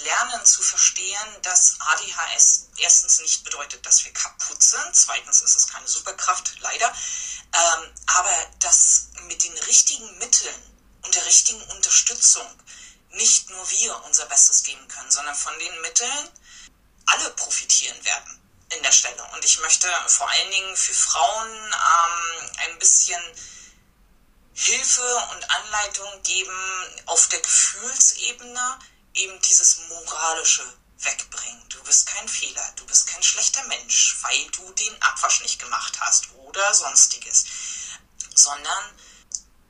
lernen zu verstehen, dass ADHS erstens nicht bedeutet, dass wir kaputt sind. Zweitens ist es keine Superkraft, leider. Ähm, aber dass mit den richtigen Mitteln und der richtigen Unterstützung nicht nur wir unser Bestes geben können, sondern von den Mitteln alle profitieren werden in der Stelle. Und ich möchte vor allen Dingen für Frauen ähm, ein bisschen Hilfe und Anleitung geben auf der Gefühlsebene, eben dieses Moralische wegbringen. Du bist kein Fehler, du bist kein schlechter Mensch, weil du den Abwasch nicht gemacht hast oder sonstiges, sondern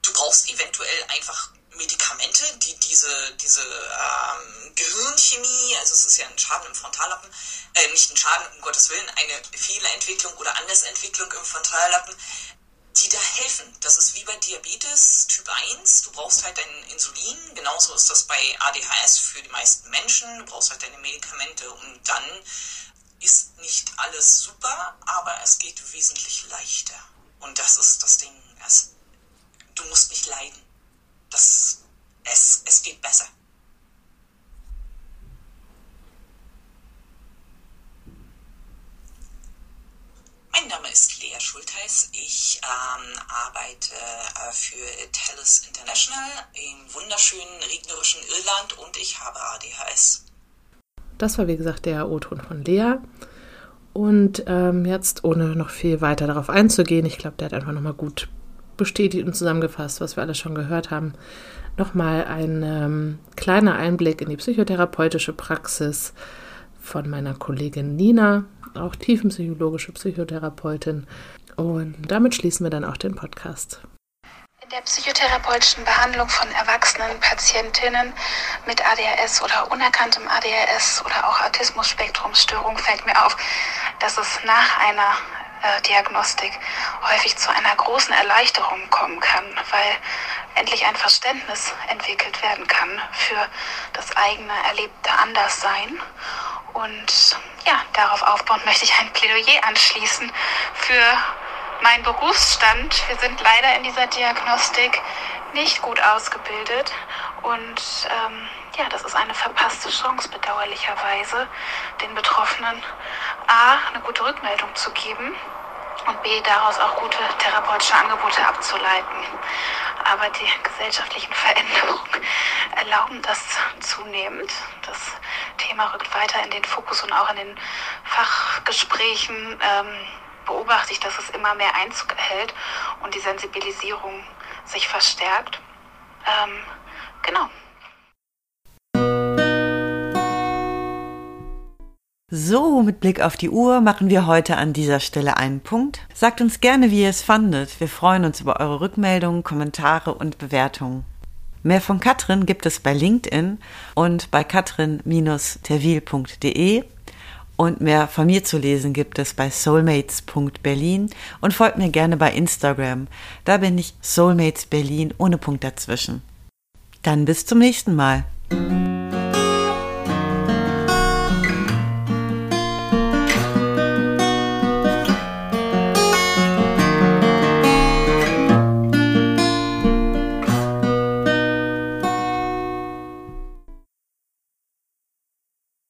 du brauchst eventuell einfach Medikamente, die diese, diese ähm, Gehirnchemie, also es ist ja ein Schaden im Frontallappen, äh, nicht ein Schaden, um Gottes Willen, eine Fehlerentwicklung oder Andersentwicklung im Frontallappen, die da helfen. Das ist wie bei Diabetes Typ 1. Du brauchst halt dein Insulin. Genauso ist das bei ADHS für die meisten Menschen. Du brauchst halt deine Medikamente und dann ist nicht alles super, aber es geht wesentlich leichter. Und das ist das Ding. Es, du musst nicht leiden. Das, es, es geht besser. Mein Name ist Lea Schultheiß. Ich ähm, arbeite äh, für TELUS International im wunderschönen regnerischen Irland und ich habe ADHS. Das war wie gesagt der O-Ton von Lea. Und ähm, jetzt, ohne noch viel weiter darauf einzugehen, ich glaube, der hat einfach nochmal gut bestätigt und zusammengefasst, was wir alles schon gehört haben, nochmal ein ähm, kleiner Einblick in die psychotherapeutische Praxis von meiner Kollegin Nina, auch tiefenpsychologische Psychotherapeutin. Und damit schließen wir dann auch den Podcast. In der psychotherapeutischen Behandlung von erwachsenen Patientinnen mit ADHS oder unerkanntem ADHS oder auch Autismus-Spektrumsstörung fällt mir auf, dass es nach einer Diagnostik häufig zu einer großen Erleichterung kommen kann, weil endlich ein Verständnis entwickelt werden kann für das eigene erlebte Anderssein und ja, darauf aufbauend möchte ich ein Plädoyer anschließen für meinen Berufsstand. Wir sind leider in dieser Diagnostik nicht gut ausgebildet und ähm, ja, das ist eine verpasste Chance bedauerlicherweise, den Betroffenen A, eine gute Rückmeldung zu geben und B, daraus auch gute therapeutische Angebote abzuleiten. Aber die gesellschaftlichen Veränderungen erlauben das zunehmend. Das Thema rückt weiter in den Fokus und auch in den Fachgesprächen ähm, beobachte ich, dass es immer mehr Einzug erhält und die Sensibilisierung sich verstärkt. Ähm, genau. So, mit Blick auf die Uhr machen wir heute an dieser Stelle einen Punkt. Sagt uns gerne, wie ihr es fandet. Wir freuen uns über eure Rückmeldungen, Kommentare und Bewertungen. Mehr von Katrin gibt es bei LinkedIn und bei katrin-terwil.de. Und mehr von mir zu lesen gibt es bei soulmates.berlin und folgt mir gerne bei Instagram. Da bin ich Soulmates Berlin ohne Punkt dazwischen. Dann bis zum nächsten Mal.